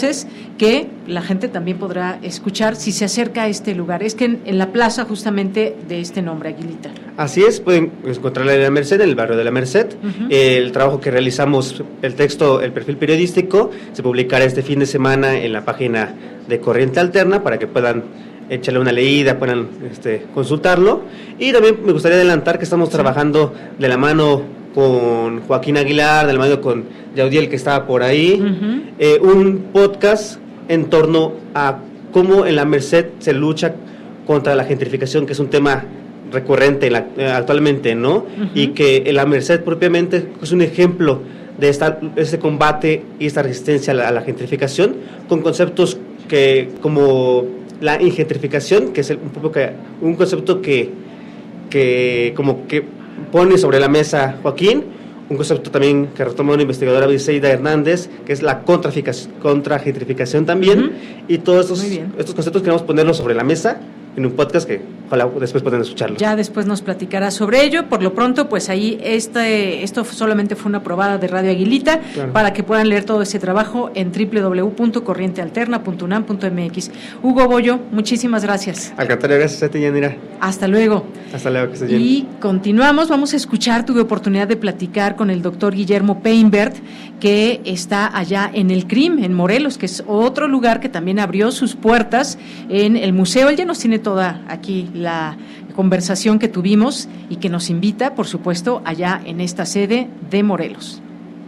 que la gente también podrá escuchar si se acerca a este lugar. Es que en, la plaza justamente de este nombre, Aguilita. Así es, pueden encontrarla en la Merced, en el barrio de la Merced. El trabajo que realizamos, el texto, el perfil periodístico, se publicará este fin de semana en la página de Corriente Alterna para que puedan echarle una leída, puedan este, consultarlo. Y también me gustaría adelantar que estamos trabajando de la mano con Joaquín Aguilar, de la mano con Yaudiel que estaba por ahí, eh, un podcast en torno a cómo en la Merced se lucha contra la gentrificación, que es un tema recurrente eh, actualmente, ¿no? Y que en la Merced propiamente es un ejemplo de esta, este combate y esta resistencia a la, gentrificación con conceptos que como la ingentrificación, que es un, poco que, un concepto que, que como que pone sobre la mesa Joaquín, un concepto también que retoma una investigadora Briseida Hernández, que es la contragentrificación también, y todos estos, estos conceptos queremos ponerlos sobre la mesa en un podcast que después puedan escucharlo. Ya después nos platicará sobre ello. Por lo pronto, pues ahí este, esto solamente fue una probada de Radio Aguilita para que puedan leer todo ese trabajo en www.corrientealterna.unam.mx. Hugo Bollo, muchísimas gracias. Alcantara, gracias a ti, Yanira. Hasta luego. Hasta luego, que Y continuamos, vamos a escuchar, tuve oportunidad de platicar con el doctor Guillermo Peinbert, que está allá en el CRIM, en Morelos, que es otro lugar que también abrió sus puertas en el museo. Él ya nos tiene toda aquí la conversación que tuvimos y que nos invita, por supuesto, allá en esta sede de Morelos.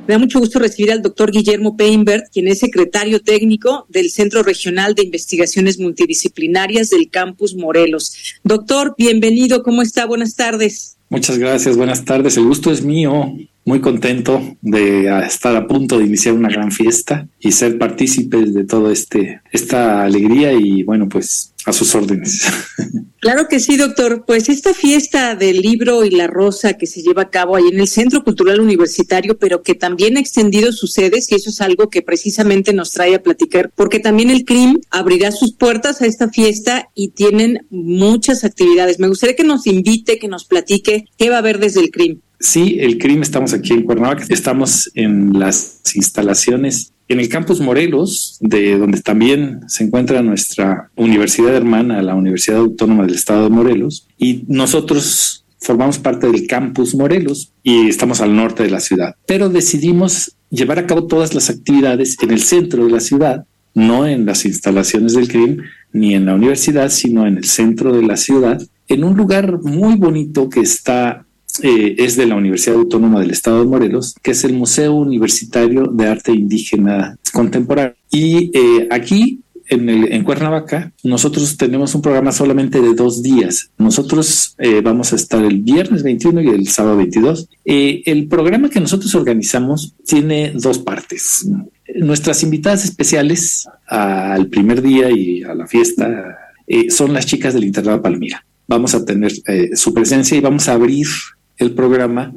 Me da mucho gusto recibir al doctor Guillermo Peinbert, quien es secretario técnico del Centro Regional de Investigaciones Multidisciplinarias del Campus Morelos. Doctor, bienvenido, ¿cómo está? Buenas tardes. Muchas gracias, buenas tardes. El gusto es mío muy contento de estar a punto de iniciar una gran fiesta y ser partícipes de todo este esta alegría y bueno pues a sus órdenes. Claro que sí, doctor. Pues esta fiesta del libro y la rosa que se lleva a cabo ahí en el Centro Cultural Universitario, pero que también ha extendido sus sedes, y eso es algo que precisamente nos trae a platicar, porque también el CRIM abrirá sus puertas a esta fiesta y tienen muchas actividades. Me gustaría que nos invite, que nos platique qué va a haber desde el CRIM. Sí, el CRIM estamos aquí en Cuernavaca, estamos en las instalaciones en el campus Morelos, de donde también se encuentra nuestra universidad hermana, la Universidad Autónoma del Estado de Morelos, y nosotros formamos parte del campus Morelos y estamos al norte de la ciudad. Pero decidimos llevar a cabo todas las actividades en el centro de la ciudad, no en las instalaciones del CRIM ni en la universidad, sino en el centro de la ciudad, en un lugar muy bonito que está eh, es de la Universidad Autónoma del Estado de Morelos, que es el Museo Universitario de Arte Indígena Contemporáneo. Y eh, aquí en, el, en, Cuernavaca, nosotros tenemos un programa solamente de dos días. Nosotros eh, vamos a estar el viernes 21 y el sábado 22. el programa que nosotros organizamos tiene dos partes. Nuestras invitadas especiales al primer día y a la fiesta son las chicas del Internado Palmira. Vamos a tener su presencia y vamos a abrir el programa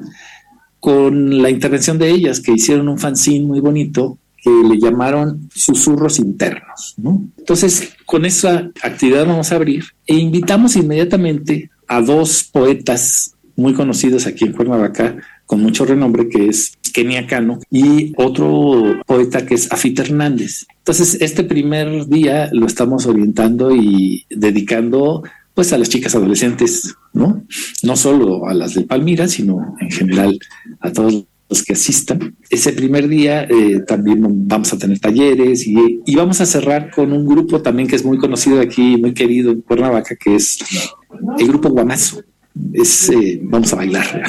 con la intervención de ellas, que hicieron un fanzine muy bonito que le llamaron susurros internos. Entonces, con esa actividad vamos a abrir e invitamos inmediatamente a dos poetas muy conocidos aquí en Cuernavaca, con mucho renombre, que es Kenia Cano y otro poeta que es Afita Hernández. Entonces, este primer día lo estamos orientando y dedicando pues a las chicas adolescentes, ¿no? No solo a las de Palmira, sino en general a todos los que asistan. Ese primer día eh, también vamos a tener talleres y, y, vamos a cerrar con un grupo también que es muy conocido aquí, muy querido en Cuernavaca, que es el grupo Guamazo. Es, eh, vamos a bailar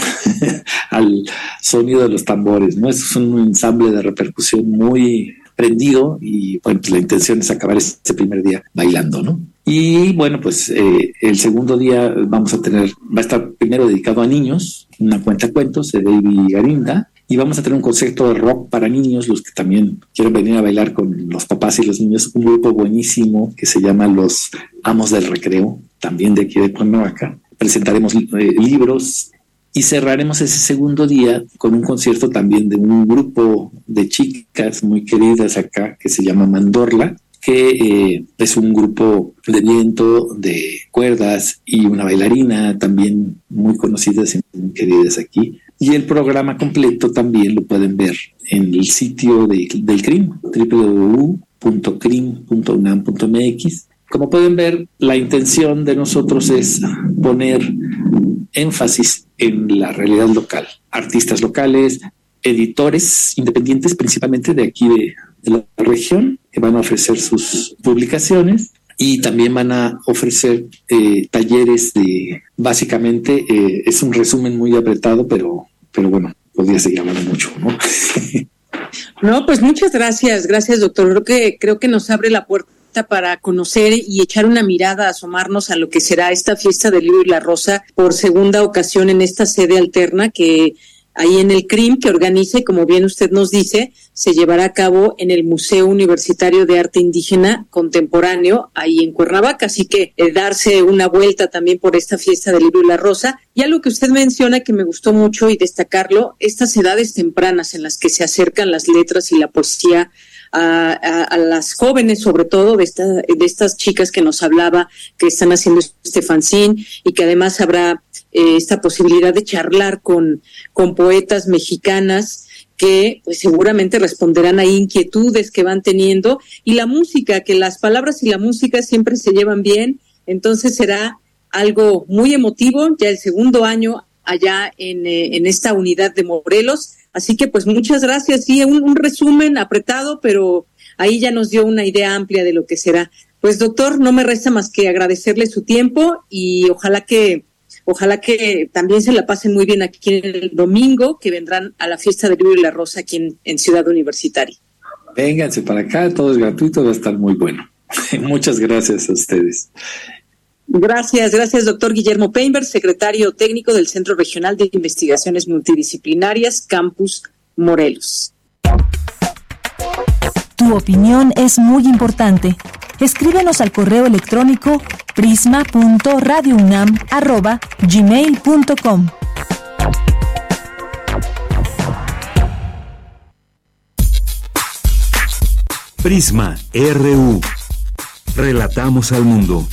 al sonido de los tambores, ¿no? Es un ensamble de repercusión muy prendido y bueno, pues la intención es acabar ese primer día bailando, ¿no? Y bueno, pues eh, el segundo día vamos a tener, va a estar primero dedicado a niños, una cuenta cuentos de David Garinda, y vamos a tener un concierto de rock para niños, los que también quieren venir a bailar con los papás y los niños, un grupo buenísimo que se llama Los Amos del Recreo, también de aquí de Cuernavaca. Presentaremos eh, libros y cerraremos ese segundo día con un concierto también de un grupo de chicas muy queridas acá que se llama Mandorla, que eh, es un grupo de viento, de cuerdas y una bailarina también muy conocidas y muy queridas aquí. Y el programa completo también lo pueden ver en el sitio del CRIM, www.crim.unam.mx. Como pueden ver, la intención de nosotros es poner énfasis en la realidad local, artistas locales, editores independientes, principalmente de aquí de, la región, que van a ofrecer sus publicaciones y también van a ofrecer eh, talleres de, básicamente, eh, es un resumen muy apretado, pero, pero bueno, podría seguir hablando mucho, ¿no? No, pues muchas gracias, gracias doctor. Creo que creo que nos abre la puerta para conocer y echar una mirada, asomarnos a lo que será esta fiesta del libro y la rosa por segunda ocasión en esta sede alterna que ahí en el CRIM que organiza y como bien usted nos dice, se llevará a cabo en el Museo Universitario de Arte Indígena Contemporáneo ahí en Cuernavaca. Así que eh, darse una vuelta también por esta fiesta del libro y la rosa. Y algo que usted menciona que me gustó mucho y destacarlo, estas edades tempranas en las que se acercan las letras y la poesía a, las jóvenes, sobre todo de, esta, de estas chicas que nos hablaba, que están haciendo este fanzine y que además habrá eh, esta posibilidad de charlar con, con poetas mexicanas que pues seguramente responderán a inquietudes que van teniendo y la música, que las palabras y la música siempre se llevan bien, entonces será algo muy emotivo, ya el segundo año allá en, eh, en esta unidad de Morelos Así que pues muchas gracias. Sí, un, resumen apretado, pero ahí ya nos dio una idea amplia de lo que será. Pues doctor, no me resta más que agradecerle su tiempo y ojalá que ojalá que también se la pasen muy bien aquí en el domingo, que vendrán a la fiesta del libro y la rosa aquí en, en Ciudad Universitaria. Vénganse para acá, todo es gratuito, va a estar muy bueno. Muchas gracias a ustedes. Gracias, gracias, doctor Guillermo Peinberg, secretario técnico del Centro Regional de Investigaciones Multidisciplinarias, Campus Morelos. Tu opinión es muy importante. Escríbenos al correo electrónico prisma.radiounam@gmail.com. Prisma RU. Relatamos al mundo.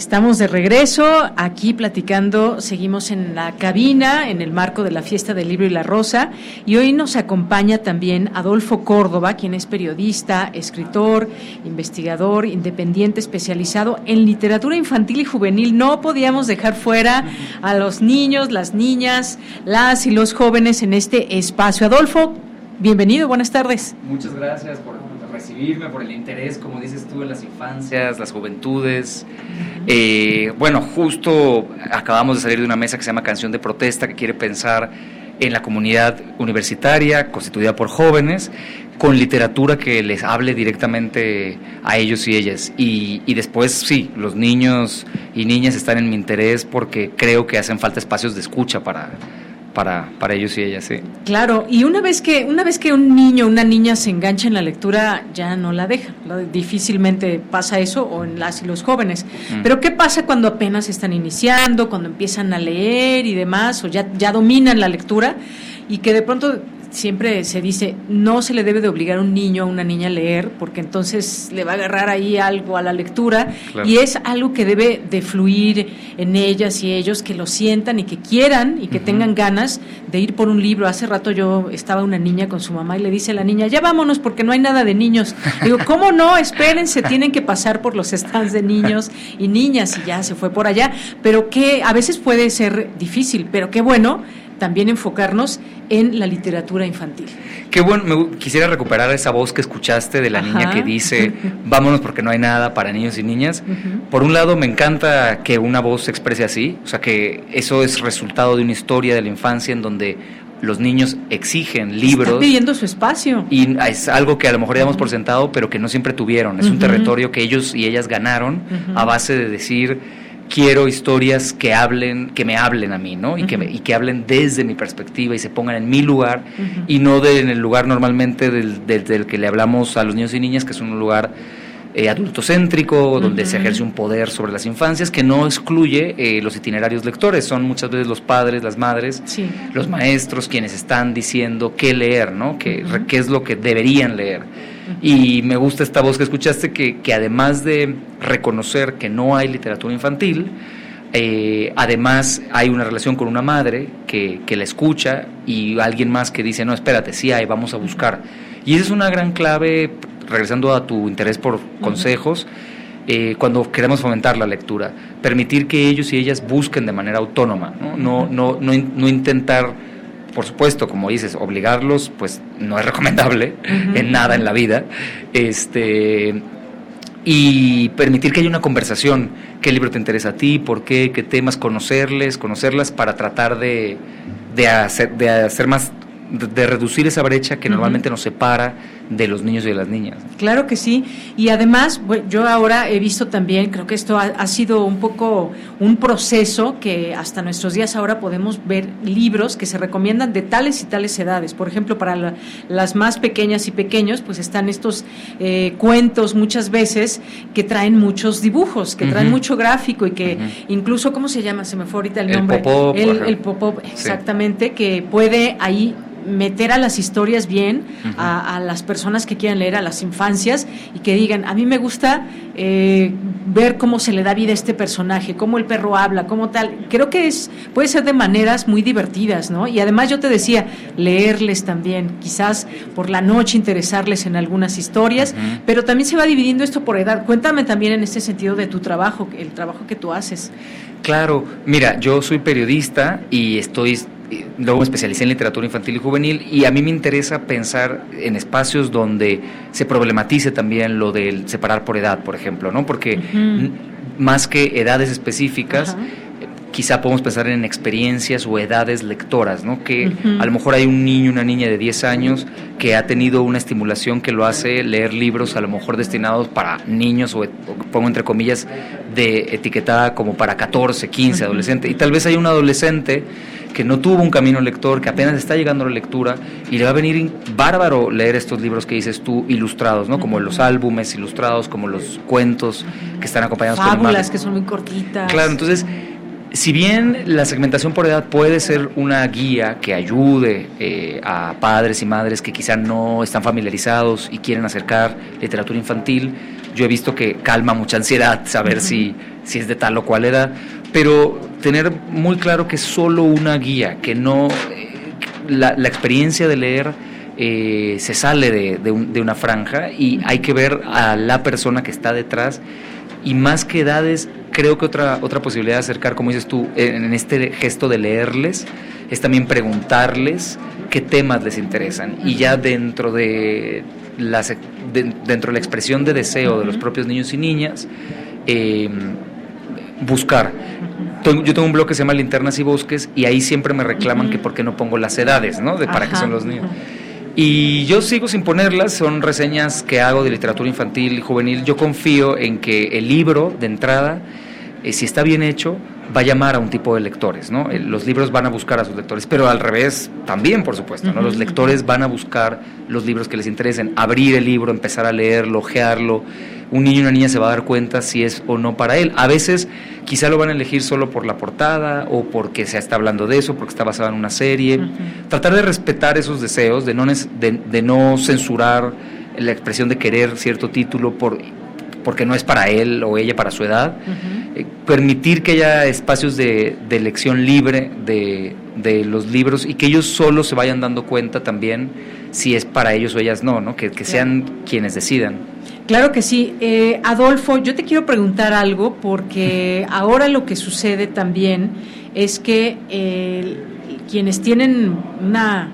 Estamos de regreso aquí platicando, seguimos en la cabina en el marco de la fiesta del libro y la rosa y hoy nos acompaña también Adolfo Córdoba, quien es periodista, escritor, investigador, independiente, especializado en literatura infantil y juvenil. No podíamos dejar fuera a los niños, las niñas, las y los jóvenes en este espacio. Adolfo, bienvenido, buenas tardes. Muchas gracias por por el interés, como dices tú, en las infancias, las juventudes. Eh, bueno, justo acabamos de salir de una mesa que se llama Canción de Protesta, que quiere pensar en la comunidad universitaria constituida por jóvenes, con literatura que les hable directamente a ellos y ellas. Y, y, después, sí, los niños y niñas están en mi interés porque creo que hacen falta espacios de escucha para, para, para ellos y ellas, sí. Claro, y una vez que una vez que un niño o una niña se engancha en la lectura, ya no la deja. Difícilmente pasa eso o en las y los jóvenes. Mm. Pero ¿qué pasa cuando apenas están iniciando, cuando empiezan a leer y demás, o ya, ya dominan la lectura y que de pronto siempre se dice, no se le debe de obligar a un niño o a una niña a leer, porque entonces le va a agarrar ahí algo a la lectura, y es algo que debe de fluir en ellas y ellos, que lo sientan y que quieran y que tengan ganas de ir por un libro. Hace rato yo estaba una niña con su mamá y le dice a la niña, ya vámonos porque no hay nada de niños. Digo, ¿cómo no? Espérense, tienen que pasar por los stands de niños y niñas y ya se fue por allá, pero que a veces puede ser difícil, pero qué bueno también enfocarnos en la literatura infantil. Qué bueno, me quisiera recuperar esa voz que escuchaste de la niña que dice, vámonos porque no hay nada para niños y niñas. Por un lado, me encanta que una voz se exprese así, o sea, que eso es resultado de una historia de la infancia en donde los niños exigen libros. Están pidiendo su espacio. Y es algo que a lo mejor damos por sentado, pero que no siempre tuvieron. Es un territorio que ellos y ellas ganaron a base de decir quiero historias que hablen, que me hablen a mí, ¿no? Y, que, y que hablen desde mi perspectiva y se pongan en mi lugar y no de, en el lugar normalmente del, del, que le hablamos a los niños y niñas, que es un lugar eh, adultocéntrico, donde se ejerce un poder sobre las infancias que no excluye eh, los itinerarios lectores, son muchas veces los padres, las madres, los maestros quienes están diciendo qué leer, ¿no? Qué, qué es lo que deberían leer. Y me gusta esta voz que escuchaste, que, que además de reconocer que no hay literatura infantil, Eh, además, hay una relación con una madre que, que, la escucha y alguien más que dice, no, espérate, sí hay, vamos a buscar. Y esa es una gran clave, regresando a tu interés por consejos, eh, cuando queremos fomentar la lectura, permitir que ellos y ellas busquen de manera autónoma, no, no, no, no, no intentar por supuesto, como dices, obligarlos, pues no es recomendable en nada en la vida. Este y permitir que haya una conversación, qué libro te interesa a ti, por qué, qué temas, conocerles, conocerlas para tratar de, de, hacer, de hacer más de, reducir esa brecha que normalmente nos separa de los niños y de las niñas. Claro que sí. Y además, yo ahora he visto también, creo que esto ha, sido un poco un proceso que hasta nuestros días ahora podemos ver libros que se recomiendan de tales y tales edades. Por ejemplo, para las más pequeñas y pequeños, pues están estos eh, cuentos muchas veces que traen muchos dibujos, que traen mucho gráfico y que incluso, ¿cómo se llama? Se me fue ahorita el nombre. El pop-up. El, exactamente, que puede ahí meter a las historias bien a, las personas que quieran leer, a las infancias, y que digan, a mí me gusta eh, ver cómo se le da vida a este personaje, cómo el perro habla, cómo tal. Creo que es puede ser de maneras muy divertidas, ¿no? Y además yo te decía, leerles también, quizás por la noche interesarles en algunas historias, pero también se va dividiendo esto por edad. Cuéntame también en este sentido de tu trabajo, el trabajo que tú haces. Claro, mira, yo soy periodista y estoy luego me especialicé en literatura infantil y juvenil y a mí me interesa pensar en espacios donde se problematice también lo del separar por edad, por ejemplo, ¿no? Porque más que edades específicas, quizá podemos pensar en experiencias o edades lectoras, ¿no? Que a lo mejor hay un niño, una niña de 10 años que ha tenido una estimulación que lo hace leer libros a lo mejor destinados para niños o, pongo entre comillas de etiquetada como para 14, 15, adolescente. Y tal vez hay un adolescente que no tuvo un camino lector, que apenas está llegando a la lectura y le va a venir bárbaro leer estos libros que dices tú ilustrados, ¿no? Como los álbumes ilustrados, como los cuentos que están acompañados con imágenes. que son muy cortitas. Claro, entonces si bien la segmentación por edad puede ser una guía que ayude eh, a padres y madres que quizá no están familiarizados y quieren acercar literatura infantil, yo he visto que calma mucha ansiedad saber si, si es de tal o cual edad, pero tener muy claro que es solo una guía, que no eh, la, experiencia de leer eh, se sale de, de, una franja y hay que ver a la persona que está detrás y más que edades, creo que otra, otra posibilidad de acercar, como dices tú, en este gesto de leerles, es también preguntarles qué temas les interesan y ya dentro de, las, dentro de la expresión de deseo de los propios niños y niñas, eh, buscar yo tengo un blog que se llama Linternas y Bosques y ahí siempre me reclaman que por qué no pongo las edades, ¿no? De para qué son los niños. Y yo sigo sin ponerlas, son reseñas que hago de literatura infantil y juvenil. Yo confío en que el libro de entrada, eh, si está bien hecho, va a llamar a un tipo de lectores, ¿no? Los libros van a buscar a sus lectores, pero al revés también, por supuesto, ¿no? Los lectores van a buscar los libros que les interesen, abrir el libro, empezar a leerlo, ojearlo un niño y una niña se va a dar cuenta si es o no para él. A veces quizá lo van a elegir solo por la portada o porque se está hablando de eso, porque está basado en una serie. Tratar de respetar esos deseos, de no, de, no censurar la expresión de querer cierto título por, porque no es para él o ella para su edad. Eh, permitir que haya espacios de, de elección libre de, de, los libros y que ellos solo se vayan dando cuenta también si es para ellos o ellas no, ¿no? Que, que sean quienes decidan. Claro que sí. Eh, Adolfo, yo te quiero preguntar algo porque ahora lo que sucede también es que eh, quienes tienen una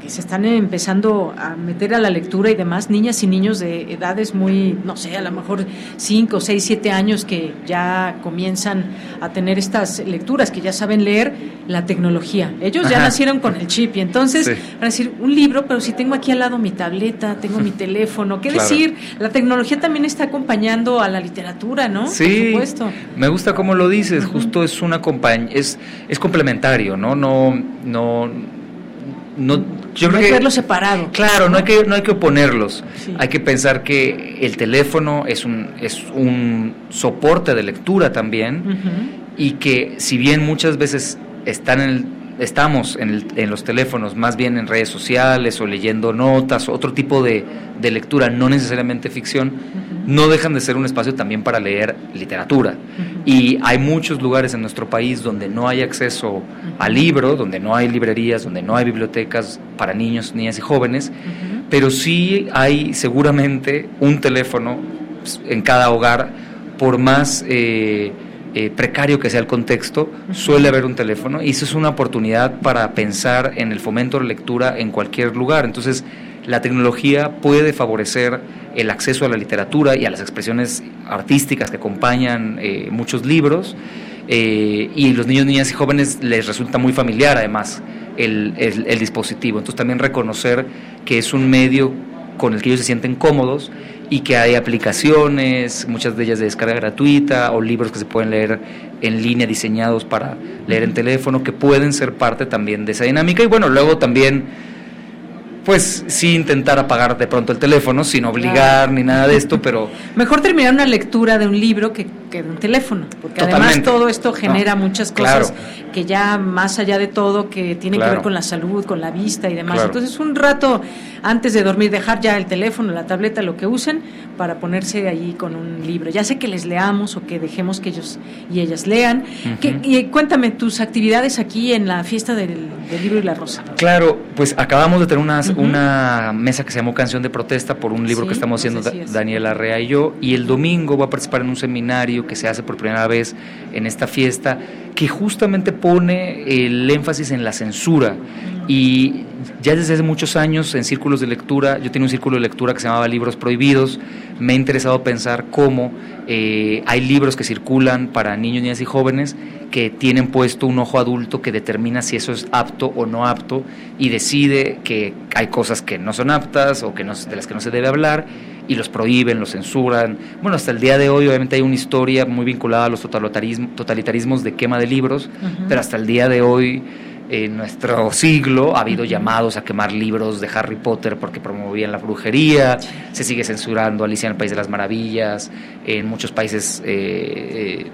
que se están empezando a meter a la lectura y demás, niñas y niños de edades muy, no sé, a lo mejor 5, 6, 7 años que ya comienzan a tener estas lecturas, que ya saben leer la tecnología. Ellos ya nacieron con el chip y entonces van a decir, un libro, pero si tengo aquí al lado mi tableta, tengo mi teléfono, ¿qué decir? La tecnología también está acompañando a la literatura, ¿no? Sí, Por supuesto. me gusta cómo lo dices, justo es una es, es complementario, ¿no? No, no no, yo no hay que verlos separado. Claro, no hay que, no hay que oponerlos. Hay que pensar que el teléfono es un, es un soporte de lectura también y que si bien muchas veces están en estamos en, en, los teléfonos, más bien en redes sociales o leyendo notas, otro tipo de, de lectura, no necesariamente ficción, no dejan de ser un espacio también para leer literatura. Y hay muchos lugares en nuestro país donde no hay acceso a libros, donde no hay librerías, donde no hay bibliotecas para niños, niñas y jóvenes, pero sí hay seguramente un teléfono en cada hogar, por más... Eh, eh, precario que sea el contexto, suele haber un teléfono y eso es una oportunidad para pensar en el fomento de lectura en cualquier lugar. Entonces, la tecnología puede favorecer el acceso a la literatura y a las expresiones artísticas que acompañan eh, muchos libros. Eh, y los niños, niñas y jóvenes les resulta muy familiar además el, el, dispositivo. Entonces también reconocer que es un medio con el que ellos se sienten cómodos y que hay aplicaciones, muchas de ellas de descarga gratuita o libros que se pueden leer en línea diseñados para leer en teléfono que pueden ser parte también de esa dinámica y bueno, luego también pues sí intentar apagar de pronto el teléfono sin obligar ni nada de esto, pero... Mejor terminar una lectura de un libro que, que de un teléfono, porque además todo esto genera muchas cosas que ya más allá de todo, que tienen que ver con la salud, con la vista y demás. Entonces un rato antes de dormir dejar ya el teléfono, la tableta, lo que usen, para ponerse allí con un libro. Ya sé que les leamos o que dejemos que ellos y ellas lean. y cuéntame tus actividades aquí en la fiesta del, libro y la rosa. Claro, pues acabamos de tener unas una mesa que se llamó Canción de Protesta por un libro que estamos haciendo Daniela Arrea y yo. Y el domingo voy a participar en un seminario que se hace por primera vez en esta fiesta, que justamente pone el énfasis en la censura. Y ya desde hace muchos años en círculos de lectura, yo tenía un círculo de lectura que se llamaba Libros Prohibidos, me ha interesado pensar cómo eh, hay libros que circulan para niños, niñas y jóvenes que tienen puesto un ojo adulto que determina si eso es apto o no apto y decide que hay cosas que no son aptas o que no, de las que no se debe hablar y los prohíben, los censuran. Bueno, hasta el día de hoy obviamente hay una historia muy vinculada a los totalitarismos de quema de libros, pero hasta el día de hoy en nuestro siglo ha habido llamados a quemar libros de Harry Potter porque promovían la brujería, se sigue censurando Alicia en el País de las Maravillas, en muchos países, eh, eh,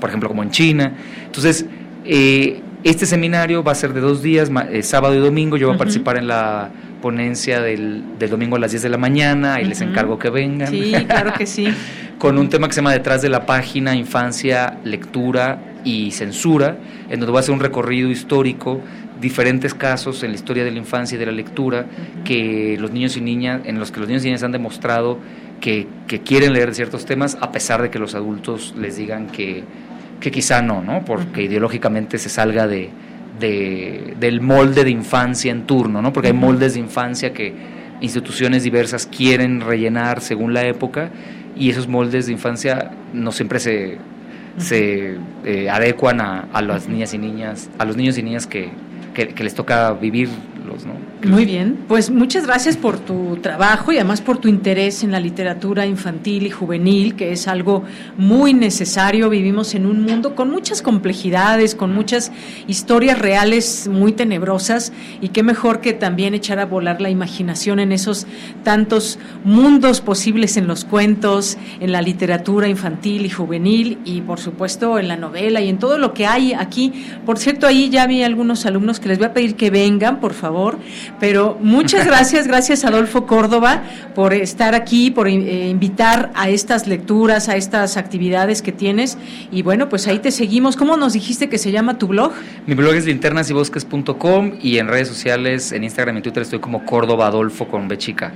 por ejemplo como en China. Entonces, eh, este seminario va a ser de dos días, sábado y domingo, yo voy a participar en la ponencia del, domingo a las 10 de la mañana. Y les encargo que vengan. Sí, claro que sí. Con un tema que se llama Detrás de la página, infancia, lectura y censura, en donde voy a hacer un recorrido histórico, diferentes casos en la historia de la infancia y de la lectura, que los niños y niñas, en los que los niños y niñas han demostrado que, quieren leer ciertos temas, a pesar de que los adultos les digan que, que quizá no, ¿no? Porque ideológicamente se salga de, del molde de infancia en turno, ¿no? Porque hay moldes de infancia que instituciones diversas quieren rellenar según la época y esos moldes de infancia no siempre se, se eh, adecuan a, a, las niñas y niñas, a los niños y niñas que, que les toca vivirlos, ¿no? Muy bien, pues muchas gracias por tu trabajo y además por tu interés en la literatura infantil y juvenil, que es algo muy necesario. Vivimos en un mundo con muchas complejidades, con muchas historias reales muy tenebrosas y qué mejor que también echar a volar la imaginación en esos tantos mundos posibles en los cuentos, en la literatura infantil y juvenil y por supuesto en la novela y en todo lo que hay aquí. Por cierto, ahí ya vi algunos alumnos que les voy a pedir que vengan, por favor pero muchas gracias, gracias Adolfo Córdoba por estar aquí, por eh, invitar a estas lecturas, a estas actividades que tienes. Y bueno, pues ahí te seguimos. ¿Cómo nos dijiste que se llama tu blog? Mi blog es linternasyBosques.com y en redes sociales, en Instagram y Twitter estoy como Córdoba Adolfo con B chica.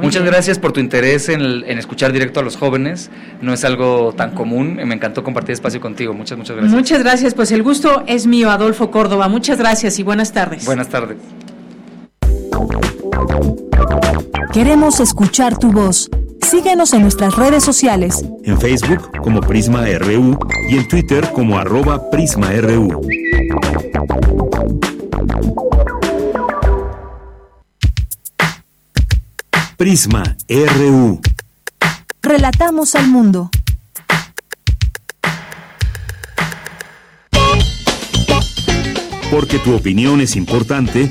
Muchas gracias por tu interés en, en, escuchar directo a los jóvenes. No es algo tan común. Me encantó compartir espacio contigo. Muchas, muchas gracias. Muchas gracias. Pues el gusto es mío, Adolfo Córdoba. Muchas gracias y buenas tardes. Buenas tardes. Queremos escuchar tu voz. Síguenos en nuestras redes sociales. En Facebook como Prisma RU y en Twitter como arroba PrismaRU. Prisma RU. Relatamos al mundo. Porque tu opinión es importante,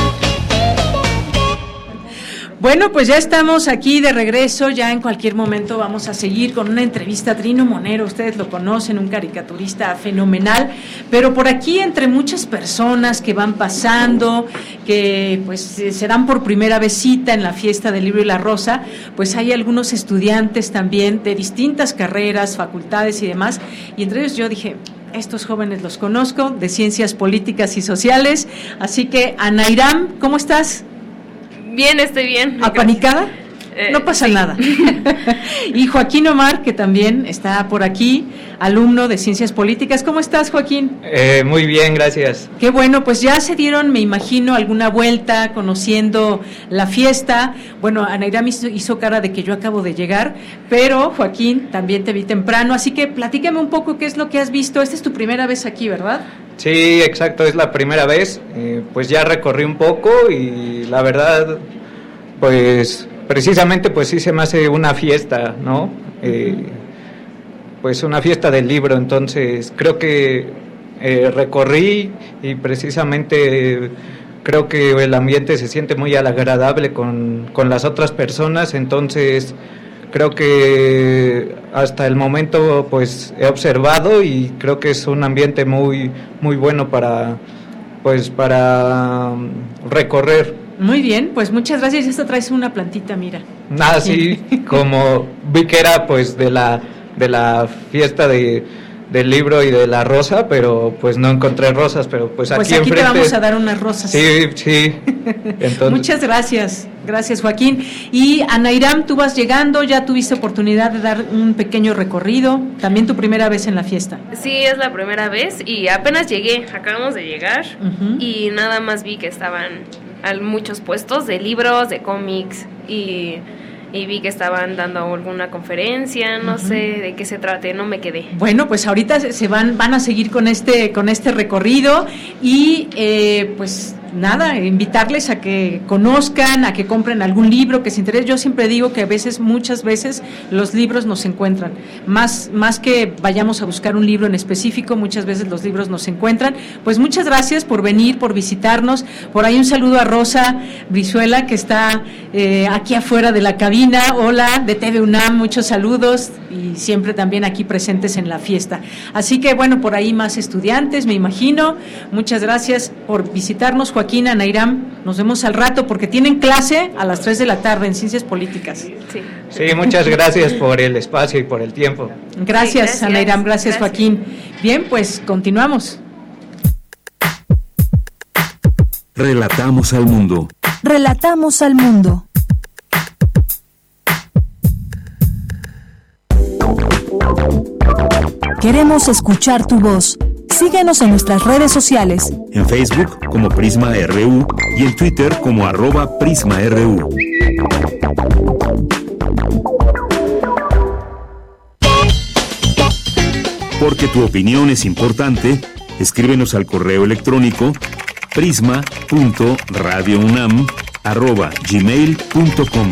Bueno, pues ya estamos aquí de regreso, ya en cualquier momento vamos a seguir con una entrevista a Trino Monero, ustedes lo conocen, un caricaturista fenomenal, pero por aquí entre muchas personas que van pasando, que pues se dan por primera vez cita en la fiesta del libro y la rosa, pues hay algunos estudiantes también de distintas carreras, facultades y demás, y entre ellos yo dije, estos jóvenes los conozco, de ciencias políticas y sociales, así que Anairam, ¿cómo estás? Bien, estoy bien. ¿Apanicada? Eh, no pasa sí. nada. y Joaquín Omar, que también está por aquí, alumno de Ciencias Políticas. ¿Cómo estás, Joaquín? Eh, muy bien, gracias. Qué bueno, pues ya se dieron, me imagino, alguna vuelta conociendo la fiesta. Bueno, Anairam hizo, hizo cara de que yo acabo de llegar, pero Joaquín, también te vi temprano, así que platícame un poco qué es lo que has visto. Esta es tu primera vez aquí, ¿verdad? Sí, exacto, es la primera vez. Eh, pues ya recorrí un poco y la verdad, pues precisamente pues sí se me hace una fiesta, ¿no? Eh, pues una fiesta del libro, entonces creo que eh, recorrí y precisamente creo que el ambiente se siente muy agradable con, con las otras personas, entonces creo que hasta el momento pues he observado y creo que es un ambiente muy muy bueno para pues para um, recorrer Muy bien, pues muchas gracias. Esta traes una plantita, mira. nada así como vi que era pues de la de la fiesta de del libro y de la rosa pero pues no encontré rosas pero pues, Pues aquí, aquí te vamos a dar unas rosas. sí sí entonces Muchas gracias, gracias Joaquín. Y Anairam, tú vas llegando, ya tuviste oportunidad de dar un pequeño recorrido, también tu primera vez en la fiesta. Sí, es la primera vez y apenas llegué, acabamos de llegar y nada más vi que estaban al- muchos puestos de libros, de cómics y, y vi que estaban dando alguna conferencia, no sé de qué se trate, no me quedé. Bueno, pues ahorita se- se van, van a seguir con este, con este recorrido y eh, pues nada, invitarles a que conozcan, a que compren algún libro que se interese. Yo siempre digo que a veces, muchas veces, los libros nos encuentran. Más, más que vayamos a buscar un libro en específico, muchas veces los libros nos encuentran. Pues muchas gracias por venir, por visitarnos. Por ahí un saludo a Rosa Brizuela, que está eh, aquí afuera de la cabina. Hola, de TV UNAM, muchos saludos y siempre también aquí presentes en la fiesta. Así que bueno, por ahí más estudiantes, me imagino. Muchas gracias por visitarnos, Joaquín Anairam. Nos vemos al rato porque tienen clase a las 3 de la tarde en Ciencias Políticas. sí muchas gracias por el espacio y por el tiempo Gracias, gracias. Anairam, gracias, Joaquín. Bien, pues continuamos. Relatamos al mundo. Relatamos al mundo. Queremos escuchar tu voz. Síguenos en nuestras redes sociales. En Facebook como Prisma RU y en Twitter como arroba PrismaRU. Porque tu opinión es importante, escríbenos al correo electrónico prisma.radiounam@gmail.com.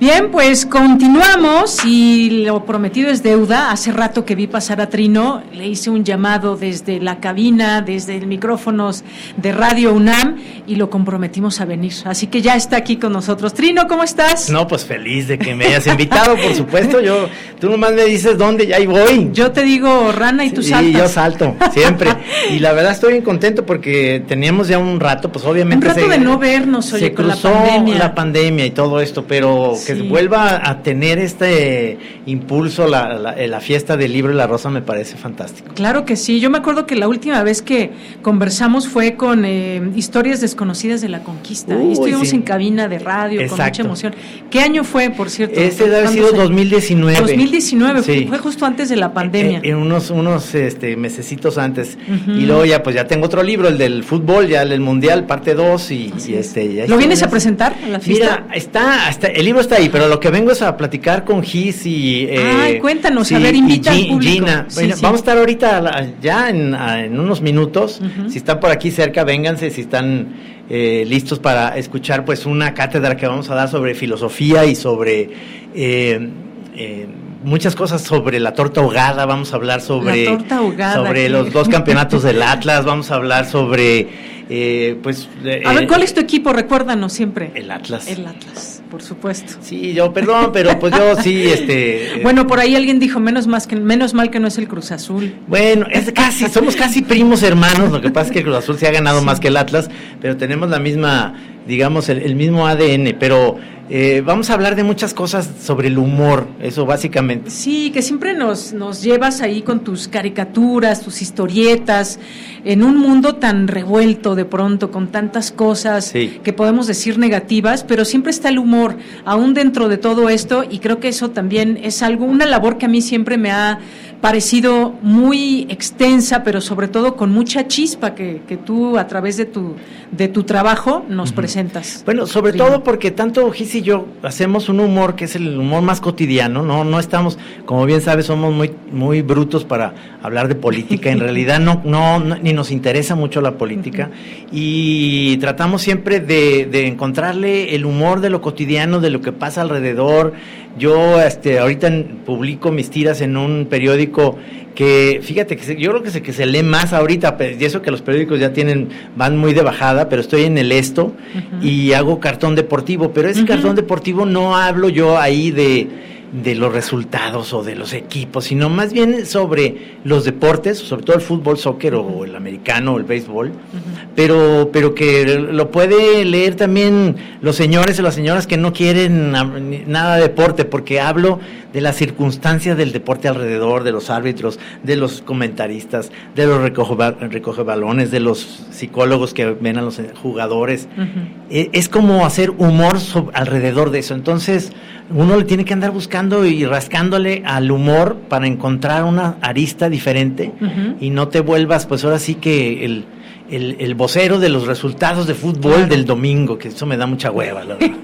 Bien, pues continuamos y lo prometido es deuda. Hace rato que vi pasar a Trino, le hice un llamado desde la cabina, desde el micrófonos de Radio UNAM y lo comprometimos a venir. Así que ya está aquí con nosotros. Trino, ¿cómo estás? No, pues feliz de que me hayas invitado, por supuesto. Yo, tú nomás me dices dónde y ahí voy. Yo te digo rana y tú Sí, saltas. yo salto, siempre. y la verdad estoy bien contento porque teníamos ya un rato, pues obviamente. Un rato de no vernos, oye, se con la cruzó pandemia. la pandemia y todo esto, pero que Sí. vuelva a tener este impulso la, la, la fiesta del libro y la rosa me parece fantástico. Claro que sí. Yo me acuerdo que la última vez que conversamos fue con eh, historias desconocidas de la conquista. Uy, y estuvimos sí. en cabina de radio con mucha emoción. ¿Qué año fue, por cierto? Este debe haber ¿Cuándo sido se- 2019. 2019, fue- Sí. fue justo antes de la pandemia. En unos, unos este, mesecitos antes. Y luego ya, pues ya tengo otro libro, el del fútbol, ya el del mundial, parte 2. Y, y este, ya ¿Lo vienes a presentar en la fiesta? Mira, está, hasta, el libro está ahí, pero lo que vengo es a platicar con Gis y... eh, Ay, cuéntanos, a sí, ver, y invita al Gi- público. Gina. Sí, Bueno, sí. Vamos a estar ahorita a la- ya en, a- en unos minutos. Si están por aquí cerca, vénganse, si están eh, listos para escuchar pues una cátedra que vamos a dar sobre filosofía y sobre... eh, eh, muchas cosas sobre la torta ahogada, vamos a hablar sobre, La torta ahogada, sobre ¿qué? los dos campeonatos del Atlas, vamos a hablar sobre, eh, pues... A ver, eh, ¿cuál es tu equipo? Recuérdanos siempre. El Atlas. El Atlas, por supuesto. Sí, yo, perdón, pero pues yo sí, este... Bueno, por ahí alguien dijo, menos, más que, menos mal que no es el Cruz Azul. Bueno, es casi, somos casi primos hermanos, lo que pasa es que el Cruz Azul se ha ganado más que el Atlas, pero tenemos la misma, digamos, el, el mismo ADN, pero eh, vamos a hablar de muchas cosas sobre el humor, eso básicamente. Sí, que siempre nos, nos llevas ahí con tus caricaturas, tus historietas, en un mundo tan revuelto de pronto, con tantas cosas Sí. que podemos decir negativas, pero siempre está el humor, aún dentro de todo esto, y creo que eso también es algo, una labor que a mí siempre me ha parecido muy extensa, pero sobre todo con mucha chispa que, que tú a través de tu, de tu trabajo nos presentas. Bueno, sobre todo porque tanto Gis y yo hacemos un humor que es el humor más cotidiano, no no estamos, como bien sabes, somos muy muy brutos para hablar de política, en realidad no no, no- ni nos interesa mucho la política. Y tratamos siempre de, de encontrarle el humor de lo cotidiano, de lo que pasa alrededor. Yo este ahorita publico mis tiras en un periódico que fíjate que se- yo creo que se, que se lee más ahorita, y eso que los periódicos ya tienen, van muy de bajada, pero estoy en el esto y hago cartón deportivo, pero ese cartón deportivo no hablo yo ahí de, de los resultados o de los equipos, sino más bien sobre los deportes, sobre todo el fútbol, soccer o el americano o el béisbol, pero, pero que lo puede leer también los señores o las señoras que no quieren nada de deporte, porque hablo de las circunstancias del deporte alrededor, de los árbitros, de los comentaristas, de los recoge, ba- recoge balones, de los psicólogos que ven a los jugadores. E- Es como hacer humor alrededor de eso. Entonces, uno le tiene que andar buscando y rascándole al humor para encontrar una arista diferente y no te vuelvas, pues ahora sí que el, el, el vocero de los resultados de fútbol Claro. del domingo, que eso me da mucha hueva, la verdad.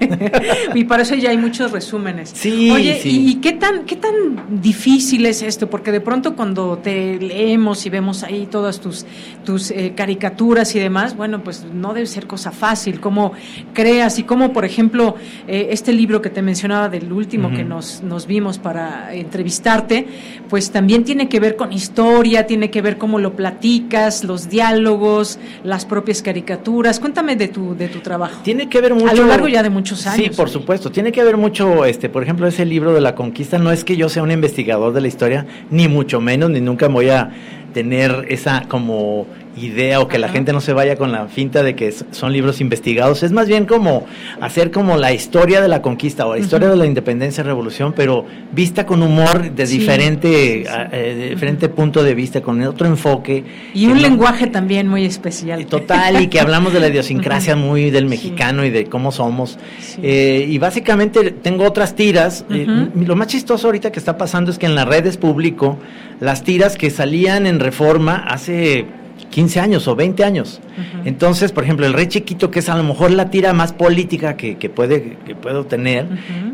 y para eso ya hay muchos resúmenes. Sí, Oye, sí. ¿y, qué tan qué tan difícil es esto? Porque de pronto cuando te leemos y vemos ahí todas tus tus eh, caricaturas y demás, bueno, pues no debe ser cosa fácil. Cómo creas y cómo, por ejemplo, eh, este libro que te mencionaba del último que nos nos vimos para entrevistarte, pues también tiene que ver con historia, tiene que ver cómo lo platicas, los diálogos, las propias caricaturas. Cuéntame de tu de tu trabajo. Tiene que ver mucho. A lo largo ya de muchos años. Sí, por supuesto. Tiene que ver mucho, este, por ejemplo, ese libro de la conquista. No es que yo sea un investigador de la historia, ni mucho menos, ni nunca voy a tener esa como idea o que la gente no se vaya con la finta de que son libros investigados. Es más bien como hacer como la historia de la conquista o la historia de la independencia y revolución, pero vista con humor de Sí, diferente, eh, diferente punto de vista, con otro enfoque. Y un no- lenguaje también muy especial. Total, y que hablamos de la idiosincrasia muy del mexicano y de cómo somos. Eh, y básicamente tengo otras tiras. Eh, lo más chistoso ahorita que está pasando es que en las redes publico las tiras que salían en reforma hace 15 años o 20 años. Entonces, por ejemplo, El Rey Chiquito, que es a lo mejor la tira más política que, que puede, que puedo tener,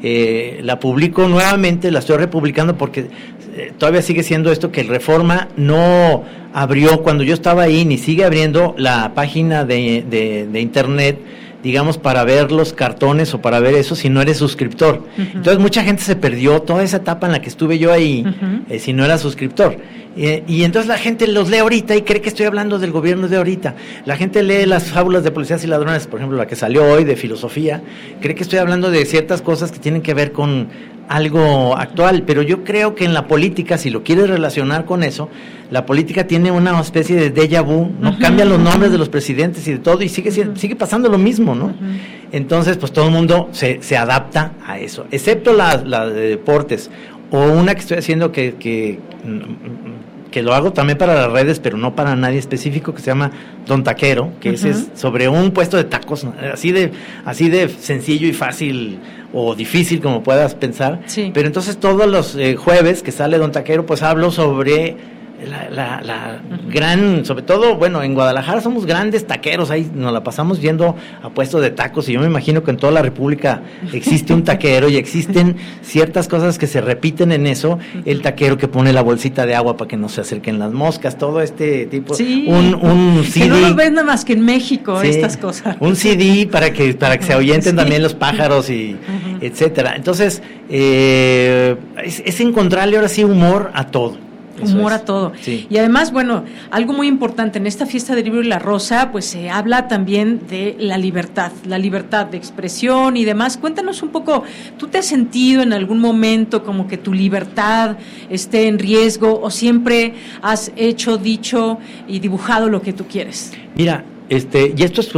eh, la publico nuevamente, la estoy republicando porque eh, todavía sigue siendo esto que el Reforma no abrió cuando yo estaba ahí, ni sigue abriendo la página de, de- de internet digamos, para ver los cartones o para ver eso si no eres suscriptor. Entonces mucha gente se perdió toda esa etapa en la que estuve yo ahí eh, si no era suscriptor. Eh, y entonces la gente los lee ahorita y cree que estoy hablando del gobierno de ahorita. La gente lee las fábulas de policías y ladrones, por ejemplo, la que salió hoy de filosofía, cree que estoy hablando de ciertas cosas que tienen que ver con algo actual, pero yo creo que en la política, si lo quieres relacionar con eso, la política tiene una especie de déjà vu, no cambian los nombres de los presidentes y de todo, y sigue, sigue pasando lo mismo, ¿no? Entonces, pues todo el mundo se, se adapta a eso, excepto la, la de deportes, o una que estoy haciendo que, que, mm, que lo hago también para las redes, pero no para nadie específico, que se llama Don Taquero, que ese es sobre un puesto de tacos, así de, así de sencillo y fácil o difícil como puedas pensar. Pero entonces todos los eh, jueves que sale Don Taquero, pues hablo sobre la, la, la gran, sobre todo, bueno, en Guadalajara somos grandes taqueros, ahí nos la pasamos viendo a puestos de tacos y yo me imagino que en toda la República existe un taquero y existen ciertas cosas que se repiten en eso, el taquero que pone la bolsita de agua para que no se acerquen las moscas, todo este tipo, Sí. un, un Que CD. no los ves nada más que en México, Sí, estas cosas. Un CD para que para que se ahuyenten Sí. también los pájaros y, etcétera. Entonces, eh, es, es encontrarle ahora sí humor a todo. Humor a todo. Sí. Y además, bueno, algo muy importante en esta fiesta del libro y la rosa, pues se habla también de la libertad, la libertad de expresión y demás. Cuéntanos un poco, ¿tú te has sentido en algún momento como que tu libertad esté en riesgo o siempre has hecho, dicho y dibujado lo que tú quieres? Mira, este, y esto es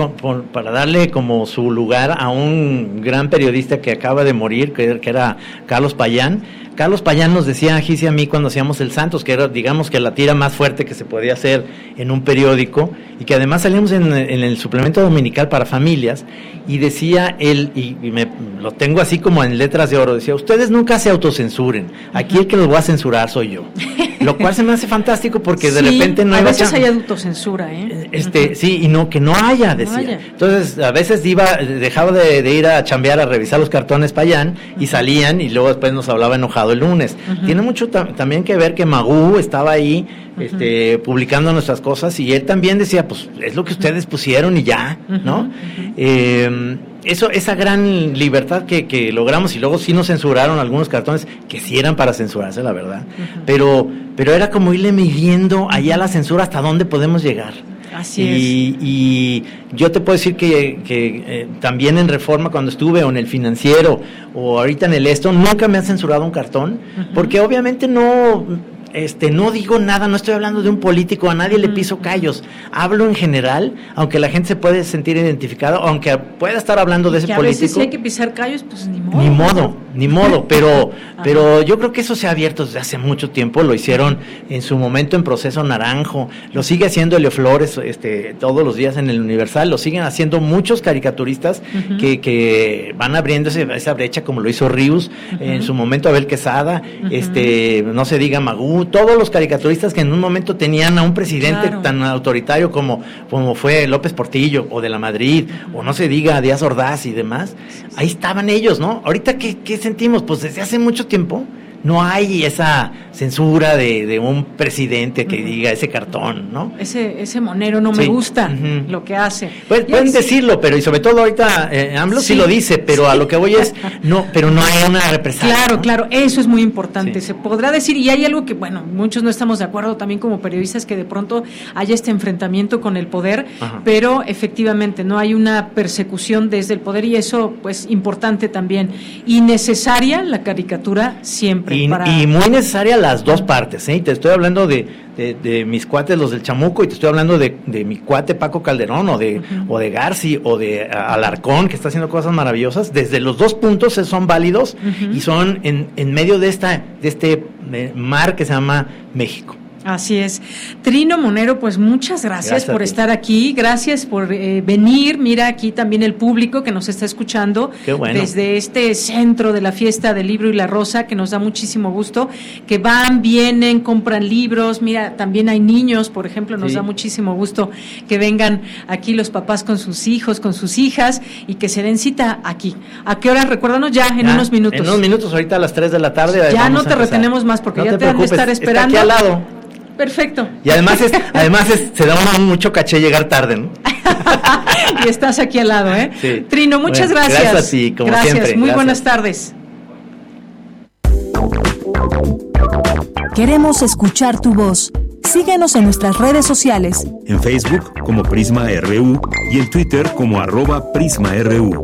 para darle como su lugar a un gran periodista que acaba de morir, que era Carlos Payán. Carlos Payán nos decía a Gis y a mí cuando hacíamos el Santos, que era, digamos, que la tira más fuerte que se podía hacer en un periódico, y que además salíamos en, en el suplemento dominical para familias, y decía él, y, y me, lo tengo así como en letras de oro, decía, ustedes nunca se autocensuren, aquí el que los va a censurar soy yo. Lo cual se me hace fantástico porque de Sí, repente no a iba veces hay autocensura, ¿eh? este, sí, y no, que no haya, decía. haya. Entonces, a veces iba, dejaba de, de ir a chambear a revisar los cartones Payán y salían y luego después nos hablaba enojado el lunes. Tiene mucho tam- también que ver que Magú estaba ahí este, publicando nuestras cosas y él también decía, pues es lo que ustedes pusieron y ya, ¿no? Eh, eso, esa gran libertad que, que logramos y luego sí nos censuraron algunos cartones que sí eran para censurarse, la verdad. Pero, pero era como irle midiendo allá la censura hasta dónde podemos llegar. Así y, y yo te puedo decir que, que, eh, también en Reforma cuando estuve o en el financiero o ahorita en el esto, nunca me han censurado un cartón, porque obviamente no, este, no digo nada, no estoy hablando de un político, a nadie le piso callos, hablo en general, aunque la gente se puede sentir identificada, aunque pueda estar hablando de ese que a veces político. si hay que pisar callos, pues ni modo. Ni modo, ni modo, pero, pero yo creo que eso se ha abierto desde hace mucho tiempo, lo hicieron en su momento en Proceso Naranjo, lo sigue haciendo Elio Flores este, todos los días en el Universal, lo siguen haciendo muchos caricaturistas que, que van abriendo ese- esa brecha como lo hizo Rius, en su momento Abel Quesada, este, no se diga Magú, todos los caricaturistas que en un momento tenían a un presidente Claro. tan autoritario como, como fue López Portillo o de la Madrid, o no se diga Díaz Ordaz y demás, ahí estaban ellos, ¿no? Ahorita, ¿qué, qué sentimos? Pues desde hace mucho tiempo no hay esa censura de, de un presidente que diga ese cartón, ¿no? Ese, ese monero no me gusta lo que hace. Pues, pueden decirlo, pero y sobre todo ahorita eh, AMLO sí. Sí. lo dice, pero a lo que voy es, no, pero no hay una represalia. Claro, ¿no? claro, eso es muy importante. Se podrá decir, y hay algo que, bueno, muchos no estamos de acuerdo también como periodistas, que de pronto haya este enfrentamiento con el poder, Ajá. pero efectivamente no hay una persecución desde el poder y eso, pues, importante también. Y necesaria la caricatura siempre. Y, para... y muy necesaria las dos partes, ¿eh? Y te estoy hablando de, de- de mis cuates, los del Chamuco, y te estoy hablando de, de mi cuate Paco Calderón, o de, o de Garci, o de a- Alarcón, que está haciendo cosas maravillosas. Desde los dos puntos eh, son válidos y son en, en medio de, esta, de este eh, mar que se llama México. Así es. Trino Monero, pues muchas gracias, Gracias a por estar aquí, gracias por eh, venir. Mira aquí también el público que nos está escuchando Qué bueno. desde este centro de la fiesta del libro y la rosa, que nos da muchísimo gusto, que van, vienen, compran libros. Mira, también hay niños, por ejemplo, nos Sí. da muchísimo gusto que vengan aquí los papás con sus hijos, con sus hijas y que se den cita aquí. ¿A qué hora? Recuérdanos ya, en Ya, unos minutos. En unos minutos, ahorita a las 3 de la tarde. Ya no a te empezar. retenemos más porque No ya te, han de preocupes, estar está esperando. aquí al lado. Perfecto. Y además, es, además es, se da uno mucho caché llegar tarde, ¿no? y estás aquí al lado, ¿eh? Sí. Trino, muchas Bueno, gracias. gracias a ti, como Gracias, siempre, muy gracias. buenas tardes. Queremos escuchar tu voz. Síguenos en nuestras redes sociales. En Facebook como Prisma RU y en Twitter como arroba PrismaRU.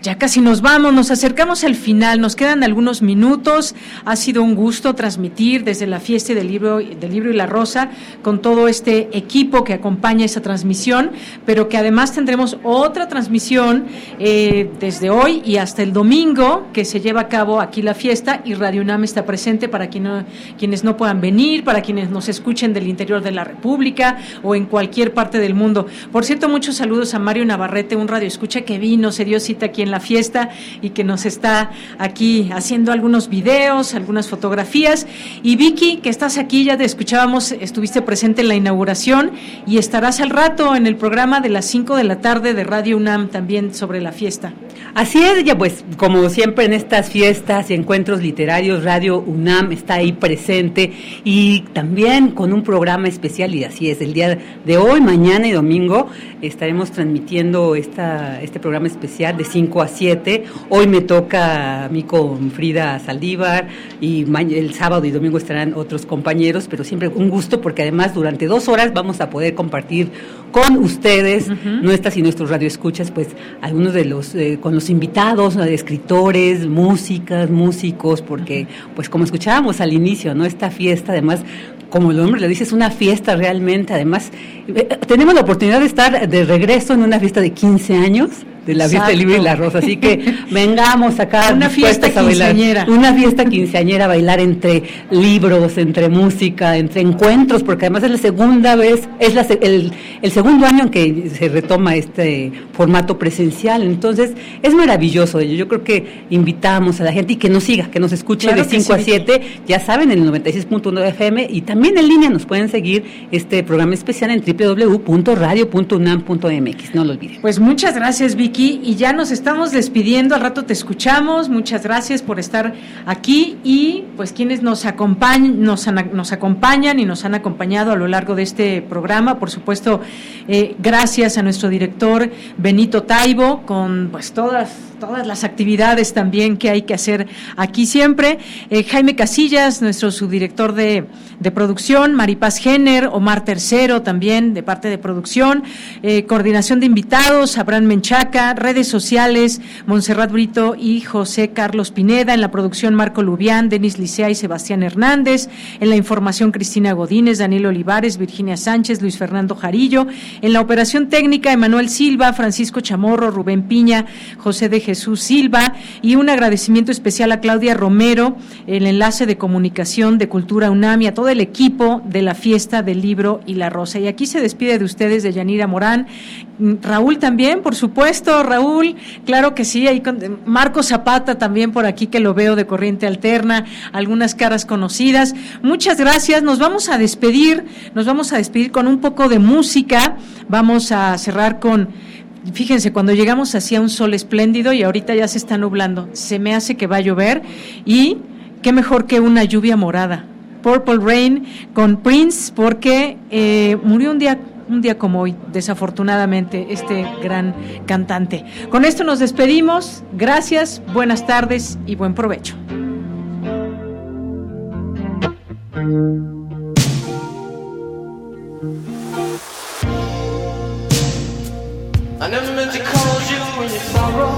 ya casi nos vamos, nos acercamos al final, nos quedan algunos minutos. Ha sido un gusto transmitir desde la fiesta del libro, del libro y la rosa con todo este equipo que acompaña esa transmisión, pero que además tendremos otra transmisión eh, desde hoy y hasta el domingo que se lleva a cabo aquí la fiesta y Radio UNAM está presente para quienes no puedan venir, para quienes nos escuchen del interior de la República o en cualquier parte del mundo. Por cierto, muchos saludos a Mario Navarrete, un radio escucha que vino, se dio cita aquí en la fiesta y que nos está aquí haciendo algunos videos, algunas fotografías. Y Vicky, que estás aquí, ya te escuchábamos, estuviste presente en la inauguración y estarás al rato en el programa de las 5 de la tarde de Radio UNAM también sobre la fiesta. Así es, ya pues como siempre en estas fiestas y encuentros literarios, Radio UNAM está ahí presente y también con un programa especial y así es, el día de hoy, mañana y domingo estaremos transmitiendo esta, este programa especial de 5 a 7. Hoy me toca a mí con Frida Saldívar y el sábado y domingo estarán otros compañeros, pero siempre un gusto porque además durante dos horas vamos a poder compartir con ustedes, nuestras y nuestros radioescuchas, pues algunos de los, eh, con los invitados, de escritores, músicas, músicos, porque pues como escuchábamos al inicio, ¿no? Esta fiesta además como el nombre le dice, es una fiesta realmente. Además, eh, tenemos la oportunidad de estar de regreso en una fiesta de 15 años de la fiesta del libro y la rosa. Así que vengamos acá una fiesta quinceañera. Una fiesta quinceañera, bailar entre libros, entre música, entre encuentros, porque además es la segunda vez, es el, el, segundo año en que se retoma este formato presencial. Entonces, es maravilloso. Yo creo que invitamos a la gente y que nos siga, que nos escuche de 5 a 7. Ya saben, en el 96.1 FM y también en línea nos pueden seguir este programa especial en www.radio.unam.mx. No lo olviden. Pues muchas gracias, Vicky y ya nos estamos despidiendo. Al rato te escuchamos. Muchas gracias por estar aquí y pues quienes nos acompañan, nos, nos acompañan y nos han acompañado a lo largo de este programa. Por supuesto, eh, gracias a nuestro director Benito Taibo con pues todas todas las actividades también que hay que hacer aquí siempre. Eh, Jaime Casillas, nuestro subdirector de, de, producción, Maripaz Jenner, Omar Tercero también de parte de producción, eh, coordinación de invitados, Abraham Menchaca, redes sociales, Montserrat Brito y José Carlos Pineda, en la producción Marco Lubián, Denis Licea y Sebastián Hernández, en la información Cristina Godínez, Daniel Olivares, Virginia Sánchez, Luis Fernando Jarillo, en la operación técnica Emanuel Silva, Francisco Chamorro, Rubén Piña, José de Jesús Silva y un agradecimiento especial a Claudia Romero, el enlace de comunicación de Cultura UNAM y a todo el equipo de la fiesta del libro y la rosa. Y aquí se despide de ustedes de Yanira Morán, Raúl también, por supuesto, Raúl, claro que sí, ahí con Marco Zapata también por aquí que lo veo de corriente alterna, algunas caras conocidas. Muchas gracias, nos vamos a despedir, nos vamos a despedir con un poco de música, vamos a cerrar con fíjense, cuando llegamos hacía un sol espléndido y ahorita ya se está nublando. Se me hace que va a llover y qué mejor que una lluvia morada. Purple Rain con Prince porque eh, murió un día un día como hoy, desafortunadamente, este gran cantante. Con esto nos despedimos. Gracias, buenas tardes y buen provecho. I never meant to call you when you sorrow.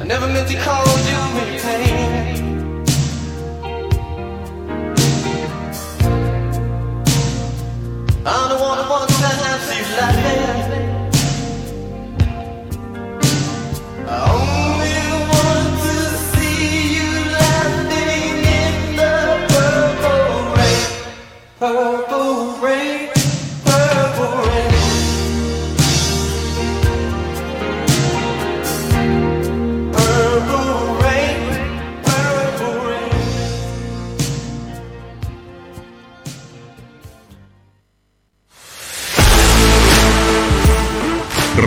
I never meant to call you when you pain.